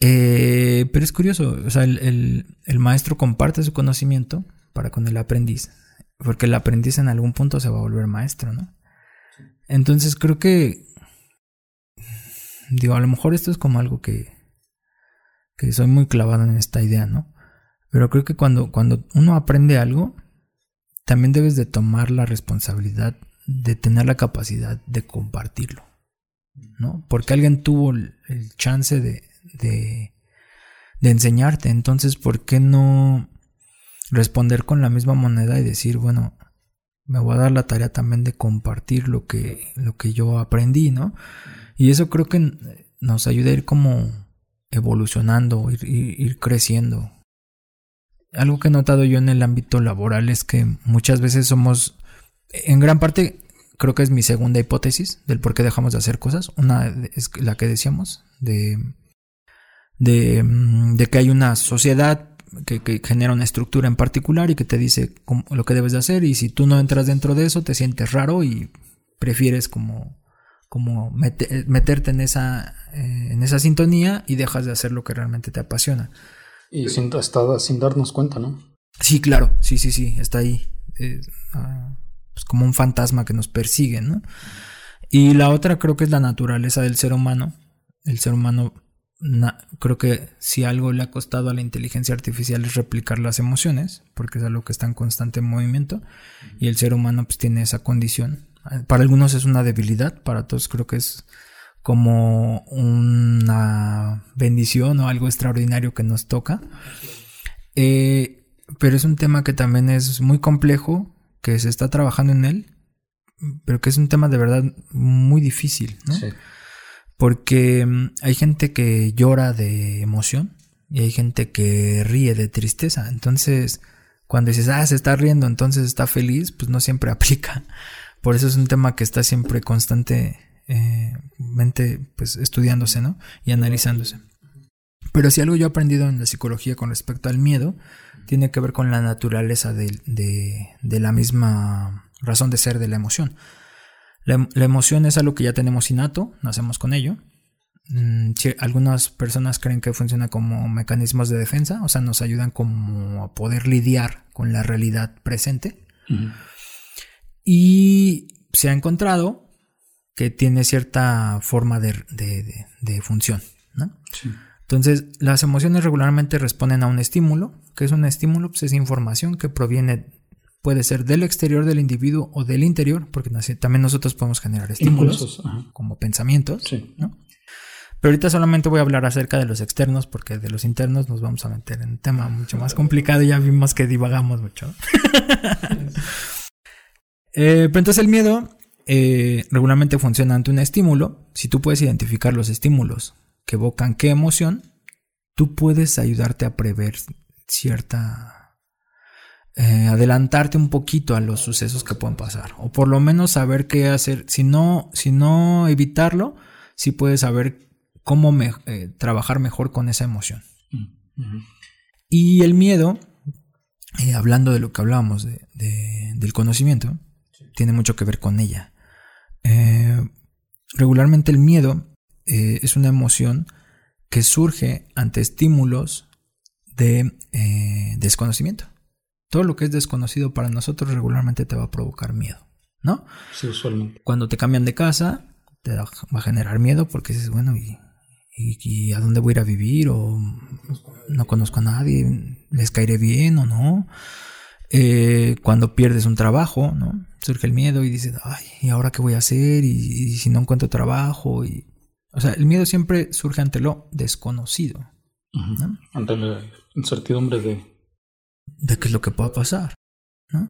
Eh, pero es curioso, o sea, el, maestro comparte su conocimiento para con el aprendiz, porque el aprendiz en algún punto se va a volver maestro, ¿no? Entonces creo que, digo, a lo mejor esto es como algo que, que soy muy clavado en esta idea, ¿no? Pero creo que cuando, cuando uno aprende algo, también debes de tomar la responsabilidad de tener la capacidad de compartirlo, ¿no? Porque alguien tuvo el, chance de, de, enseñarte, entonces, ¿por qué no responder con la misma moneda y decir, bueno, me voy a dar la tarea también de compartir lo que, lo que yo aprendí, ¿no? Y eso creo que nos ayuda a ir como evolucionando, ir, ir creciendo, algo que he notado yo en el ámbito laboral es que muchas veces somos, en gran parte, creo que es mi segunda hipótesis del por qué dejamos de hacer cosas. Una es la que decíamos, de, de, mm, de que hay una sociedad que, que, genera una estructura en particular y que te dice cómo, lo que debes de hacer y si tú no entras dentro de eso te sientes raro y prefieres como, como meterte en esa, eh, en esa sintonía y dejas de hacer lo que realmente te apasiona. Y sin, hasta sin darnos cuenta, ¿no? Sí, claro, sí, sí, sí, está ahí. Eh, pues como un fantasma que nos persigue, ¿no? Y la otra creo que es la naturaleza del ser humano. El ser humano, creo que si algo le ha costado a la inteligencia artificial es replicar las emociones, porque es algo que está en constante movimiento, y el ser humano pues tiene esa condición. Para algunos es una debilidad, para todos creo que es como una bendición o algo extraordinario que nos toca. Eh, pero es un tema que también es muy complejo, que se está trabajando en él, pero que es un tema de verdad muy difícil, ¿no? Sí. Porque mm, hay gente que llora de emoción y hay gente que ríe de tristeza. Entonces, cuando dices, ah, se está riendo, entonces está feliz, pues no siempre [laughs] aplica. Por eso es un tema que está siempre constantemente eh, pues, estudiándose, ¿no? Y analizándose. Pero si algo yo he aprendido en la psicología con respecto al miedo, tiene que ver con la naturaleza de, de, la misma razón de ser de la emoción. La, emoción es algo que ya tenemos innato, nacemos con ello. Mm, algunas personas creen que funciona como mecanismos de defensa, o sea, nos ayudan como a poder lidiar con la realidad presente. Y se ha encontrado que tiene cierta forma de, de función. ¿no? Sí. Entonces, las emociones regularmente responden a un estímulo. que es un estímulo? Pues es información que proviene, puede ser del exterior del individuo o del interior, porque también nosotros podemos generar estímulos como pensamientos. ¿no? Pero ahorita solamente voy a hablar acerca de los externos, porque de los internos nos vamos a meter en un tema mucho más complicado. Ya vimos que divagamos mucho. [laughs] eh, pero entonces el miedo eh, regularmente funciona ante un estímulo. Si tú puedes identificar los estímulos que evocan qué emoción, tú puedes ayudarte a prever cierta... Eh, adelantarte un poquito a los sucesos que pueden pasar. O por lo menos saber qué hacer. Si no, si no evitarlo, sí puedes saber cómo eh, trabajar mejor con esa emoción. Mm, y el miedo, eh, hablando de lo que hablábamos de, del conocimiento, tiene mucho que ver con ella. regularmente el miedo es una emoción que surge ante estímulos de desconocimiento. Todo lo que es desconocido para nosotros regularmente te va a provocar miedo, ¿no? Sí, usualmente. Cuando te cambian de casa, te va a generar miedo porque dices, bueno, ¿y, a dónde voy a ir a vivir? O no conozco a nadie, ¿les caeré bien o no? Eh, cuando pierdes un trabajo, ¿no? Surge el miedo y dices, ay, ¿y ahora qué voy a hacer? ¿Y, y si no encuentro trabajo? Y o sea, el miedo siempre surge ante lo desconocido. Ante la incertidumbre de... De qué es lo que pueda pasar. ¿no?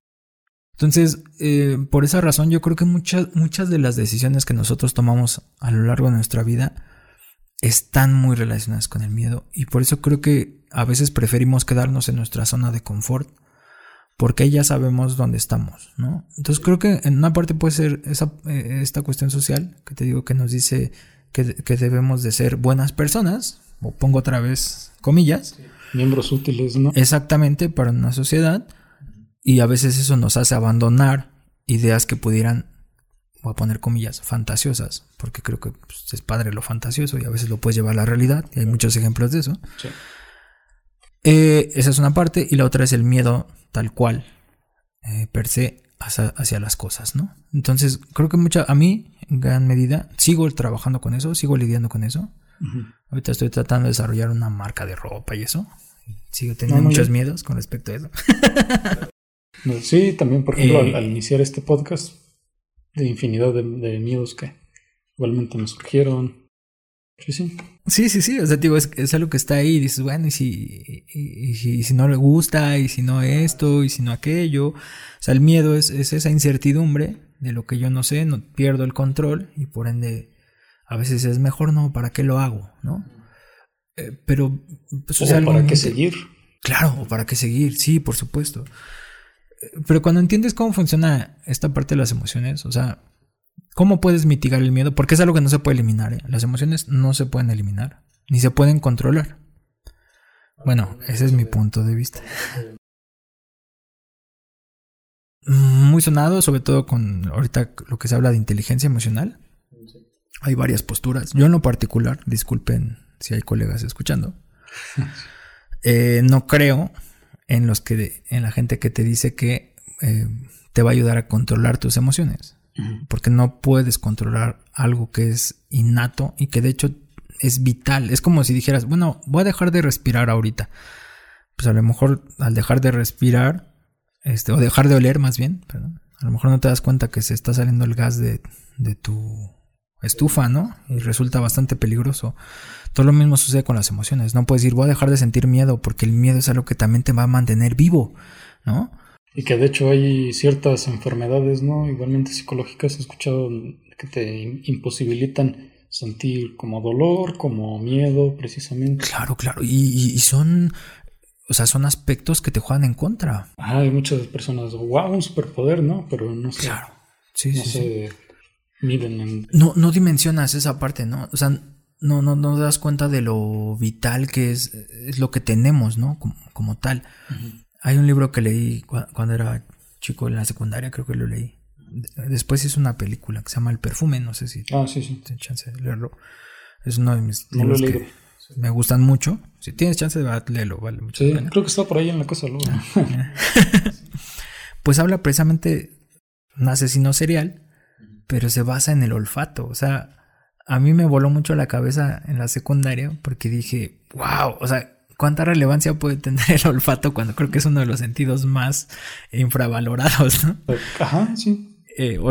Entonces, eh, por esa razón yo creo que muchas, muchas de las decisiones que nosotros tomamos a lo largo de nuestra vida están muy relacionadas con el miedo. Y por eso creo que a veces preferimos quedarnos en nuestra zona de confort porque ya sabemos dónde estamos, ¿no? Entonces creo que en una parte puede ser esa, eh, esta cuestión social que te digo que nos dice que, debemos de ser buenas personas, o pongo otra vez comillas. Miembros útiles, ¿no? Exactamente, para una sociedad. Y a veces eso nos hace abandonar ideas que pudieran, voy a poner comillas, fantasiosas, porque creo que pues, es padre lo fantasioso y a veces lo puedes llevar a la realidad, y hay muchos ejemplos de eso. Eh, esa es una parte, y la otra es el miedo tal cual, eh, per se, hacia, las cosas, ¿no? Entonces, creo que mucha, a mí, en gran medida, sigo trabajando con eso, sigo lidiando con eso. Ahorita estoy tratando de desarrollar una marca de ropa y eso. Sigo teniendo muchos miedos con respecto a eso. sí, también, por ejemplo, al, eh, iniciar este podcast, de infinidad de, de miedos que igualmente me surgieron. Sí, sí. Sí, sí, sí. O sea, digo, es, es algo que está ahí y dices, bueno, y si, y, si, no le gusta, y si no esto, y si no aquello. O sea, el miedo es, es esa incertidumbre de lo que yo no sé, no pierdo el control y por ende a veces es mejor no, ¿para qué lo hago? ¿No? Eh, pero pues, o para qué seguir. Claro, para qué seguir, sí, por supuesto. Eh, pero cuando entiendes cómo funciona esta parte de las emociones, o sea, ¿Cómo puedes mitigar el miedo? Porque es algo que no se puede eliminar. ¿eh? Las emociones no se pueden eliminar, ni se pueden controlar. Bueno, ese es mi punto de vista. [laughs] Muy sonado, sobre todo con ahorita lo que se habla de inteligencia emocional. Hay varias posturas. Yo en lo particular, disculpen si hay colegas escuchando, eh, no creo en los que en la gente que te dice que eh, te va a ayudar a controlar tus emociones. Porque no puedes controlar algo que es innato y que de hecho es vital. Es como si dijeras, bueno, voy a dejar de respirar ahorita. Pues a lo mejor al dejar de respirar, este, o dejar de oler más bien, a lo mejor no te das cuenta que se está saliendo el gas de, de tu estufa, ¿no? Y resulta bastante peligroso. Todo lo mismo sucede con las emociones. No puedes decir, voy a dejar de sentir miedo, porque el miedo es algo que también te va a mantener vivo, ¿no? Y que de hecho hay ciertas enfermedades, ¿no? Igualmente psicológicas, he escuchado que te imposibilitan sentir como dolor, como miedo, precisamente. Claro, claro. Y, son, o sea, son aspectos que te juegan en contra. Ah, hay muchas personas, wow, un superpoder, ¿no? Pero no sé. Claro. Sí, no sí, se en... No, no dimensionas esa parte, ¿no? O sea, no, no, no das cuenta de lo vital que es, es lo que tenemos, ¿no? Como, como tal. Hay un libro que leí cuando era chico en la secundaria, creo que lo leí. Después hizo una película que se llama El Perfume, no sé si ah, sí, sí. tienes chance de leerlo. Es uno de mis libros que me gustan mucho. Si tienes chance de leerlo, vale mucho. Sí, creo que está por ahí en la casa luego. Ah, [laughs] pues habla precisamente un asesino serial, pero se basa en el olfato. O sea, a mí me voló mucho la cabeza en la secundaria porque dije, wow, o sea, ¿Cuánta relevancia puede tener [laughs] el olfato cuando creo que es uno de los sentidos más infravalorados? ¿no? Ajá, sí. Eh, o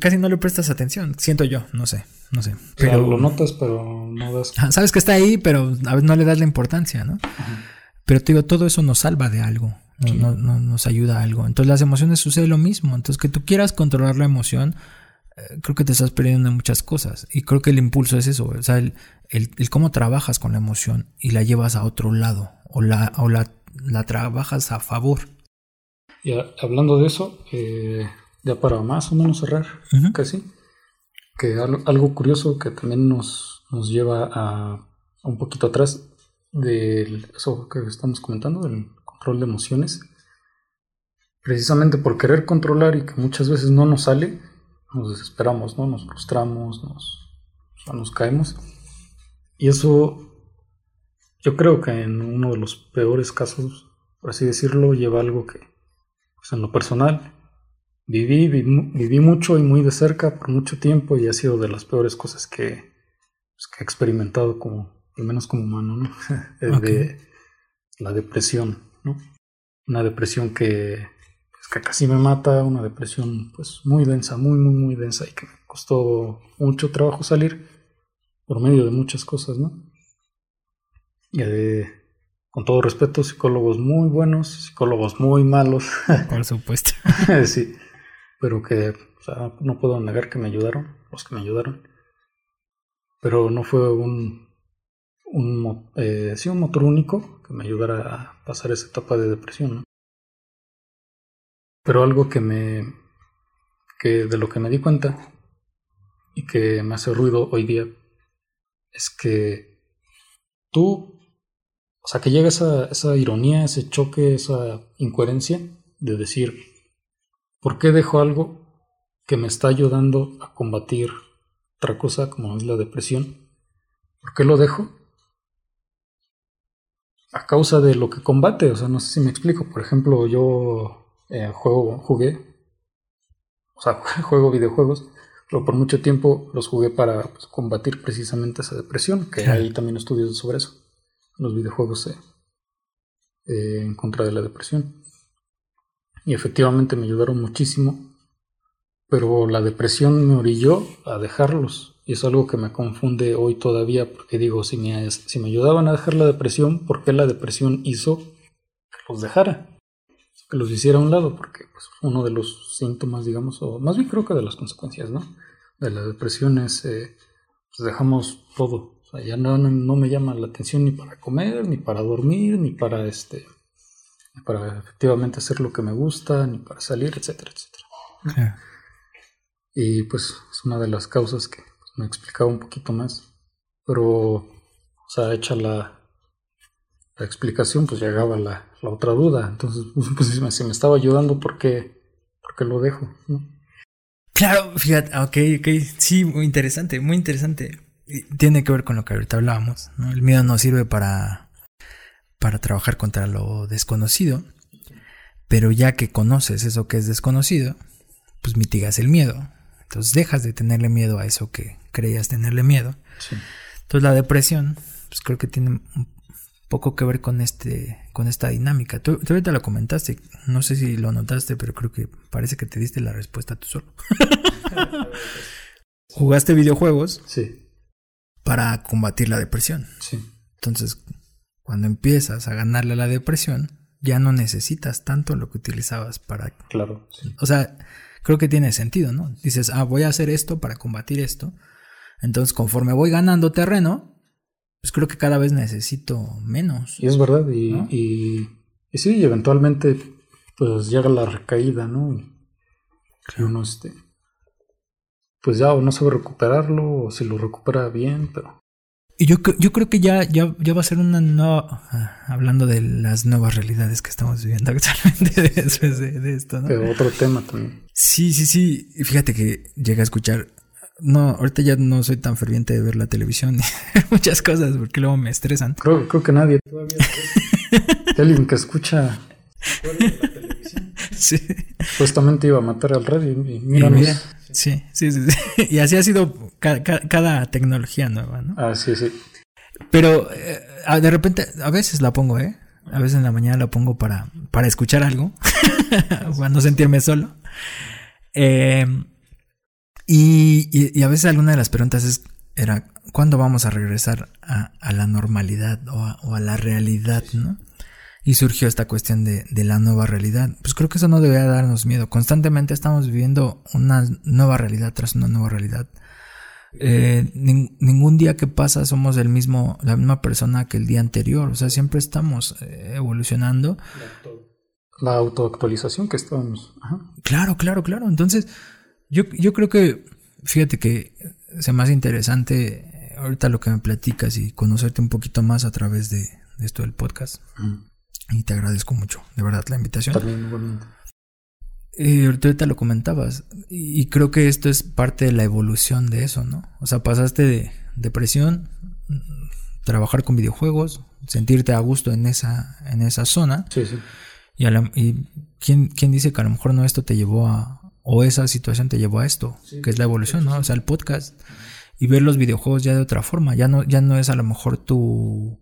casi no le prestas atención, siento yo, no sé, no sé. Pero lo notas, pero no das. Sabes que está ahí, pero a veces no le das la importancia, ¿no? Pero te digo, todo eso nos salva de algo, no, nos ayuda a algo. Entonces las emociones sucede lo mismo. Entonces que tú quieras controlar la emoción, creo que te estás perdiendo en muchas cosas. Y creo que el impulso es eso, o sea, el, el, cómo trabajas con la emoción y la llevas a otro lado o la, o la, la trabajas a favor. Y hablando de eso, eh, ya para más o menos cerrar, casi, que algo, curioso que también nos, nos lleva a, un poquito atrás de eso que estamos comentando, del control de emociones, precisamente por querer controlar y que muchas veces no nos sale, nos desesperamos, ¿no? Nos frustramos, nos, nos caemos. Y eso yo creo que en uno de los peores casos, por así decirlo, lleva algo que, pues en lo personal, viví, viví, mucho y muy de cerca por mucho tiempo y ha sido de las peores cosas que, pues, he experimentado como, al menos como humano, ¿no? [laughs] de la depresión, ¿no? Una depresión que que casi me mata, una depresión pues muy densa, muy, muy, muy densa y que me costó mucho trabajo salir por medio de muchas cosas, ¿no? Y con todo respeto, psicólogos muy buenos, psicólogos muy malos. [laughs] Por supuesto. [laughs] sí, pero que o sea, no puedo negar que me ayudaron, los que me ayudaron. Pero no fue un, un, eh, sí, un motor único que me ayudara a pasar esa etapa de depresión, ¿no? Pero algo que me. que de lo que me di cuenta y que me hace ruido hoy día es que tú. O sea, que llega esa, esa ironía, ese choque, esa incoherencia de decir, ¿por qué dejo algo que me está ayudando a combatir otra cosa como es la depresión? ¿Por qué lo dejo? A causa de lo que combate, o sea, no sé si me explico. Por ejemplo, yo eh, juego, jugué, o sea, [laughs] juego videojuegos, pero por mucho tiempo los jugué para pues, combatir precisamente esa depresión, que hay también estudios sobre eso, los videojuegos eh, eh, en contra de la depresión. Y efectivamente me ayudaron muchísimo, pero la depresión me orilló a dejarlos. Y es algo que me confunde hoy todavía, porque digo, si me, si me ayudaban a dejar la depresión, ¿por qué la depresión hizo que los dejara? Que los hiciera a un lado, porque pues, uno de los síntomas, digamos, o más bien creo que de las consecuencias, ¿no? De la depresión es, eh, pues dejamos todo, o sea, ya no, no, me llama la atención ni para comer, ni para dormir, ni para, este, para efectivamente hacer lo que me gusta, ni para salir, etcétera, etcétera. Y pues es una de las causas que me explicaba un poquito más. Pero, o sea, hecha la, la explicación, pues llegaba la, la otra duda. Entonces, [laughs] pues si me, si me estaba ayudando, ¿por qué, por qué lo dejo? ¿no? Claro, fíjate, ok, ok, sí, muy interesante, muy interesante. Tiene que ver con lo que ahorita hablábamos, ¿no? El miedo no sirve para, para trabajar contra lo desconocido, pero ya que conoces eso que es desconocido, pues mitigas el miedo. Entonces dejas de tenerle miedo a eso que creías tenerle miedo. Sí. Entonces la depresión, pues creo que tiene un poco que ver con este, con esta dinámica. Tú, tú ahorita lo comentaste, no sé si lo notaste, pero creo que parece que te diste la respuesta tú solo. [laughs] Jugaste videojuegos Sí, para combatir la depresión. sí, Entonces, cuando empiezas a ganarle a la depresión, ya no necesitas tanto lo que utilizabas para... claro. Sí. O sea, creo que tiene sentido, ¿no? Dices, ah, voy a hacer esto para combatir esto. Entonces, conforme voy ganando terreno, pues creo que cada vez necesito menos. Y es verdad, y, ¿No? y, y sí, y eventualmente pues llega la recaída, ¿no? Y, y uno este pues ya o no sabe recuperarlo, o si lo recupera bien, pero Y yo, yo creo que ya, ya, ya va a ser una nueva... ah, Hablando de las nuevas realidades que estamos viviendo [laughs] actualmente después de, de esto, ¿no? pero otro tema también. Sí, sí, sí. Fíjate que llegué a escuchar. No, ahorita ya no soy tan ferviente de ver la televisión y [laughs] muchas cosas porque luego me estresan. Creo, creo que nadie todavía. [laughs] Alguien que escucha [laughs] Sí. supuestamente iba a matar al radio y Y míranos. mira, sí, sí, sí, sí. Y así ha sido ca- ca- cada, tecnología nueva, ¿no? Ah, sí, sí. Pero eh, de repente, a veces la pongo, ¿eh? A veces en la mañana la pongo para, para escuchar algo, para no sentirme solo. Eh, y, y- y a veces alguna de las preguntas es, era, ¿cuándo vamos a regresar a, a la normalidad o a, o a la realidad, no? Y surgió esta cuestión de, de la nueva realidad. Pues creo que eso no debería darnos miedo. Constantemente estamos viviendo una nueva realidad tras una nueva realidad. Eh, nin- ningún día que pasa somos el mismo, la misma persona que el día anterior. O sea, siempre estamos eh, evolucionando. La autoactualización que estábamos. Ajá. Claro, claro, claro. Entonces, yo, yo creo que, fíjate que se me hace interesante eh, ahorita lo que me platicas y conocerte un poquito más a través de, de esto del podcast. Ujú. Y te agradezco mucho, de verdad, la invitación. También, igualmente. Eh, ahorita lo comentabas, y y creo que esto es parte de la evolución de eso, ¿no? O sea, pasaste de depresión, mm, trabajar con videojuegos, sentirte a gusto en esa, en esa zona, Sí, sí. y, a la- y ¿quién, quién dice que a lo mejor no esto te llevó a, o esa situación te llevó a esto, que es la evolución, ¿no? O sea, el podcast y ver los videojuegos ya de otra forma, ya no, ya no es a lo mejor tu,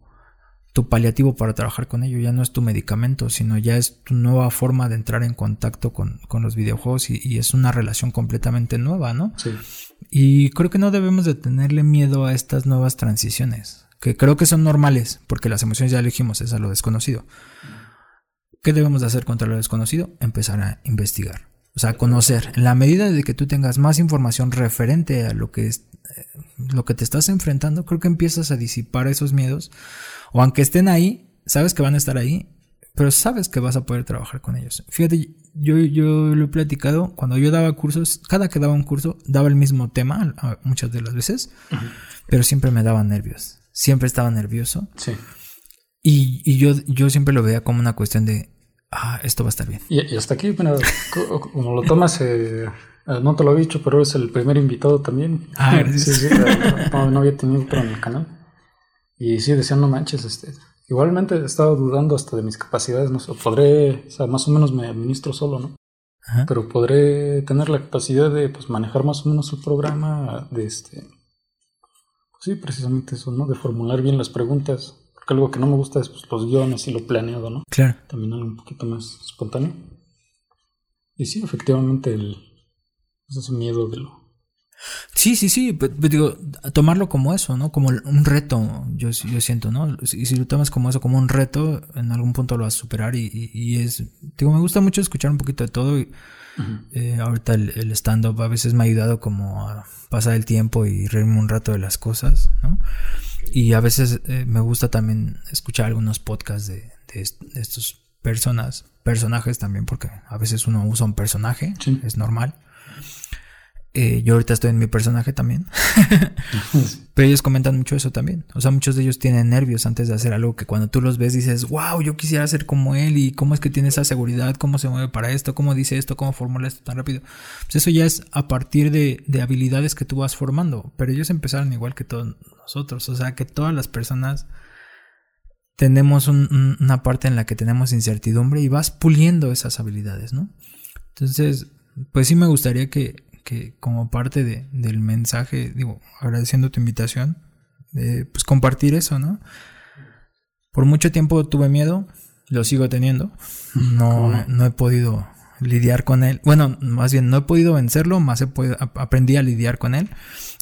tu paliativo para trabajar con ello, ya no es tu medicamento, sino ya es tu nueva forma de entrar en contacto con, con los videojuegos y, y es una relación completamente nueva, ¿no? Sí. Y creo que no debemos de tenerle miedo a estas nuevas transiciones, que creo que son normales, porque las emociones ya lo dijimos, es a lo desconocido. ¿Qué debemos de hacer contra lo desconocido? Empezar a investigar. O sea, conocer. En la medida de que tú tengas más información referente a lo que es eh, lo que te estás enfrentando, creo que empiezas a disipar esos miedos. O aunque estén ahí, sabes que van a estar ahí, pero sabes que vas a poder trabajar con ellos. Fíjate, yo, yo lo he platicado, cuando yo daba cursos, cada que daba un curso, daba el mismo tema muchas de las veces, pero siempre me daba nervios. Siempre estaba nervioso. Sí. Y, y yo, yo siempre lo veía como una cuestión de, ah, esto va a estar bien. Y, y hasta aquí, mira, co- como lo tomas, eh, eh, no te lo he dicho, pero eres el primer invitado también. Ah, gracias. Sí, sí, no, no había tenido otro en el canal. Y sí, decían, no manches, este. Igualmente he estado dudando hasta de mis capacidades, no sé, podré, o sea, más o menos me administro solo, ¿no? Ajá. Pero podré tener la capacidad de, pues, manejar más o menos el programa, de este. pues sí, precisamente eso, ¿no? De formular bien las preguntas. Porque algo que no me gusta es, pues, los guiones y lo planeado, ¿no? Claro. también algo un poquito más espontáneo. Y sí, efectivamente, el, pues, ese miedo de lo... Sí, sí, sí, pero, pero digo, tomarlo como eso, ¿no? Como un reto, yo, yo siento, ¿no? Y si lo tomas como eso, como un reto, en algún punto lo vas a superar y, y- y es, digo, me gusta mucho escuchar un poquito de todo y eh, ahorita el, el stand-up a veces me ha ayudado como a pasar el tiempo y reírme un rato de las cosas, ¿no? Y a veces eh, me gusta también escuchar algunos podcasts de, de, est- de estos personas, personajes también, porque a veces uno usa un personaje, Sí. es normal. Eh, yo ahorita estoy en mi personaje también. [laughs] Pero ellos comentan mucho eso también. O sea, muchos de ellos tienen nervios antes de hacer algo que cuando tú los ves dices, wow, yo quisiera ser como él y cómo es que tiene esa seguridad, cómo se mueve para esto, cómo dice esto, cómo formula esto tan rápido. Pues eso ya es a partir de, habilidades que tú vas formando. Pero ellos empezaron igual que todos nosotros. O sea, que todas las personas tenemos una parte en la que tenemos incertidumbre y vas puliendo esas habilidades, ¿no? Entonces, pues sí me gustaría que, que como parte de, del mensaje, digo, agradeciendo tu invitación, pues compartir eso, ¿no? Por mucho tiempo tuve miedo, lo sigo teniendo, [laughs] no, no he podido lidiar con él, bueno, más bien no he podido vencerlo, más he podido, aprendí a lidiar con él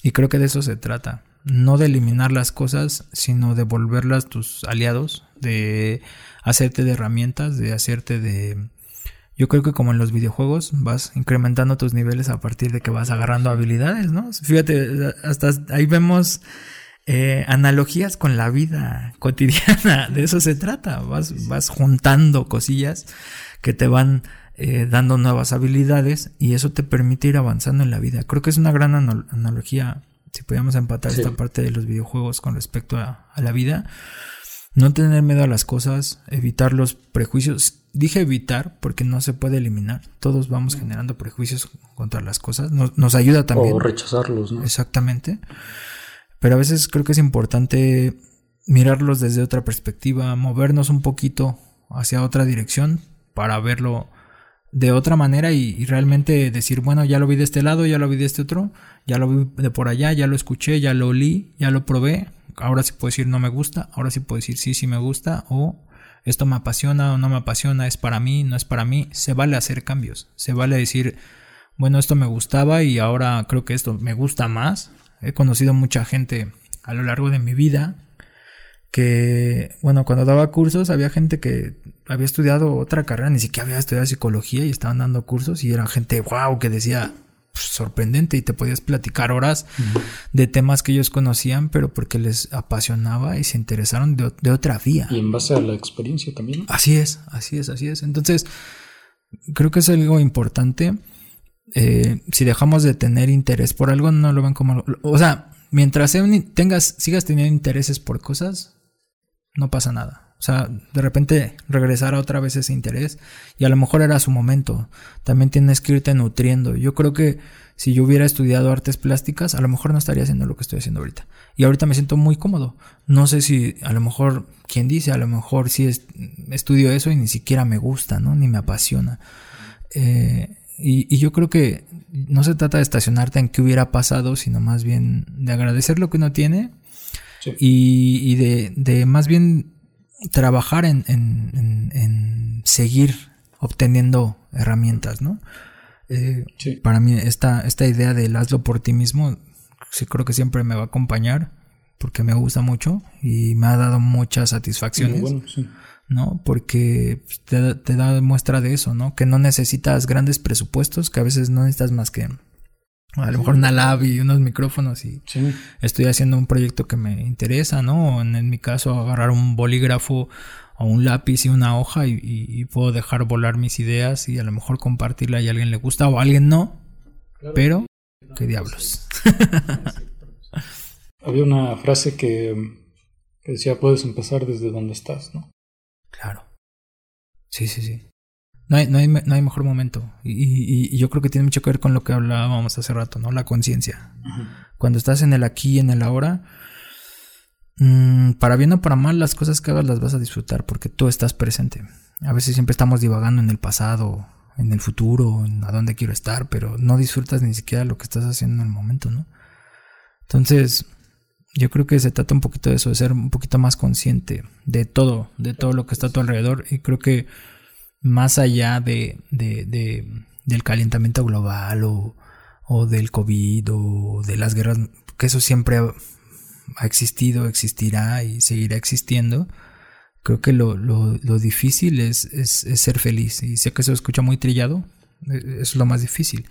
y creo que de eso se trata, no de eliminar las cosas, sino de volverlas tus aliados, de hacerte de herramientas, de hacerte de yo creo que como en los videojuegos vas incrementando tus niveles a partir de que vas agarrando habilidades, ¿no? Fíjate, hasta ahí vemos eh, analogías con la vida [laughs] cotidiana, de eso se trata, vas, vas juntando cosillas que te van eh, dando nuevas habilidades y eso te permite ir avanzando en la vida. Creo que es una gran analogía, si pudiéramos empatar esta parte de los videojuegos con respecto a, a la vida. No tener miedo a las cosas, evitar los prejuicios dije evitar porque no se puede eliminar. Todos vamos generando prejuicios contra las cosas. Nos, ayuda también. O rechazarlos, ¿no? Exactamente. Pero a veces creo que es importante mirarlos desde otra perspectiva, movernos un poquito hacia otra dirección para verlo de otra manera y, realmente decir, bueno, ya lo vi de este lado, ya lo vi de este otro, ya lo vi de por allá, ya lo escuché, ya lo olí, ya lo probé. Ahora sí puedo decir no me gusta, ahora sí puedo decir sí, sí me gusta o esto me apasiona o no me apasiona, es para mí, no es para mí, se vale hacer cambios, se vale decir, bueno, esto me gustaba y ahora creo que esto me gusta más. He conocido mucha gente a lo largo de mi vida que, bueno, cuando daba cursos había gente que había estudiado otra carrera, ni siquiera había estudiado psicología y estaban dando cursos y era gente, wow, que decía, sorprendente y te podías platicar horas de temas que ellos conocían, pero porque les apasionaba y se interesaron de, otra vía. Y en base a la experiencia también. Así es, así es, así es. Entonces, creo que es algo importante. Eh, si dejamos de tener interés por algo, no lo ven como... O sea, mientras tengas, sigas teniendo intereses por cosas, no pasa nada. O sea, de repente regresar otra vez ese interés y a lo mejor era su momento. También tienes que irte nutriendo. Yo creo que si yo hubiera estudiado artes plásticas, a lo mejor no estaría haciendo lo que estoy haciendo ahorita. Y ahorita me siento muy cómodo. No sé si a lo mejor, ¿quién dice? A lo mejor sí estudio eso y ni siquiera me gusta, ¿no? Ni me apasiona. Eh, y, yo creo que no se trata de estacionarte en qué hubiera pasado, sino más bien de agradecer lo que uno tiene y, de, de más bien trabajar en, en, seguir obteniendo herramientas, ¿no? Eh, para mí esta, esta idea del hazlo por ti mismo, sí creo que siempre me va a acompañar porque me gusta mucho y me ha dado muchas satisfacciones. ¿no? Porque te, te, da muestra de eso, ¿no? Que no necesitas grandes presupuestos, que a veces no necesitas más que a lo mejor una lab y unos micrófonos y estoy haciendo un proyecto que me interesa, ¿no? En, mi caso, agarrar un bolígrafo o un lápiz y una hoja y, puedo dejar volar mis ideas y a lo mejor compartirla y a alguien le gusta o a alguien no, pero qué diablos. [laughs] Había una frase que, que decía, puedes empezar desde donde estás, ¿no? Claro. Sí, sí, sí. No hay, no hay, no hay mejor momento. Y, yo creo que tiene mucho que ver con lo que hablábamos hace rato, ¿no? La conciencia. Cuando estás en el aquí y en el ahora, mm, para bien o para mal, las cosas que hagas las vas a disfrutar porque tú estás presente. A veces siempre estamos divagando en el pasado, en el futuro, en a dónde quiero estar, pero no disfrutas ni siquiera lo que estás haciendo en el momento, ¿no? Entonces, yo creo que se trata un poquito de eso, de ser un poquito más consciente de todo, de todo lo que está a tu alrededor. Y creo que más allá de, del calentamiento global o, del COVID o de las guerras, que eso siempre ha, existido, existirá y seguirá existiendo, creo que lo, difícil es, ser feliz. Y sé que eso escucha muy trillado, e, es lo más difícil,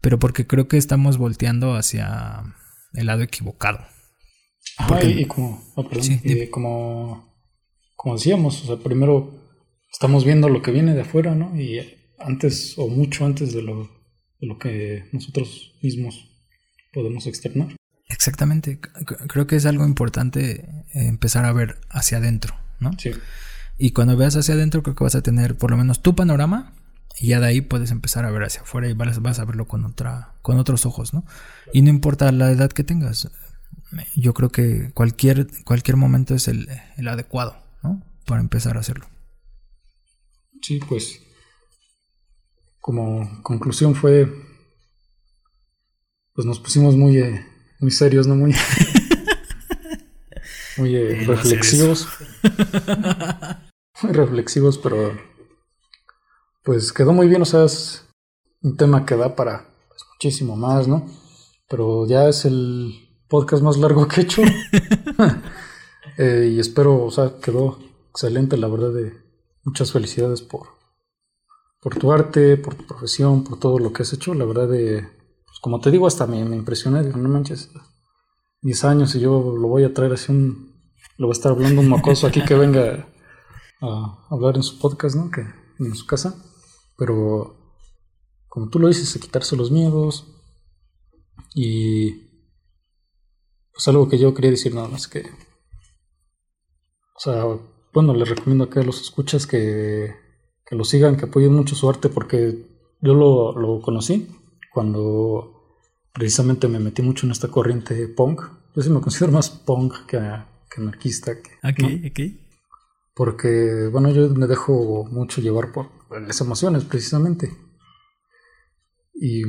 pero porque creo que estamos volteando hacia el lado equivocado. y como, oh, como, como decíamos, o sea, primero estamos viendo lo que viene de afuera, ¿no? Y antes o mucho antes de lo de lo que nosotros mismos podemos externar. Exactamente. Creo que es algo importante eh, empezar a ver hacia adentro, ¿no? Sí. Y cuando veas hacia adentro, creo que vas a tener por lo menos tu panorama y ya de ahí puedes empezar a ver hacia afuera y vas, vas a verlo con otra, con otros ojos, ¿no? Y no importa la edad que tengas. Yo creo que cualquier, cualquier momento es el, el adecuado, ¿no? Para empezar a hacerlo. Sí, pues como conclusión fue, pues nos pusimos muy, eh, muy serios, ¿no? Muy, [laughs] muy eh, reflexivos. [laughs] muy reflexivos, pero pues quedó muy bien, o sea, es un tema que da para pues, muchísimo más, ¿no? Pero ya es el podcast más largo que he hecho. [laughs] Eh, y espero, o sea, quedó excelente, la verdad, de muchas felicidades por, por tu arte, por tu profesión, por todo lo que has hecho. La verdad, de, pues como te digo, hasta me, me impresioné. Digo, no manches, 10 años y yo lo voy a traer así un. Lo voy a estar hablando un mocoso aquí que venga a hablar en su podcast, ¿no? Que en su casa. Pero, como tú lo dices, quitarse los miedos. Y. Pues algo que yo quería decir nada más que. O sea, bueno, les recomiendo a que los escuchas que que lo sigan, que apoyen mucho su arte, porque yo lo, conocí cuando precisamente me metí mucho en esta corriente punk. Yo sí me considero más punk que, anarquista. Que, Porque, bueno, yo me dejo mucho llevar por las emociones, precisamente. Y,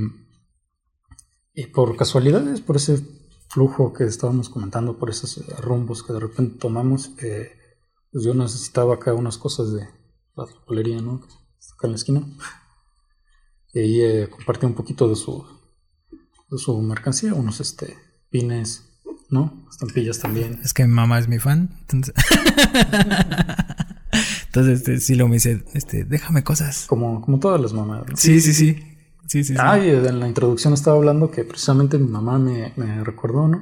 y por casualidades, por ese flujo que estábamos comentando, por esos rumbos que de repente tomamos, eh, pues yo necesitaba acá unas cosas de, la polería, ¿no? Está acá en la esquina. Y ahí eh, compartí un poquito de su, de su mercancía, unos este, pines, ¿no? Estampillas también. Es que mi mamá es mi fan, entonces. [laughs] entonces, este, sí lo me dice, este, déjame cosas. Como, como todas las mamás. Sí, sí, sí. Sí, sí, ah, y en la introducción estaba hablando que precisamente mi mamá me, me recordó, ¿no?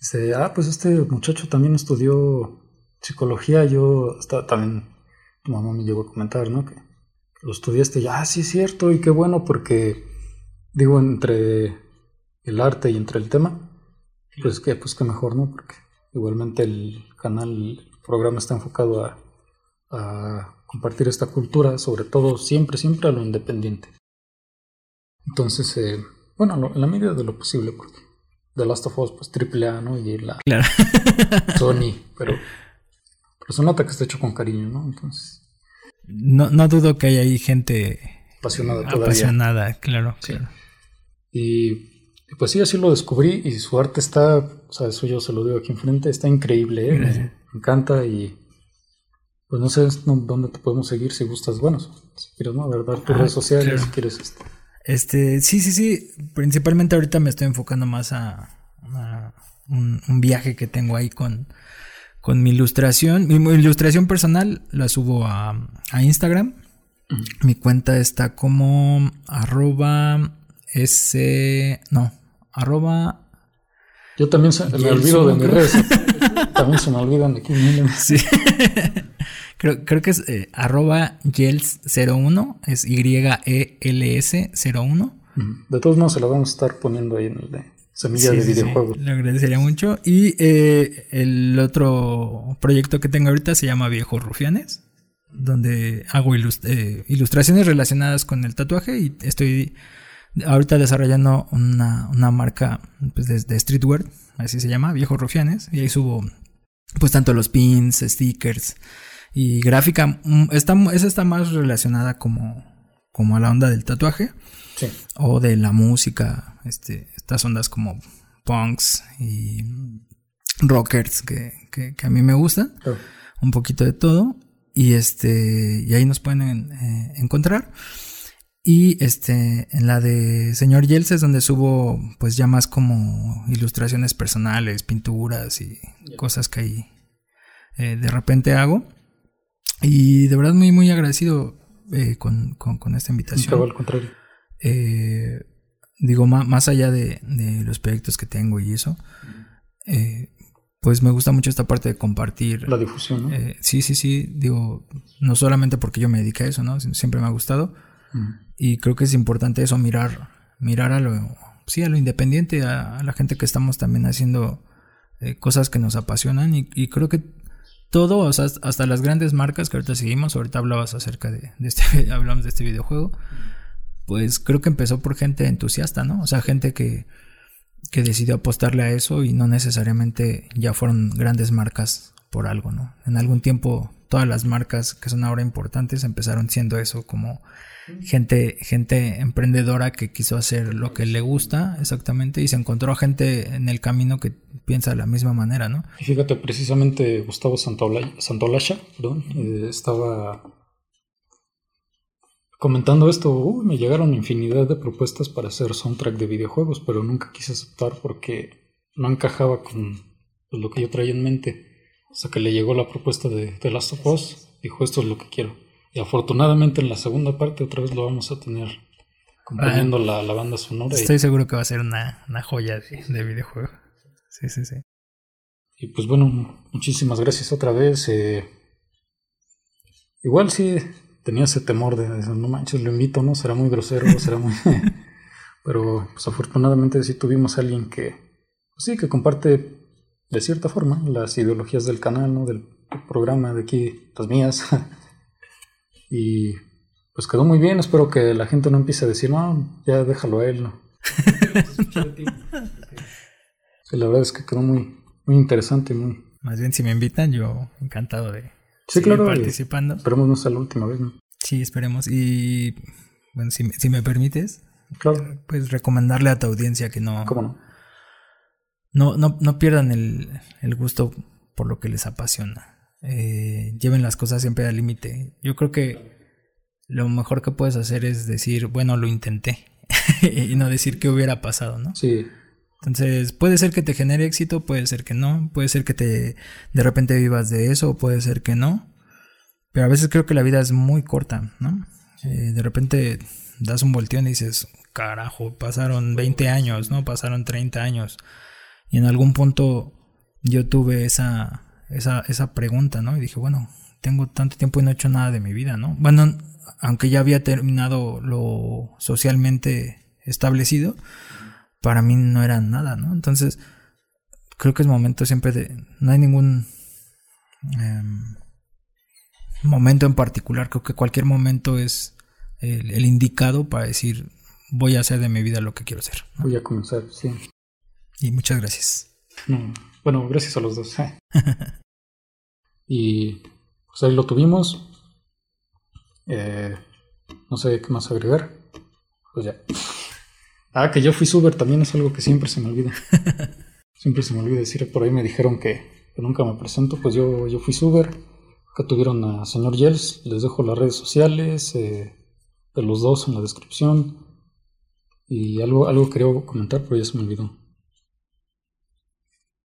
Dice, ah, pues este muchacho también estudió psicología, yo estaba también tu mamá me llegó a comentar, ¿no? Que, lo estudiaste y, ah, sí es cierto, y qué bueno, porque, digo, entre el arte y entre el tema, pues que, pues qué mejor, ¿no? Porque igualmente el canal, el programa está enfocado a, compartir esta cultura, sobre todo siempre, siempre a lo independiente. Entonces, eh, bueno, en la medida de lo posible, porque The Last of Us, pues triple A, ¿no? Y la claro. [laughs] Sony, pero pues se nota que está hecho con cariño, ¿no? Entonces. No, no dudo que haya ahí gente apasionada todavía. Apasionada, claro, claro. Y pues sí, así lo descubrí y su arte está, o sea, eso yo se lo digo aquí enfrente, está increíble, ¿eh? me, encanta y pues no sé dónde te podemos seguir si gustas, bueno, si quieres, ¿no? Ver, dar tus ah, redes sociales, si quieres. Este. este, sí, sí, sí, principalmente ahorita me estoy enfocando más a, un, viaje que tengo ahí con con mi ilustración. Mi ilustración personal la subo a, Instagram. Mi cuenta está como arroba s... No, arroba... Yo también me olvido de mis redes. también se me olvidan de aquí. [laughs] Sí. creo, creo que es eh, arroba yels01. Es Y-E-L-S 01. De todos modos se la vamos a estar poniendo ahí en el de Semilla de videojuegos. le agradecería mucho. Y eh, el otro proyecto que tengo ahorita se llama Viejos Rufianes, donde hago eh, ilustraciones relacionadas con el tatuaje y estoy ahorita desarrollando una, marca pues, de, streetwear, así se llama, Viejos Rufianes, y ahí subo pues tanto los pins, stickers y gráfica. Mm, está, esa está más relacionada como, como a la onda del tatuaje. O de la música, este, estas ondas como punks y rockers que, a mí me gustan. Un poquito de todo. Y este, y ahí nos pueden eh, encontrar. Y este, en la de Señor Yelces es donde subo pues ya más como ilustraciones personales, pinturas y cosas que ahí eh, de repente hago. Y de verdad muy muy agradecido eh, con, esta invitación. al contrario. Eh, digo, más, allá de, los proyectos que tengo y eso, eh, pues me gusta mucho esta parte de compartir. La difusión, ¿no? Eh, sí, sí, sí. Digo, no solamente porque yo me dedique a eso, ¿no? Siempre me ha gustado. Y creo que es importante eso, mirar mirar a lo, sí, a lo independiente, a, la gente que estamos también haciendo eh, cosas que nos apasionan y, creo que todo, o sea, hasta las grandes marcas que ahorita seguimos, ahorita hablabas acerca de, este, [laughs] hablamos de este videojuego, pues creo que empezó por gente entusiasta, ¿no? O sea, gente que, que decidió apostarle a eso y no necesariamente ya fueron grandes marcas por algo, ¿no? En algún tiempo todas las marcas que son ahora importantes empezaron siendo eso, como gente, gente emprendedora que quiso hacer lo que le gusta exactamente y se encontró gente en el camino que piensa de la misma manera, ¿no? Y fíjate, precisamente Gustavo Santolasha, perdón, eh, estaba comentando esto, me llegaron infinidad de propuestas para hacer soundtrack de videojuegos, pero nunca quise aceptar porque no encajaba con lo que yo traía en mente. Hasta que le llegó la propuesta de The Last of Us, dijo esto es lo que quiero. Y afortunadamente en la segunda parte otra vez lo vamos a tener componiendo la, banda sonora. Estoy seguro que va a ser una, joya de, videojuego. Sí, sí, sí. Y pues bueno, muchísimas gracias otra vez. Eh, igual sí tenía ese temor de, no manches, lo invito, ¿no? Será muy grosero, [laughs] será muy... [laughs] Pero pues afortunadamente sí tuvimos a alguien que, pues sí, que comparte de cierta forma, las ideologías del canal, ¿no? del programa de aquí, las mías. [laughs] y pues quedó muy bien, espero que la gente no empiece a decir, no, ya déjalo a él. ¿no? la verdad es que quedó muy, muy interesante. Muy... Más bien, si me invitan, yo encantado de sí, claro, participando. Esperemos no sea la última vez, ¿no? Sí, esperemos. Y bueno, si, si me permites, claro. pues recomendarle a tu audiencia que no. ¿Cómo no? no, no, no pierdan el, el, gusto por lo que les apasiona. Eh, lleven las cosas siempre al límite. Yo creo que lo mejor que puedes hacer es decir, bueno, lo intenté. [laughs] y no decir qué hubiera pasado, ¿no? Sí. Entonces, puede ser que te genere éxito, puede ser que no, puede ser que te de repente vivas de eso, puede ser que no. Pero a veces creo que la vida es muy corta, ¿no? Eh, de repente das un volteón y dices, carajo, pasaron 20 años, ¿no? Pasaron 30 años. Y en algún punto yo tuve esa, esa, esa pregunta, ¿no? Y dije, bueno, tengo tanto tiempo y no he hecho nada de mi vida, ¿no? Bueno, aunque ya había terminado lo socialmente establecido, para mí no era nada, ¿no? Entonces, creo que es momento siempre de... No hay ningún em, momento en particular, creo que cualquier momento es el, el, indicado para decir, voy a hacer de mi vida lo que quiero hacer. Voy a comenzar, sí. Y muchas gracias. bueno, gracias a los dos. ¿eh? [laughs] y pues ahí lo tuvimos. Eh, no sé qué más agregar. Pues ya. Ah, que yo fui Suber también es algo que siempre se me olvida. [laughs] siempre se me olvida decir. Por ahí me dijeron que, nunca me presento. Pues yo, yo fui Suber. Acá tuvieron a señor Yels. Les dejo las redes sociales eh, de los dos en la descripción. Y algo, algo quería comentar, pero ya se me olvidó.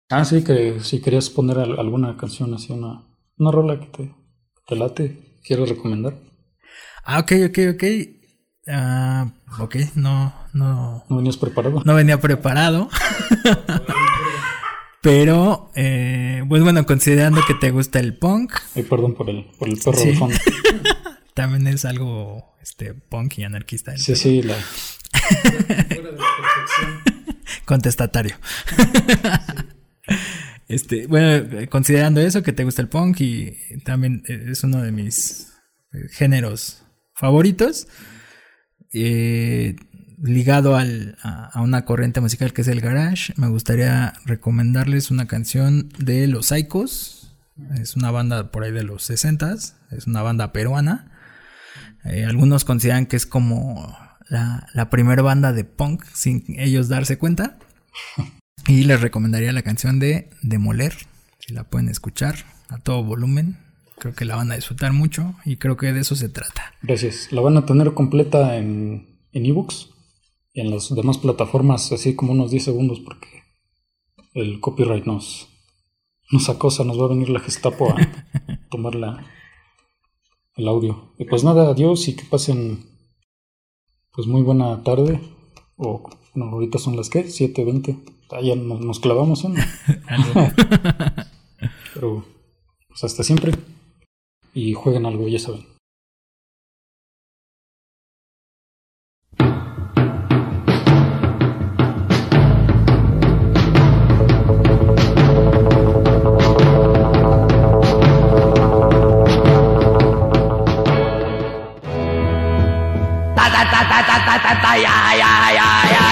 Ah, sí, que si querías poner alguna canción así, una, una rola que te, te late, quiero recomendar. Ah, ok, ok, ok. Ah, ok, no, no. ¿No venías preparado? No venía preparado. [laughs] Pero, eh, pues bueno, considerando que te gusta el punk. Ay, perdón por el, por el perro de fondo. [laughs] También es algo este, punk y anarquista. Sí, sí, la. [laughs] Contestatario. Este, bueno, considerando eso, que te gusta el punk y también es uno de mis eh, géneros favoritos, eh, ligado al, a, una corriente musical que es el garage, me gustaría recomendarles una canción de Los Psychos. Es una banda por ahí de los 60 es una banda peruana. Eh, algunos consideran que es como la, la primera banda de punk sin ellos darse cuenta. Y les recomendaría la canción de Demoler, si la pueden escuchar a todo volumen. Creo que la van a disfrutar mucho y creo que de eso se trata. Gracias. La van a tener completa en ebooks y en las demás plataformas, así como unos 10 segundos, porque el copyright nos, nos acosa, nos va a venir la Gestapo a [laughs] tomar el audio. Y pues nada, adiós y que pasen pues muy buena tarde. O bueno, ahorita son las que, 7.20 ya nos, clavamos en. [laughs] [laughs] Pero pues hasta siempre y jueguen algo, ya saben.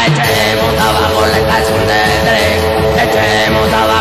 Echemos abajo la estación de tren, echemos abajo.